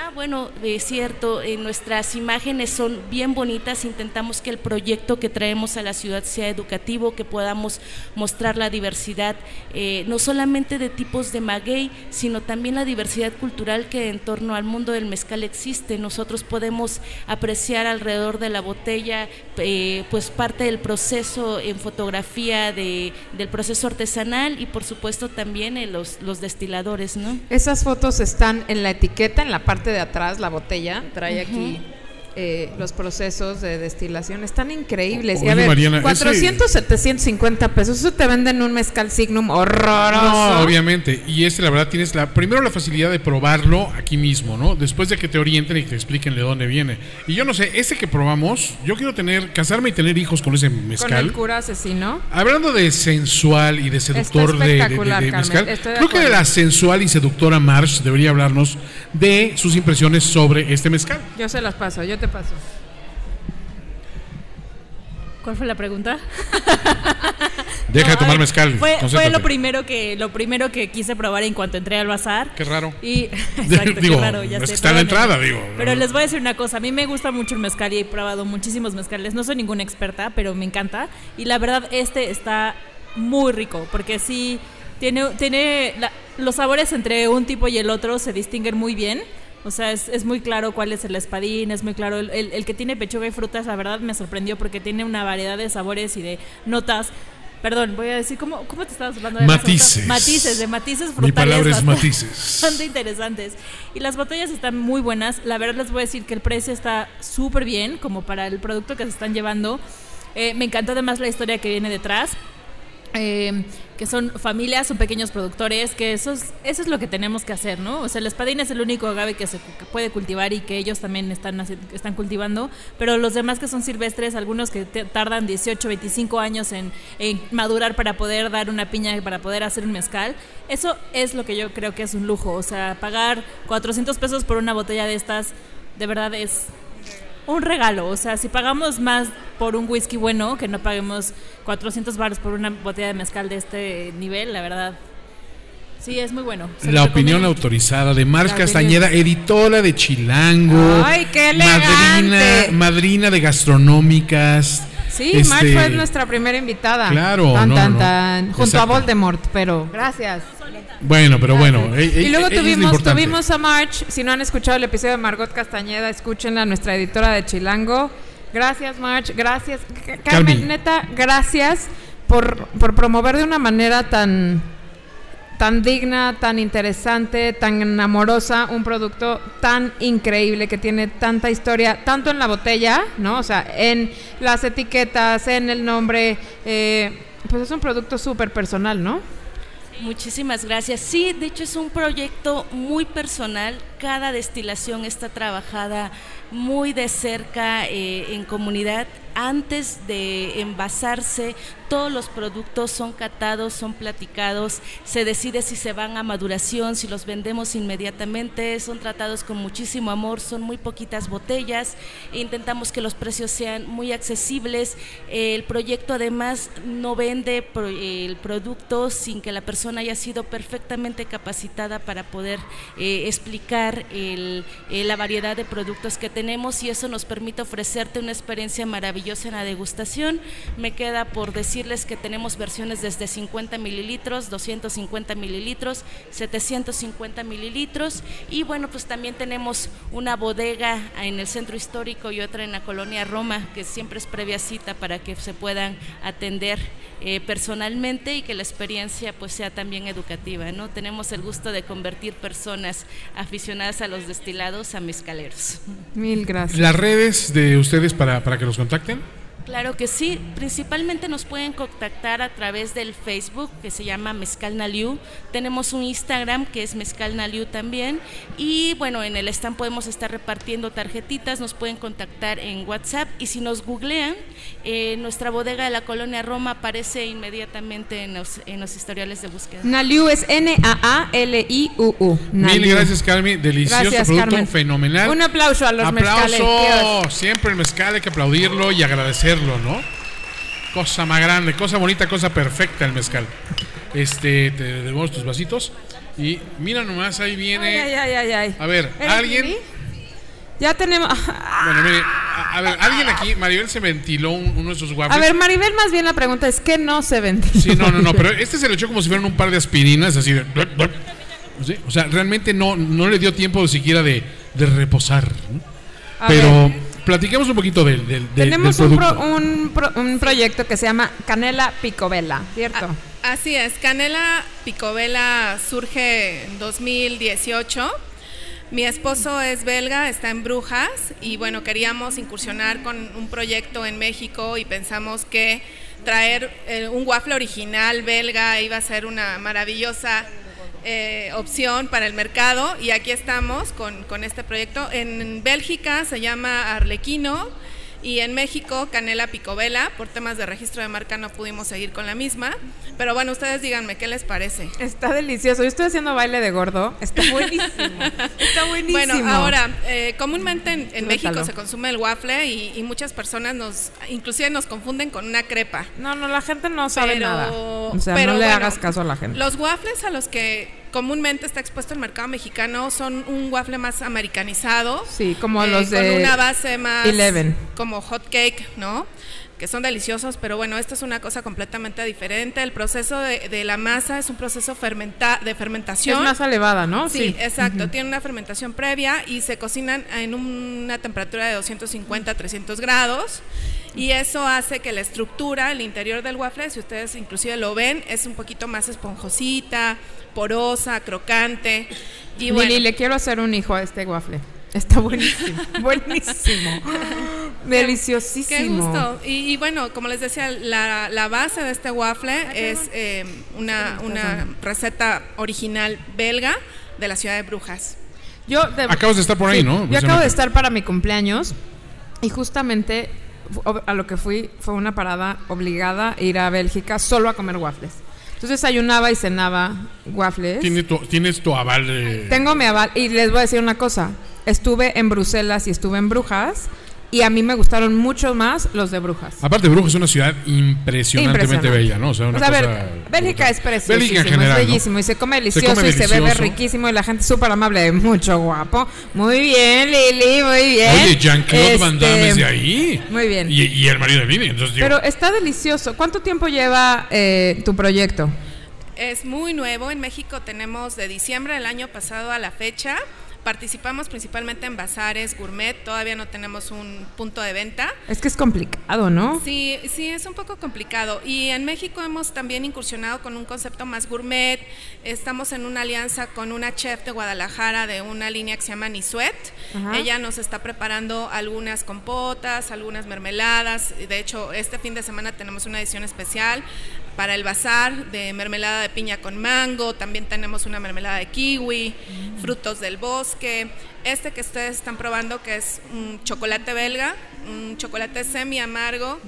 Ah, bueno, es cierto, eh, nuestras imágenes son bien bonitas, intentamos que el proyecto que traemos a la ciudad sea educativo, que podamos mostrar la diversidad, eh, no solamente de tipos de maguey, sino también la diversidad cultural que en torno al mundo del mezcal existe. Nosotros podemos apreciar alrededor de la botella, eh, pues parte del proceso en fotografía de, del proceso artesanal y por supuesto también en los, los destiladores, ¿no? Esas fotos están en la etiqueta, en la parte de atrás, la botella, trae aquí eh, los procesos de destilación, están increíbles. y a ver, Mariana, 400, 750 pesos, eso te venden un mezcal signum horroroso. No, obviamente. Y este, la verdad, tienes la primero la facilidad de probarlo aquí mismo, ¿no? Después de que te orienten y te expliquen de dónde viene. Y yo no sé, este que probamos, yo quiero tener, casarme y tener hijos con ese Con mezcal. el cura asesino. Hablando de sensual y de seductor de- de, mezcal, creo que de la sensual y seductora Marsh debería hablarnos de sus impresiones sobre este mezcal. Yo se las paso, yo te paso. ¿Cuál fue la pregunta? Deja de tomar ver, mezcal, Fue, fue lo primero que lo primero que quise probar en cuanto entré al bazar. Qué raro. Y exacto, Digo, qué raro, ya es sé, que está en la entrada, digo. Pero les voy a decir una cosa, a mí me gusta mucho el mezcal y he probado muchísimos mezcales. No soy ninguna experta, pero me encanta y la verdad este está muy rico porque sí tiene tiene la- los sabores entre un tipo y el otro se distinguen muy bien. O sea, es, es muy claro cuál es el espadín, es muy claro. El, el- el que tiene pechuga y frutas, la verdad me sorprendió porque tiene una variedad de sabores y de notas. Perdón, voy a decir, ¿cómo, cómo te estabas hablando de Matices. Matices, de matices Mi frutales. palabra es matices. Bastante interesantes. Y las botellas están muy buenas. La verdad les voy a decir que el precio está súper bien, como para el producto que se están llevando. Eh, me encanta además la historia que viene detrás. Eh, que son familias, son pequeños productores, que eso es, eso es lo que tenemos que hacer, ¿no? O sea, el espadín es el único agave que se puede cultivar y que ellos también están, están cultivando, pero los demás que son silvestres, algunos que tardan 18, 25 años en, en madurar para poder dar una piña, para poder hacer un mezcal, eso es lo que yo creo que es un lujo, o sea, pagar 400 pesos por una botella de estas, de verdad es un regalo. O sea, si pagamos más por un whisky bueno, que no paguemos 400 baros por una botella de mezcal de este nivel, la verdad. Sí, es muy bueno. Se La opinión recomiendo. autorizada de Marx La Castañeda, editora de Chilango. ¡Ay, qué madrina de gastronómicas. Sí, Este, March fue nuestra primera invitada. Claro, Tan, no, tan, no. tan. Junto Exacto. a Voldemort, pero gracias. Bueno, pero bueno. eh, eh, Y luego tuvimos, tuvimos a March. Si no han escuchado el episodio de Margot Castañeda, escúchenla, nuestra editora de Chilango. Gracias, March. Gracias. Carmen, Carmen. neta, gracias por, por promover de una manera tan, tan digna, tan interesante, tan amorosa, un producto tan increíble que tiene tanta historia, tanto en la botella, ¿no? O sea, en las etiquetas, en el nombre. eh, pues es un producto súper personal, ¿no? Muchísimas gracias. Sí, de hecho es un proyecto muy personal. Cada destilación está trabajada muy de cerca eh, en comunidad. Antes de envasarse, todos los productos son catados, son platicados, se decide si se van a maduración, si los vendemos inmediatamente, son tratados con muchísimo amor, son muy poquitas botellas, e intentamos que los precios sean muy accesibles. El proyecto además no vende el producto sin que la persona haya sido perfectamente capacitada para poder eh, explicar el- eh, la variedad de productos que tenemos y eso nos permite ofrecerte una experiencia maravillosa en la degustación. Me queda por decirles que tenemos versiones desde 50 mililitros, 250 mililitros, 750 mililitros y bueno, pues también tenemos una bodega en el centro histórico y otra en la colonia Roma, que siempre es previa cita para que se puedan atender eh, personalmente y que la experiencia pues sea también educativa, ¿no? Tenemos el gusto de convertir personas aficionadas a los destilados a mezcaleros. Mil gracias. Las redes de ustedes para, para que los contacten. Claro que sí, principalmente nos pueden contactar a través del Facebook que se llama Mezcal Naliu. Tenemos un Instagram que es Mezcal Naliu también. Y bueno, en el stand podemos estar repartiendo tarjetitas, nos pueden contactar en WhatsApp. Y si nos googlean, eh, nuestra bodega de la colonia Roma aparece inmediatamente en los, en los historiales de búsqueda. Naliu es N-A-A-L-I-U-U. Mil gracias, Carmen. Delicioso Gracias, producto, Carmen. fenomenal. Un aplauso a los Aplauso. mezcales. Siempre el mezcal hay que aplaudirlo y agradecerlo, ¿no? Cosa más grande, cosa bonita, cosa perfecta el mezcal. Este, te debemos tus vasitos. Y mira nomás, ahí viene. Ay, ay, ay, ay. A ver, ¿Eres alguien. Ya tenemos. Bueno, mire, a, a ver, alguien aquí, Maribel se ventiló un- uno de esos waffles. A ver, Maribel, más bien la pregunta es: ¿qué no se vende? Sí, no, no, no, pero este se lo echó como si fueran un par de aspirinas, así de. Sí, O sea, realmente no, no le dio tiempo siquiera de, de reposar. Pero platiquemos un poquito del, del, del- Tenemos del un, pro- un, pro- un proyecto que se llama Canela Picovela, ¿cierto? Así es, Canela Picovela surge en 2018. Mi esposo es belga, está en Brujas y bueno, queríamos incursionar con un proyecto en México y pensamos que traer eh, un waffle original belga iba a ser una maravillosa eh, opción para el mercado y aquí estamos con, con este proyecto. En Bélgica se llama Arlequino y en México Canela Picovela. Por temas de registro de marca no pudimos seguir con la misma. Pero bueno, ustedes díganme, ¿qué les parece? Está delicioso. Yo estoy haciendo baile de gordo. Está buenísimo. Está buenísimo. Bueno, ahora, eh, comúnmente en, en México se consume el waffle y, y muchas personas nos, inclusive nos confunden con una crepa. No, no, la gente no sabe Pero- nada. O sea, pero no le bueno, hagas caso a la gente. Los waffles a los que comúnmente está expuesto el mercado mexicano son un waffle más americanizado. Sí, como eh, los de Con una base más Eleven. como hot cake, ¿no? Que son deliciosos, pero bueno, esto es una cosa completamente diferente. El proceso de, de la masa es un proceso fermenta, de fermentación. Es más elevada, ¿no? Sí, Sí. exacto. Tiene una fermentación previa y se cocinan en una temperatura de 250 a 300 grados. Y eso hace que la estructura, el interior del waffle, si ustedes inclusive lo ven, es un poquito más esponjosita, porosa, crocante. Y Lili, bueno, le quiero hacer un hijo a este waffle. Está buenísimo. buenísimo. Deliciosísimo. Qué gusto. Y, y bueno, como les decía, la, la base de este waffle es eh, una, una receta original belga de la ciudad de Brujas. Yo de- Acabas de estar por ahí, Sí, ¿no? Yo acabo de estar para mi cumpleaños y justamente a lo que fui fue una parada obligada a ir a Bélgica solo a comer waffles. Entonces desayunaba y cenaba waffles. Tiene tu- tienes tu aval de... Tengo mi aval y les voy a decir una cosa. Estuve en Bruselas y estuve en Brujas y a mí me gustaron mucho más los de Brujas. Aparte, Brujas es una ciudad impresionantemente Impresionante. bella, ¿no? O sea, una O sea, a ver, cosa Bélgica es precioso. Bélgica en general, es ¿no? bellísimo y se come Se delicioso come y se bebe riquísimo y la gente es súper amable, mucho guapo. Muy bien, Lili, muy bien. Oye, Jean-Claude Van Damme Este, es de ahí. Muy bien. Y, y el marido de Lili. Entonces, digo, Pero está delicioso. ¿Cuánto tiempo lleva eh, tu proyecto? Es muy nuevo. En México tenemos de diciembre del año pasado a la fecha. Participamos principalmente en bazares gourmet. Todavía no tenemos un punto de venta. Es que es complicado, ¿no? Sí, sí, es un poco complicado. Y en México hemos también incursionado con un concepto más gourmet. Estamos en una alianza con una chef de Guadalajara de una línea que se llama Nisuet. Ajá. Ella nos está preparando algunas compotas, algunas mermeladas. De hecho, este fin de semana tenemos una edición especial para el bazar de mermelada de piña con mango. También tenemos una mermelada de kiwi, frutos del bosque. Este que ustedes están probando, que es un chocolate belga, un chocolate semi amargo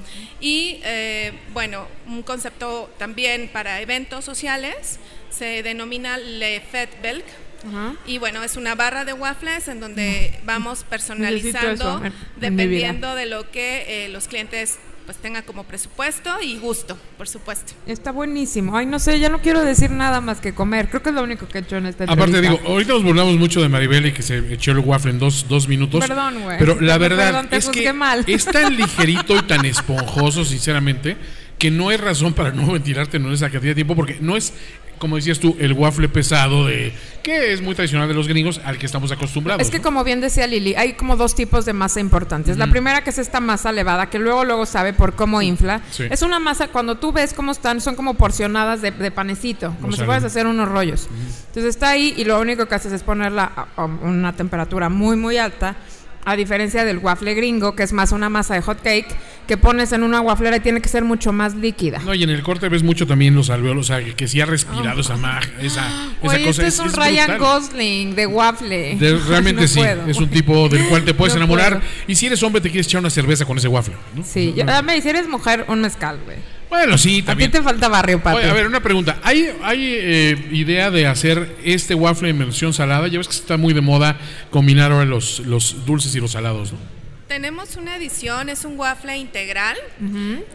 y eh, bueno, un concepto también para eventos sociales, se denomina Le Fête Belge. Ajá. Y bueno, es una barra de waffles en donde vamos Necesito personalizando dependiendo de lo que eh, los clientes pues tenga como presupuesto y gusto, por supuesto. Está buenísimo. Ay, no sé, ya no quiero decir nada más que comer. Creo que es lo único que he hecho en esta Aparte entrevista. digo, ahorita nos burlamos mucho de Maribel y que se echó el waffle en dos, dos minutos. Perdón, güey. Pero la verdad Perdón, te es que mal. es tan ligerito y tan esponjoso, sinceramente, que no hay razón para no ventilarte en esa cantidad de tiempo porque no es, como decías tú, el waffle pesado de que es muy tradicional de los gringos al que estamos acostumbrados. Es que como bien decía Lili, hay como dos tipos de masa importantes. La primera que es esta masa elevada, que luego luego sabe por cómo infla. Sí. Es una masa, cuando tú ves cómo están, son como porcionadas de, de panecito, como si salen. fueras a hacer unos rollos. Entonces está ahí y lo único que haces es ponerla a, a una temperatura muy muy alta. A diferencia del waffle gringo, que es más una masa de hot cake, que pones en una wafflera y tiene que ser mucho más líquida. No, y en el corte ves mucho también los alveolos, o sea, que, sí ha respirado esa, mag- esa, esa cosa. este es, un Ryan. Gosling de waffle. De- realmente No sí, puedo. es un tipo del cual te puedes No enamorar. puedo. Y si eres hombre, te quieres echar una cerveza con ese waffle. ¿no? Sí, yo- dame, si eres mujer, un mezcal, güey. Bueno, sí, A ti también. te falta barrio, papi. Oye, a ver, una pregunta. ¿Hay, hay eh, idea de hacer este waffle en versión salada? Ya ves que está muy de moda combinar ahora los, los dulces y los salados, ¿no? Tenemos una edición, es un waffle integral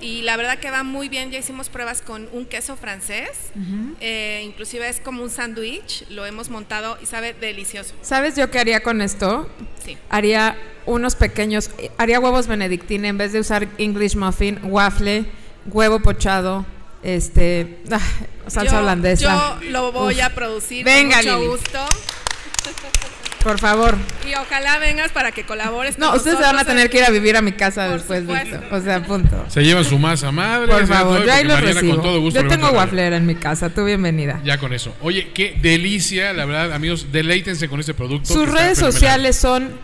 y la verdad que va muy bien. Ya hicimos pruebas con un queso francés, eh, inclusive es como un sándwich, lo hemos montado y sabe delicioso. ¿Sabes yo qué haría con esto? Sí. Haría unos pequeños, eh, haría huevos benedictine en vez de usar English muffin, waffle, huevo pochado, este, ah, salsa Yo- holandesa. Yo lo voy Uf. a producir Venga, con mucho Lili. gusto Por favor. y ojalá vengas para que colabores. No, con ustedes se van a tener en- que ir a vivir a mi casa después de esto. O sea, punto. Se llevan su masa madre. Por favor, yo ahí los Mariana recibo. con todo gusto Yo tengo wafflera en mi casa, tú bienvenida. Ya con eso. Oye, qué delicia, la verdad, amigos, deleítense con este producto. Sus redes sociales son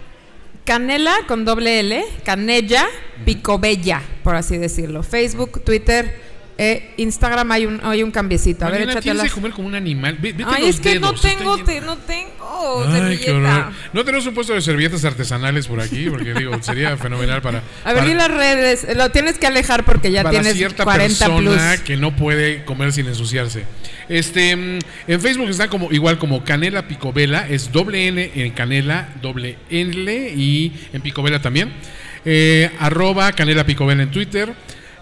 Canela con doble L, Canella Picobella, por así decirlo. Facebook, Twitter, eh, Instagram hay un, hay un cambiecito. A ver, Mariana, tienes échatelas. que comer como un animal. Vete Ay, los es que no dedos, tengo, te- no tengo Ay, qué servilleta. horror. No tenemos un puesto de servilletas artesanales por aquí, porque digo, sería fenomenal para. A ver, para- las redes. Lo tienes que alejar porque ya para tienes cierta 40 plus. persona que no puede comer sin ensuciarse. Este, mm, en Facebook está como igual como Canela Picovela, es doble N en Canela, doble L y en Picovela también. Eh, arroba Canela Picovela en Twitter.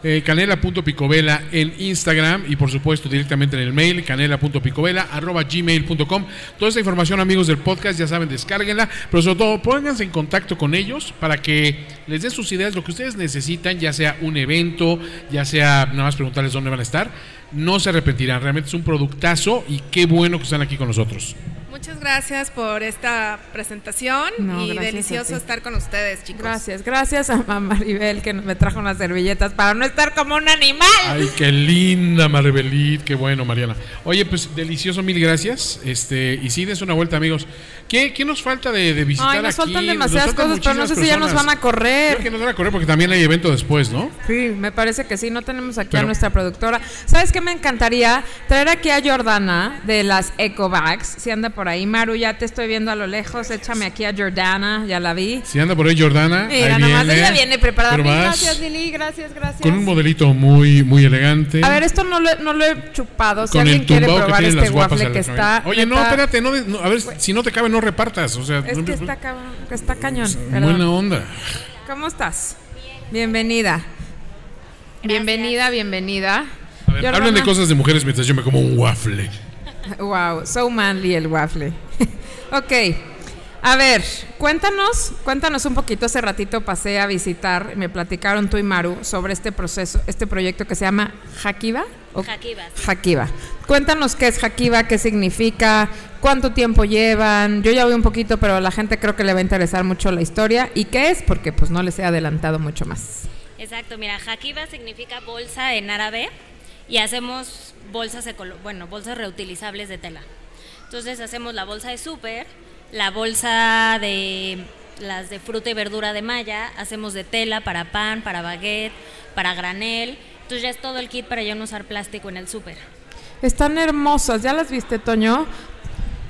Eh, canela.picovela en Instagram y por supuesto directamente en el mail canela.picovela arroba gmail.com toda esta información amigos del podcast ya saben descárguenla pero sobre todo pónganse en contacto con ellos para que les den sus ideas lo que ustedes necesitan ya sea un evento ya sea nada más preguntarles dónde van a estar. No se arrepentirán realmente es un productazo y qué bueno que están aquí con nosotros Muchas gracias por esta presentación No, y delicioso estar con ustedes, chicos. Gracias, gracias a Maribel que me trajo unas servilletas para no estar como un animal. Ay, qué linda Marbelit, qué bueno Mariana. Oye, pues delicioso, mil gracias. Este, y sí, des una vuelta, amigos. ¿Qué, qué nos falta de, de visitar Ay, nos aquí? faltan demasiadas faltan cosas, pero no sé si ya nos van a correr. Creo que nos van a correr porque también hay evento después, ¿no? Sí, me parece que sí. No tenemos aquí a nuestra productora. ¿Sabes qué me encantaría? Traer aquí a Jordana de las Eco Bags. Si anda por ahí, Maru, ya te estoy viendo a lo lejos. Échame aquí a Jordana, ya la vi. Si anda por ahí Jordana, Mira, ahí nomás viene, ella viene preparada. gracias, Lili. Gracias, gracias. Con un modelito muy, muy elegante. A ver, esto no lo, no lo he chupado. Si con alguien quiere probar este waffle que está. Oye, no, espérate, no, no, a ver, si no te cabe, no repartas. O sea, Es no- que está, está cañón. buena onda. ¿Cómo estás? Bienvenida. Bienvenida, bienvenida. A ver, hablen de cosas de mujeres mientras yo me como un waffle. Wow, so manly el waffle. ok. A ver, cuéntanos, cuéntanos un poquito. Hace ratito pasé a visitar, me platicaron tú y Maru sobre este proceso, este proyecto que se llama Hakiba. ¿O- Hakiba, sí. Hakiba. Cuéntanos qué es Hakiba, qué significa, cuánto tiempo llevan. Yo ya voy un poquito, pero a la gente creo que le va a interesar mucho la historia. ¿Y qué es? Porque pues no les he adelantado mucho más. Exacto, mira, Hakiba significa bolsa en árabe y hacemos bolsas, bueno, bolsas reutilizables de tela. Entonces hacemos la bolsa de súper, la bolsa de las de fruta y verdura de malla, hacemos de tela para pan, para baguette, para granel. Entonces ya es todo el kit para ya no usar plástico en el súper. Están hermosas, ¿ya las viste, Toño?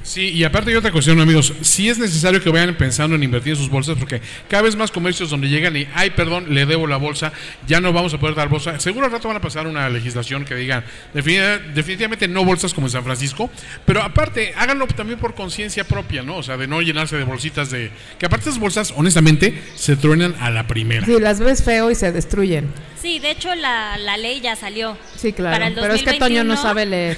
Sí, y aparte hay otra cuestión, amigos. Sí es necesario que vayan pensando en invertir en sus bolsas porque cada vez más comercios donde llegan y, ay, perdón, le debo la bolsa, ya no vamos a poder dar bolsa. Seguro al rato van a pasar una legislación que diga defini- definitivamente no bolsas como en San Francisco, pero aparte háganlo también por conciencia propia, ¿no? O sea, de no llenarse de bolsitas de... Que aparte esas bolsas, honestamente, se truenan a la primera. Sí, las ves feo y se destruyen. Sí, de hecho la, la ley ya salió. Sí, claro. Para el Pero es que Toño no 2021 sabe leer.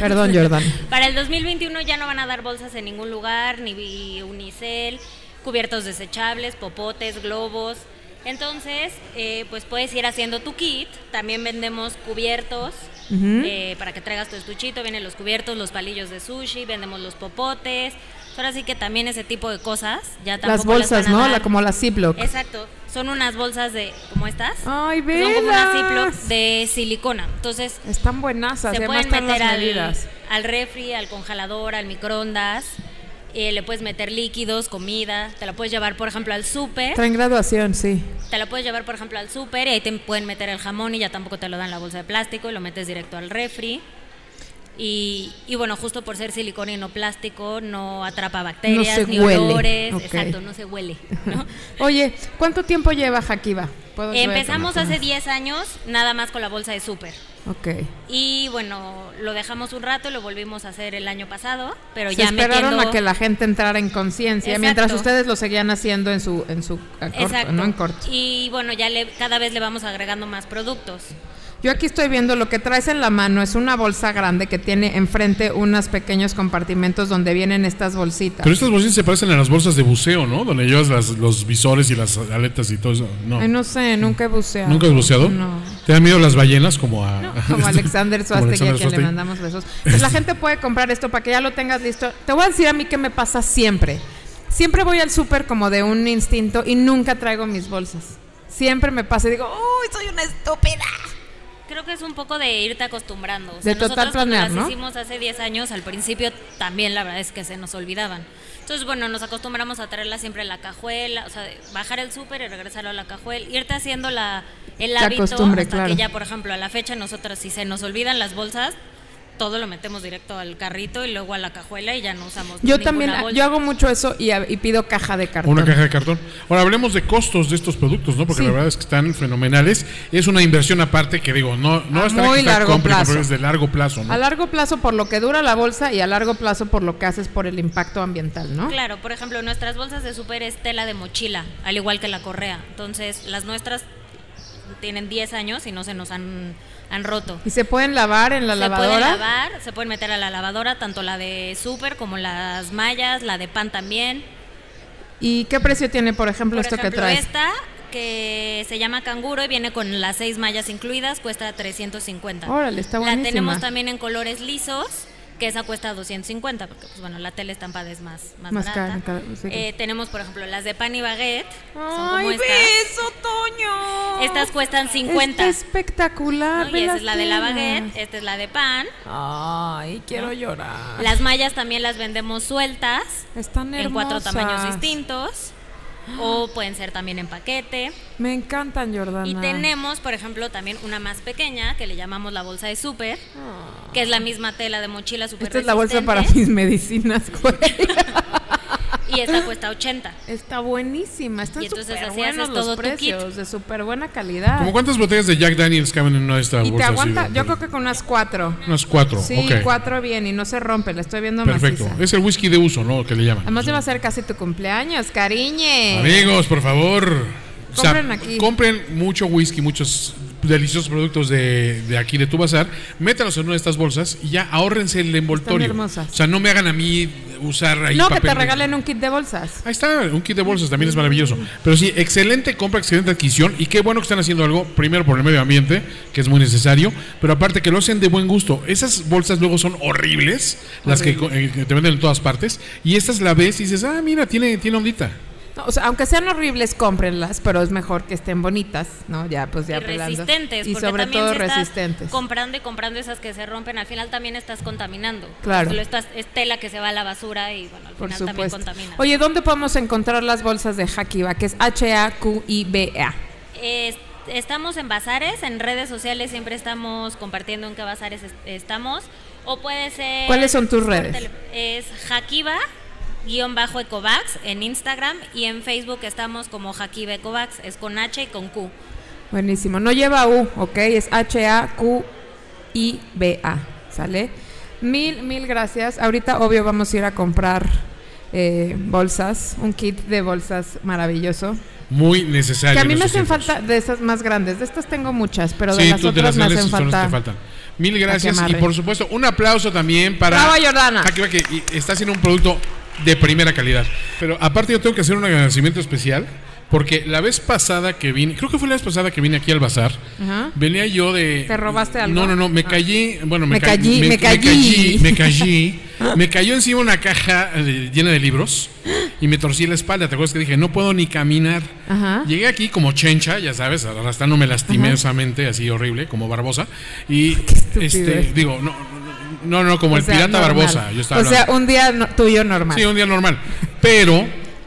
Perdón, Jordan. Para el 2021 ya no van a dar bolsas en ningún lugar, ni unicel, cubiertos desechables, popotes, globos. Entonces, eh, pues puedes ir haciendo tu kit. También vendemos cubiertos eh, para que traigas tu estuchito. Vienen los cubiertos, los palillos de sushi, vendemos los popotes. Ahora sí que también ese tipo de cosas. Ya Las tampoco bolsas, van a ¿no? La, como las Ziploc. Exacto. Son unas bolsas de, como estas. Ay, Son como unas Ziploc velas. de silicona. Entonces, Están buenazas. se pueden están las meter al, al refri, al congelador, al microondas. eh, le puedes meter líquidos, comida. Te la puedes llevar, por ejemplo, al súper. Traen graduación, sí. Te la puedes llevar, por ejemplo, al súper y ahí te pueden meter el jamón y ya tampoco te lo dan en la bolsa de plástico y lo metes directo al refri. Y, y bueno, justo por ser silicona y no plástico, no atrapa bacterias, se ni huele. olores. Exacto, no se huele. ¿no? Oye, ¿cuánto tiempo lleva Jaquiba? ¿Puedo yo Empezamos hace 10 años nada más con la bolsa de súper. Ok. Y bueno, lo dejamos un rato, lo volvimos a hacer el año pasado, pero Se ya esperaron metiendo... a que la gente entrara en conciencia, mientras ustedes lo seguían haciendo en su en su corto, no en corto. Y bueno, ya le, cada vez le vamos agregando más productos. Yo aquí estoy viendo lo que traes en la mano es una bolsa grande que tiene enfrente unos pequeños compartimentos donde vienen estas bolsitas. Pero estas bolsitas se parecen a las bolsas de buceo, ¿no? Donde llevas las- los visores y las aletas y todo eso. No. Ay, no sé, nunca he buceado. ¿Nunca has buceado? No. ¿Te dan miedo las ballenas como a... Como Alexander Suástegui, a quien le mandamos besos. Pues la gente puede comprar esto para que ya lo tengas listo. Te voy a decir a mí qué me pasa siempre. Siempre voy al súper como de un instinto y nunca traigo mis bolsas. Siempre me pasa y digo, uy, soy una estúpida. Creo que es un poco de irte acostumbrando. O De sea, total nosotros cuando planear, las ¿no? hicimos hace 10 años, al principio también la verdad es que se nos olvidaban. Entonces, bueno, nos acostumbramos a traerla siempre en la cajuela, o sea, de bajar el súper y regresarlo a la cajuela, irte haciendo la, el hábito hasta claro. que ya, por ejemplo, a la fecha nosotros si se nos olvidan las bolsas, todo lo metemos directo al carrito y luego a la cajuela y ya no usamos Yo también, bolsa. yo hago mucho eso y, y pido caja de cartón. Una caja de cartón. Ahora hablemos de costos de estos productos, ¿no? Porque Sí. la verdad es que están fenomenales. Es una inversión aparte que digo, no, no A está muy que está largo compre, plazo. pero es de largo plazo, ¿no? A largo plazo por lo que dura la bolsa y a largo plazo por lo que haces por el impacto ambiental, ¿no? Claro, por ejemplo, nuestras bolsas de súper es tela de mochila, al igual que la correa. Entonces, las nuestras tienen 10 años y no se nos han, han roto. Y se pueden lavar en la se lavadora. pueden lavar, se pueden meter a la lavadora, tanto la de súper como las mallas, la de pan también. ¿Y qué precio tiene, por ejemplo, Por esto ejemplo, que traes? esta que se llama canguro y viene con las seis mallas incluidas, cuesta 350. Órale, está La buenísima. tenemos también en colores lisos, que esa cuesta 250, porque pues bueno, la tela estampada es más, más, Más barata. cara, sí. Eh, tenemos, por ejemplo, las de pan y baguette. son ¡Ay, como beso, Toño! Estas cuestan 50. Está espectacular. ¿no? Y esa es la de la baguette, esta es la de pan. Ay, quiero ¿no? llorar. Las mallas también las vendemos sueltas. Están En cuatro tamaños distintos. O pueden ser también en paquete. Me encantan, Jordana. Y tenemos, por ejemplo, también una más pequeña que le llamamos la bolsa de súper, que es la misma tela de mochila súper Esta es la bolsa para mis medicinas, güey. Y esta cuesta 80. Está buenísima. Están súper buenos todo los tu precios, de súper buena calidad. ¿Cómo cuántas botellas de Jack Daniels caben en una de estas y te bolsas? aguanta, yo creo que con unas cuatro. Unas cuatro, Sí, cuatro bien y no se rompe, la estoy viendo Perfecto. maciza. Es el whisky de uso, ¿no? Que le llaman. Además va a ser casi tu cumpleaños, cariñe. Amigos, por favor. O sea, Compren aquí. compren mucho whisky, muchos deliciosos productos de, de aquí de tu bazar, métalos en una de estas bolsas y ya ahórrense el envoltorio. hermosas. O sea, no me hagan a mí usar ahí no, que papel te de- regalen un kit de bolsas. Ahí está, un kit de bolsas también es maravilloso. Pero sí, excelente compra, excelente adquisición. Y qué bueno que están haciendo algo, primero por el medio ambiente, que es muy necesario, pero aparte que lo hacen de buen gusto. Esas bolsas luego son horribles, las que, eh, que te venden en todas partes. Y estas la ves y dices, ah, mira, tiene, tiene ondita. No, o sea, aunque sean horribles, cómprenlas, pero es mejor que estén bonitas, ¿no? Ya, pues ya y resistentes. Y porque sobre también todo si estás resistentes. Comprando y comprando esas que se rompen, al final también estás contaminando. Claro. Lo estás, es tela que se va a la basura y bueno, al Por final también contamina. Oye, ¿dónde podemos encontrar las bolsas de Hakiba? Que es H-A-Q-I-B-A. Es- estamos en bazares, en redes sociales siempre estamos compartiendo en qué bazares est- estamos. O puede ser... ¿Cuáles son tus redes? Es Jaquiba guion bajo Ecovax en Instagram y en Facebook estamos como Jaquiba Ecovax, es con H y con Q. Buenísimo. No lleva U, ¿ok? Es H-A-Q-I-B-A. ¿Sale? Mil, mil gracias. Ahorita, obvio, vamos a ir a comprar eh, bolsas, un kit de bolsas maravilloso. Muy necesario. Que a mí me hacen tiempos. falta de esas más grandes. De estas tengo muchas, pero de sí, las tú de otras las me grandes hacen son las que falta. faltan. Mil gracias y por supuesto un aplauso también para Bravo, Jordana. Jaquiba, que y- está haciendo un producto de primera calidad. Pero aparte yo tengo que hacer un agradecimiento especial porque la vez pasada que vine, creo que fue la vez pasada que vine aquí al bazar, Ajá. venía yo de ¿Te robaste algo? No, no, no, me callé, bueno, me, Me ca- callí, me callí. callí, me callí, me cayó encima una caja eh, llena de libros y me torcí la espalda, ¿te acuerdas que dije, no puedo ni caminar? Ajá. Llegué aquí como chencha, ya sabes, arrastrándome lastimosamente, así horrible, como Barbosa. Y este, digo, no, no, no, como O el sea, pirata normal. Barbosa. Yo estaba o sea, un día no- tuyo normal. Sí, un día normal. Pero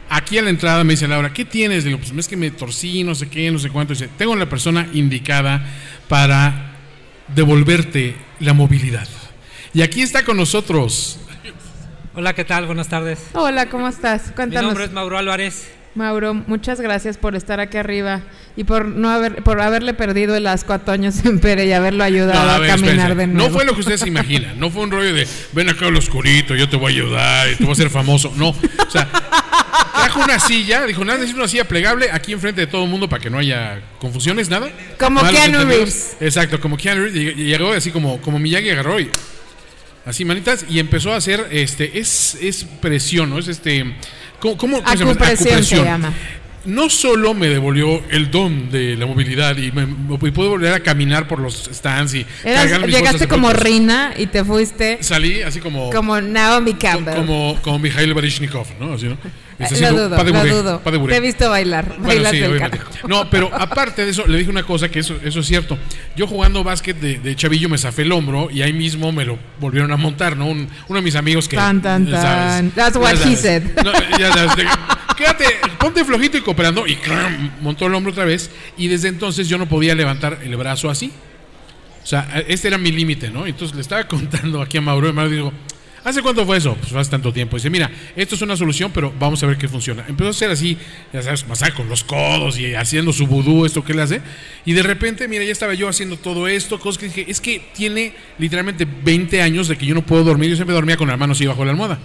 aquí a la entrada me dice Laura, ¿qué tienes? Digo, pues es que me torcí, no sé qué, no sé cuánto. Dice, tengo la persona indicada para devolverte la movilidad. Y aquí está con nosotros. Hola, ¿qué tal? Buenas tardes. Hola, ¿cómo estás? Mi Cuéntanos. nombre es Mauro Álvarez. Mauro, muchas gracias por estar aquí arriba y por no haber por haberle perdido el asco a Toño Sempere y haberlo ayudado No, a, caminar espérense. de nuevo. No fue lo que ustedes se imaginan. No fue un rollo de ven acá al oscurito, yo te voy a ayudar y te voy a hacer famoso. No. O sea, trajo una silla, dijo, nada, necesito una silla plegable aquí enfrente de todo el mundo para que no haya confusiones, nada. Como Malos Keanu. Reeves. Exacto, como Keanu Reeves. y- y Llegó así como, como Miyagi agarró y así manitas y empezó a hacer este es es presión, ¿no? Es este ¿cómo, cómo, cómo se llama? Acupresión se llama. No solo me devolvió el don de la movilidad y, me, pude volver a caminar por los stands y Eras- cargar mis llegaste como. Rina y te fuiste Salí así como como Naomi Campbell. como, como Mikhail Baryshnikov, ¿no? Así, ¿no? Está Eh, lo dudo, pas de lo bourrée, dudo. de. Te he visto bailar, Bueno, sí. No, pero aparte de eso, le dije una cosa que eso, eso es cierto. Yo jugando básquet de, de chavillo me zafé el hombro y ahí mismo me lo volvieron a montar, ¿no? Un- uno de mis amigos que. Tan, tan, tan. sabes, That's what he said. No, ya sabes, de- quédate, ponte flojito y cooperando. Y ¡cram! montó el hombro otra vez. Y desde entonces yo no podía levantar el brazo así. O sea, este era mi límite, ¿no? Entonces le estaba contando aquí a Mauro y Mauro digo, ¿hace cuánto fue eso? Pues hace tanto tiempo. Dice, mira, esto es una solución, pero vamos a ver qué funciona. Empezó a hacer así, ya sabes, masaje con los codos y haciendo su vudú, esto que le hace. Y de repente, mira, ya estaba yo haciendo todo esto, cosas que dije, es que tiene literalmente 20 años de que yo no puedo dormir. Yo siempre dormía con la mano así bajo la almohada.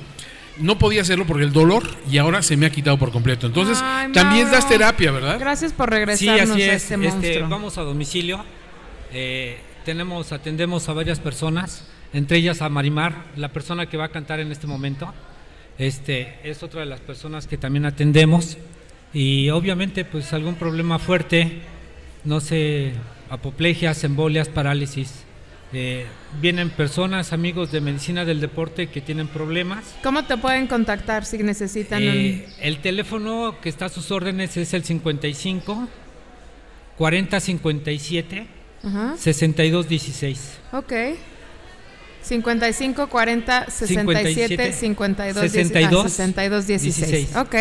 No podía hacerlo porque el dolor y ahora se me ha quitado por completo. Entonces, Ay, también das terapia, ¿verdad? Gracias por Sí, regresarnos así a es. este Este, monstruo. vamos a domicilio. Eh, tenemos, atendemos a varias personas, entre ellas a Marimar, la persona que va a cantar en este momento. Este es otra de las personas que también atendemos y obviamente pues algún problema fuerte, no sé, apoplegias, embolias, parálisis. Eh, vienen personas, amigos de medicina del deporte que tienen problemas. ¿Cómo te pueden contactar si necesitan Eh, el teléfono que está a sus órdenes es el 55 40 57 Ajá. 62 16. un... Ok. 55 40 67 52 62, 62 16. 16. Ok.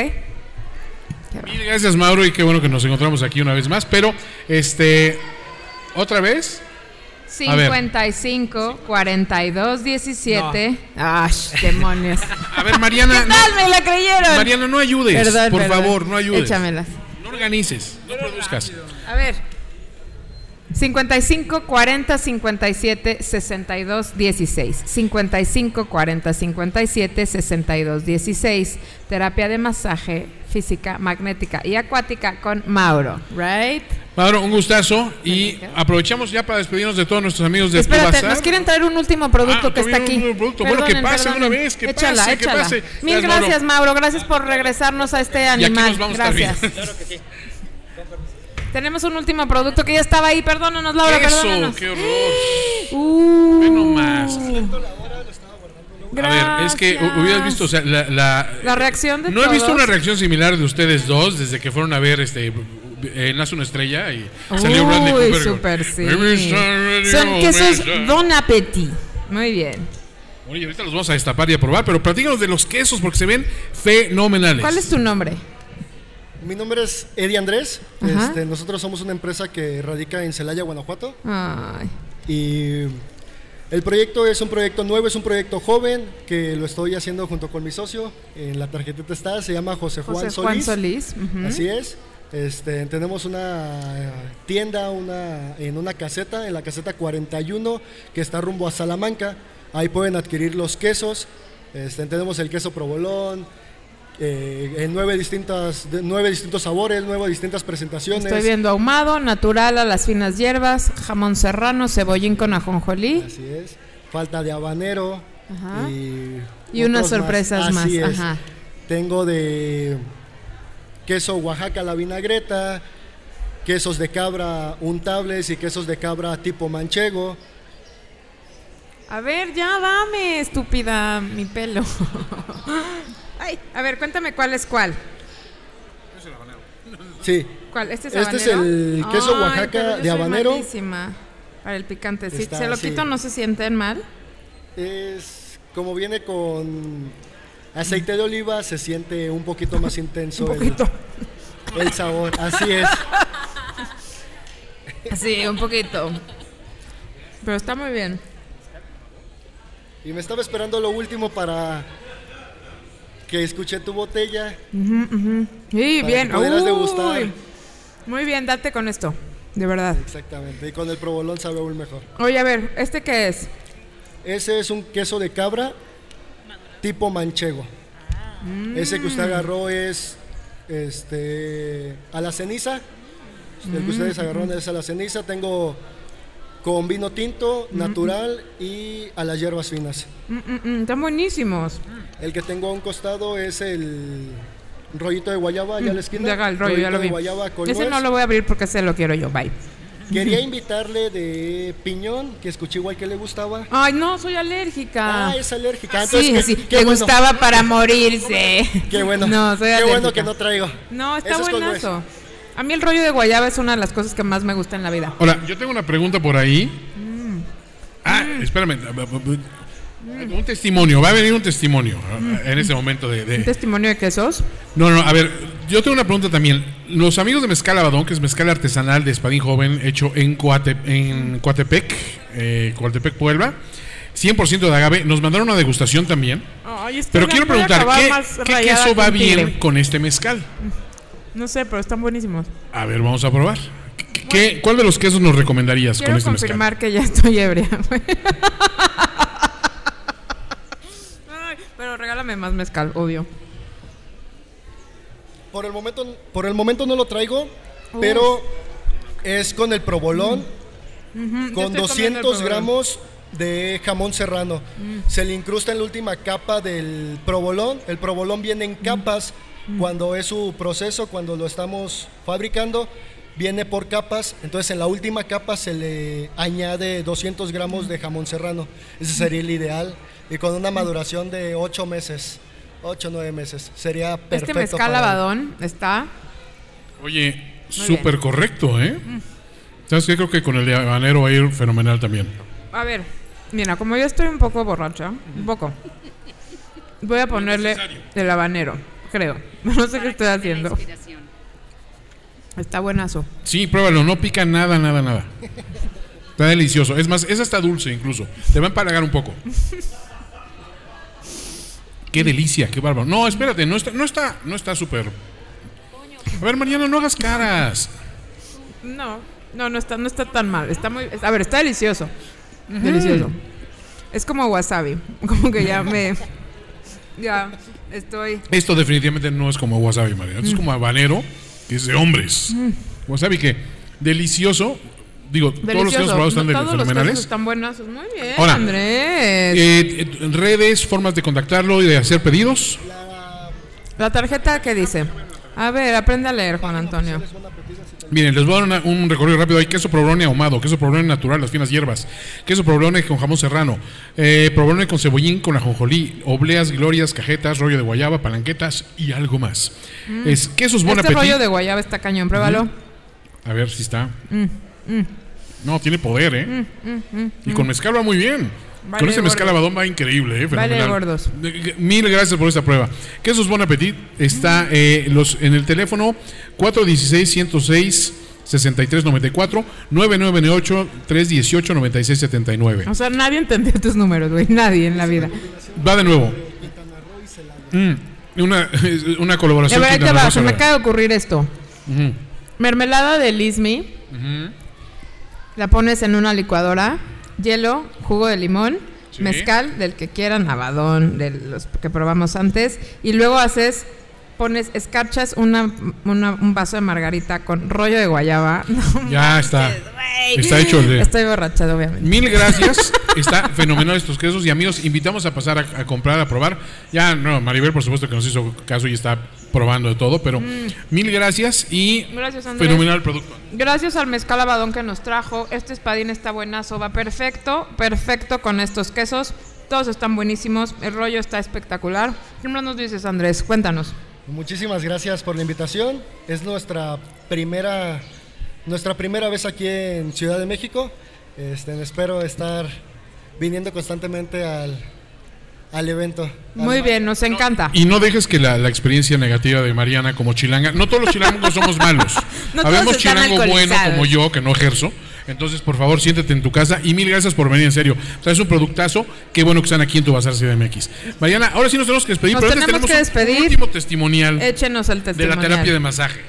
Mil gracias, Mauro, y qué bueno que nos encontramos aquí una vez más. Pero, este, otra vez. A ver. 55 42 17. ¡Ay, demonios! A ver, Mariana. ¿Qué tal? ¿Me la creyeron? Mariana, no ayudes. Perdón, por perdón. favor, no ayudes. Échamelas. No organices, no produzcas. A ver. 55 40 57 62 16. 55 40 57 62 16. Terapia de masaje física, magnética y acuática con Mauro, right? Mauro, un gustazo. Y aprovechamos ya para despedirnos de todos nuestros amigos de Espérate, nos quieren traer un último producto Ah, que está aquí. un último producto. Bueno, que pase de una vez, que échala, pase, que échala. pase. Mil Gracias, gracias, Mauro. Gracias por regresarnos a este Y aquí animal. nos vamos a estar gracias. viendo. Tenemos un último producto que ya estaba ahí. Perdónanos, Laura, Eso, perdónanos. qué horror. Uh, Ve nomás. A ver, es que hu- hubieras visto, o sea, la, la- La reacción de No he visto todos. una reacción similar de ustedes dos desde que fueron a ver este eh, Nace una estrella y salió Bradley Uy, Cooper. súper sí. "Baby Shark, Son quesos shark". Bon Appetit. Muy bien. Oye, ahorita los vamos a destapar y a probar, pero platícanos de los quesos porque se ven fenomenales. ¿Cuál es tu nombre? Mi nombre es Eddie Andrés. Este, nosotros somos una empresa que radica en Celaya, Guanajuato. Ay. Y El proyecto es un proyecto nuevo, es un proyecto joven que lo estoy haciendo junto con mi socio. En la tarjetita está, se llama José Juan José Solís. Juan Solís. Así es. Este, tenemos una tienda una, en una caseta, en la caseta 41, que está rumbo a Salamanca. Ahí pueden adquirir los quesos. Este, tenemos el queso provolón, eh, en nueve, distintas, de- nueve distintos sabores, nueve distintas presentaciones. Estoy viendo ahumado, natural a las finas hierbas, jamón serrano, cebollín con ajonjolí. Así es. Falta de habanero. Ajá. Y, Y unas sorpresas más, Así es. ajá. Tengo de queso Oaxaca la vinagreta, quesos de cabra untables y quesos de cabra tipo manchego. A ver, ya dame, estúpida, mi pelo. Ay, a ver, cuéntame cuál es cuál. Sí. ¿Cuál? ¿Este es Este es habanero? el queso Ay, Oaxaca de habanero. malísima Para el picante. Está Se lo quito, no se sienten mal. Es como viene con aceite de oliva, se siente un poquito más intenso Un el- poquito. El, sabor. Así es. Sí, un poquito. Pero está muy bien. Y me estaba esperando lo último para que escuché tu botella. Para bien. que pudieras Uy. degustar. Muy bien, date con esto. De verdad. Exactamente. Y con el provolón sabe aún mejor. Oye, a ver, ¿este qué es? Ese es un queso de cabra tipo manchego. Ese que usted Mm. agarró es este a la ceniza. El que ustedes Mm. agarraron es a la ceniza. Tengo con vino tinto, Mm. natural y a las hierbas finas. Mm, mm, mm, están buenísimos. El que tengo a un costado es el rollito de guayaba allá a la esquina. Deja el rollo, ya Rollito lo de vi. guayaba con Ese nuez. no lo voy a abrir porque ese lo quiero yo. Bye. Quería invitarle de piñón, que escuché igual que le gustaba. Ay, no, soy alérgica. Ah, es alérgica. Sí, Entonces, sí, qué- qué le bueno. gustaba para morirse. Qué bueno. No, soy Qué bueno alérgica. que no traigo. No, está Eso es buenazo. A mí el rollo de guayaba es una de las cosas que más me gusta en la vida. Ahora, yo tengo una pregunta por ahí. Mm. Ah, espérame. Un testimonio, va a venir un testimonio ah, en este momento de, de- ¿Un testimonio de quesos? No, no, a ver, yo tengo una pregunta también. Los amigos de Mezcal Abadón, que es mezcal artesanal de Espadín Joven, hecho en, Coate- en Coatepec, eh, Coatepec, Puebla, 100% de agave, nos mandaron una degustación también. Pero quiero preguntar, ¿qué, queso que va bien con este mezcal? No sé, pero están buenísimos. A ver, vamos a probar. ¿Qué- ¿Cuál de los quesos nos recomendarías Quiero con este mezcal? confirmar que ya estoy ebria. Ay, pero regálame más mezcal, obvio. Por el momento, por el momento no lo traigo, Uf. pero es con el provolón, yo con estoy comiendo el 200 provolón. gramos de jamón serrano. Mm. Se le incrusta en la última capa del provolón. El provolón viene en capas Mm. Cuando es su proceso, cuando lo estamos fabricando. Viene por capas, entonces en la última capa se le añade 200 gramos de jamón serrano. Ese sería el ideal. Y con una maduración de 8 meses, 8 o 9 meses. Sería Este perfecto. mezcal para él. lavadón está. Oye, súper correcto, ¿eh? ¿Sabes qué? Creo que con el de habanero va a ir fenomenal también. A ver, mira, como yo estoy un poco borracha, un poco, voy a ponerle el habanero, creo. No sé qué estoy haciendo. Está buenazo. Sí, pruébalo, no pica nada, nada, nada. Está delicioso. Es más, es hasta dulce incluso. Te va a empalagar un poco. Qué delicia, qué bárbaro. No, espérate, no está, no está, no está súper. A ver, Mariana, no hagas caras. No, no, no está, no está tan mal. Está muy, a ver, está delicioso. Delicioso. Es como wasabi. Como que ya me. Ya estoy. Esto definitivamente no es como wasabi, Mariana. Esto es como habanero, que es de hombres. Mm. Wasabi que delicioso. Digo, todos los que hemos probado están Todos los fenomenales. están buenos. Muy bien, Ahora, Andrés. Eh, eh, redes, formas de contactarlo y de hacer pedidos. La tarjeta, ¿qué dice? A ver, aprende a leer, Juan Antonio. Miren, les voy a dar una- un recorrido rápido. Hay queso provolone ahumado, queso provolone natural, las finas hierbas, queso provolone con jamón serrano, eh, provolone con cebollín, con ajonjolí, obleas, glorias, cajetas, rollo de guayaba, palanquetas y algo más. Mm. Es quesos Bon Este rollo de guayaba está cañón, pruébalo. A ver si está. Mm, mm, No, tiene poder, ¿eh? mm, Y con mezcal va muy bien. Vale, con ese mezcal abadón va increíble, ¿eh? Vale, gordos. Mil gracias por esta prueba. Quesos Bon Appetit está eh, los, en el teléfono 6394 9998 318 9679. O sea, nadie entendió tus números, güey. Nadie en la vida. Va de nuevo. Mm, una, una colaboración. Va, se me acaba de ocurrir esto. Mermelada de Lismi. La pones en una licuadora. Hielo, jugo de limón, Sí. mezcal, del que quieran, navadón, de los que probamos antes. Y luego haces, pones, escarchas una, una- un vaso de margarita con rollo de guayaba. No Ya está. güey. Está hecho el de- Estoy borracha, obviamente. Mil gracias. Está fenomenal estos quesos. Y amigos, invitamos a pasar a, a comprar, a probar. Ya, no, Maribel, por supuesto que nos hizo caso y está probando de todo. Pero Mm. mil gracias y Gracias, fenomenal producto. Gracias al mezcal abadón que nos trajo. Este espadín está buenazo, va perfecto, perfecto con estos quesos. Todos están buenísimos, el rollo está espectacular. ¿Qué más nos dices, Andrés? Cuéntanos. Muchísimas gracias por la invitación. Es nuestra primera, nuestra primera vez aquí en Ciudad de México. Este, espero estar viniendo constantemente al, al evento. Muy bien, nos encanta. Y no dejes que la, la experiencia negativa de Mariana como chilanga. No todos los chilangos somos malos. No Habemos chilango bueno como yo, que no ejerzo. Entonces, por favor, siéntete en tu casa y mil gracias por venir, en serio. O sea, es un productazo. Qué bueno que están aquí en tu Bazar CDMX. Mariana, ahora sí nos tenemos que despedir, Nos pero antes tenemos tenemos que un despedir. último testimonial Échenos el de testimonio. la terapia de masaje.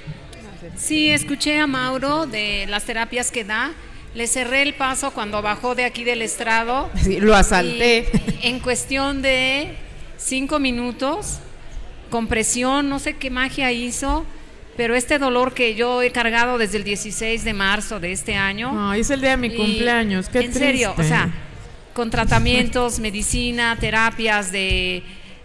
Sí, escuché a Mauro de las terapias que da. Le cerré el paso cuando bajó de aquí del estrado. Sí, lo asalté. En cuestión de cinco minutos, con presión, no sé qué magia hizo, pero este dolor que yo he cargado desde el 16 de marzo de este año. Ay, es el día de mi Y cumpleaños, qué En serio, o sea, con tratamientos, medicina, terapias de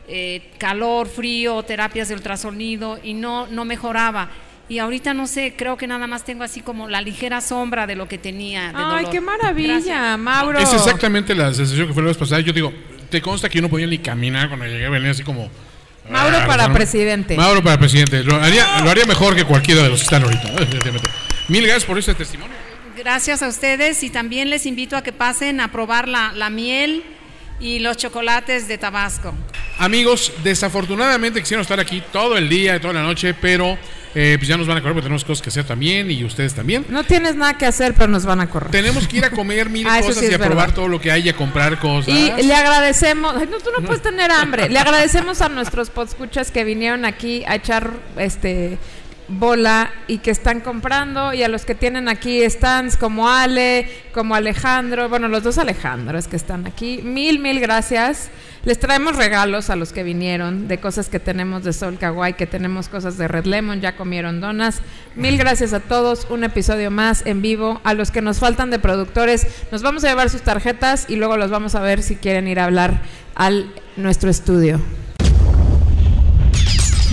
eh, calor, frío, terapias de ultrasonido y no, no mejoraba. Y ahorita no sé, creo que nada más tengo así como la ligera sombra de lo que tenía. De Ay, dolor. qué maravilla, Gracias. Mauro. Es exactamente la sensación que fue la vez pasada. Yo digo, te consta que yo no podía ni caminar cuando llegué, venía así como. Mauro Ah, para ¿no? presidente. Mauro para presidente. Lo haría, lo haría mejor que cualquiera de los que están ahorita. Definitivamente. Mil gracias por este testimonio. Gracias a ustedes y también les invito a que pasen a probar la, la miel y los chocolates de Tabasco. Amigos, desafortunadamente quisieron estar aquí todo el día, toda la noche, pero eh, pues ya nos van a correr porque tenemos cosas que hacer también y ustedes también. No tienes nada que hacer, pero nos van a correr. Tenemos que ir a comer mil Ah, cosas sí y a probar todo lo que hay y a comprar cosas. Y le agradecemos, ay, no, tú no puedes tener hambre. Le agradecemos a nuestros podscuchas que vinieron aquí a echar este bola y que están comprando y a los que tienen aquí stands como Ale, como Alejandro, bueno, los dos Alejandros que están aquí. Mil, mil gracias. Les traemos regalos a los que vinieron de cosas que tenemos de Sol Kawaii, que tenemos cosas de Red Lemon, ya comieron donas. Mil gracias a todos, un episodio más en vivo. A los que nos faltan de productores, nos vamos a llevar sus tarjetas y luego los vamos a ver si quieren ir a hablar al nuestro estudio.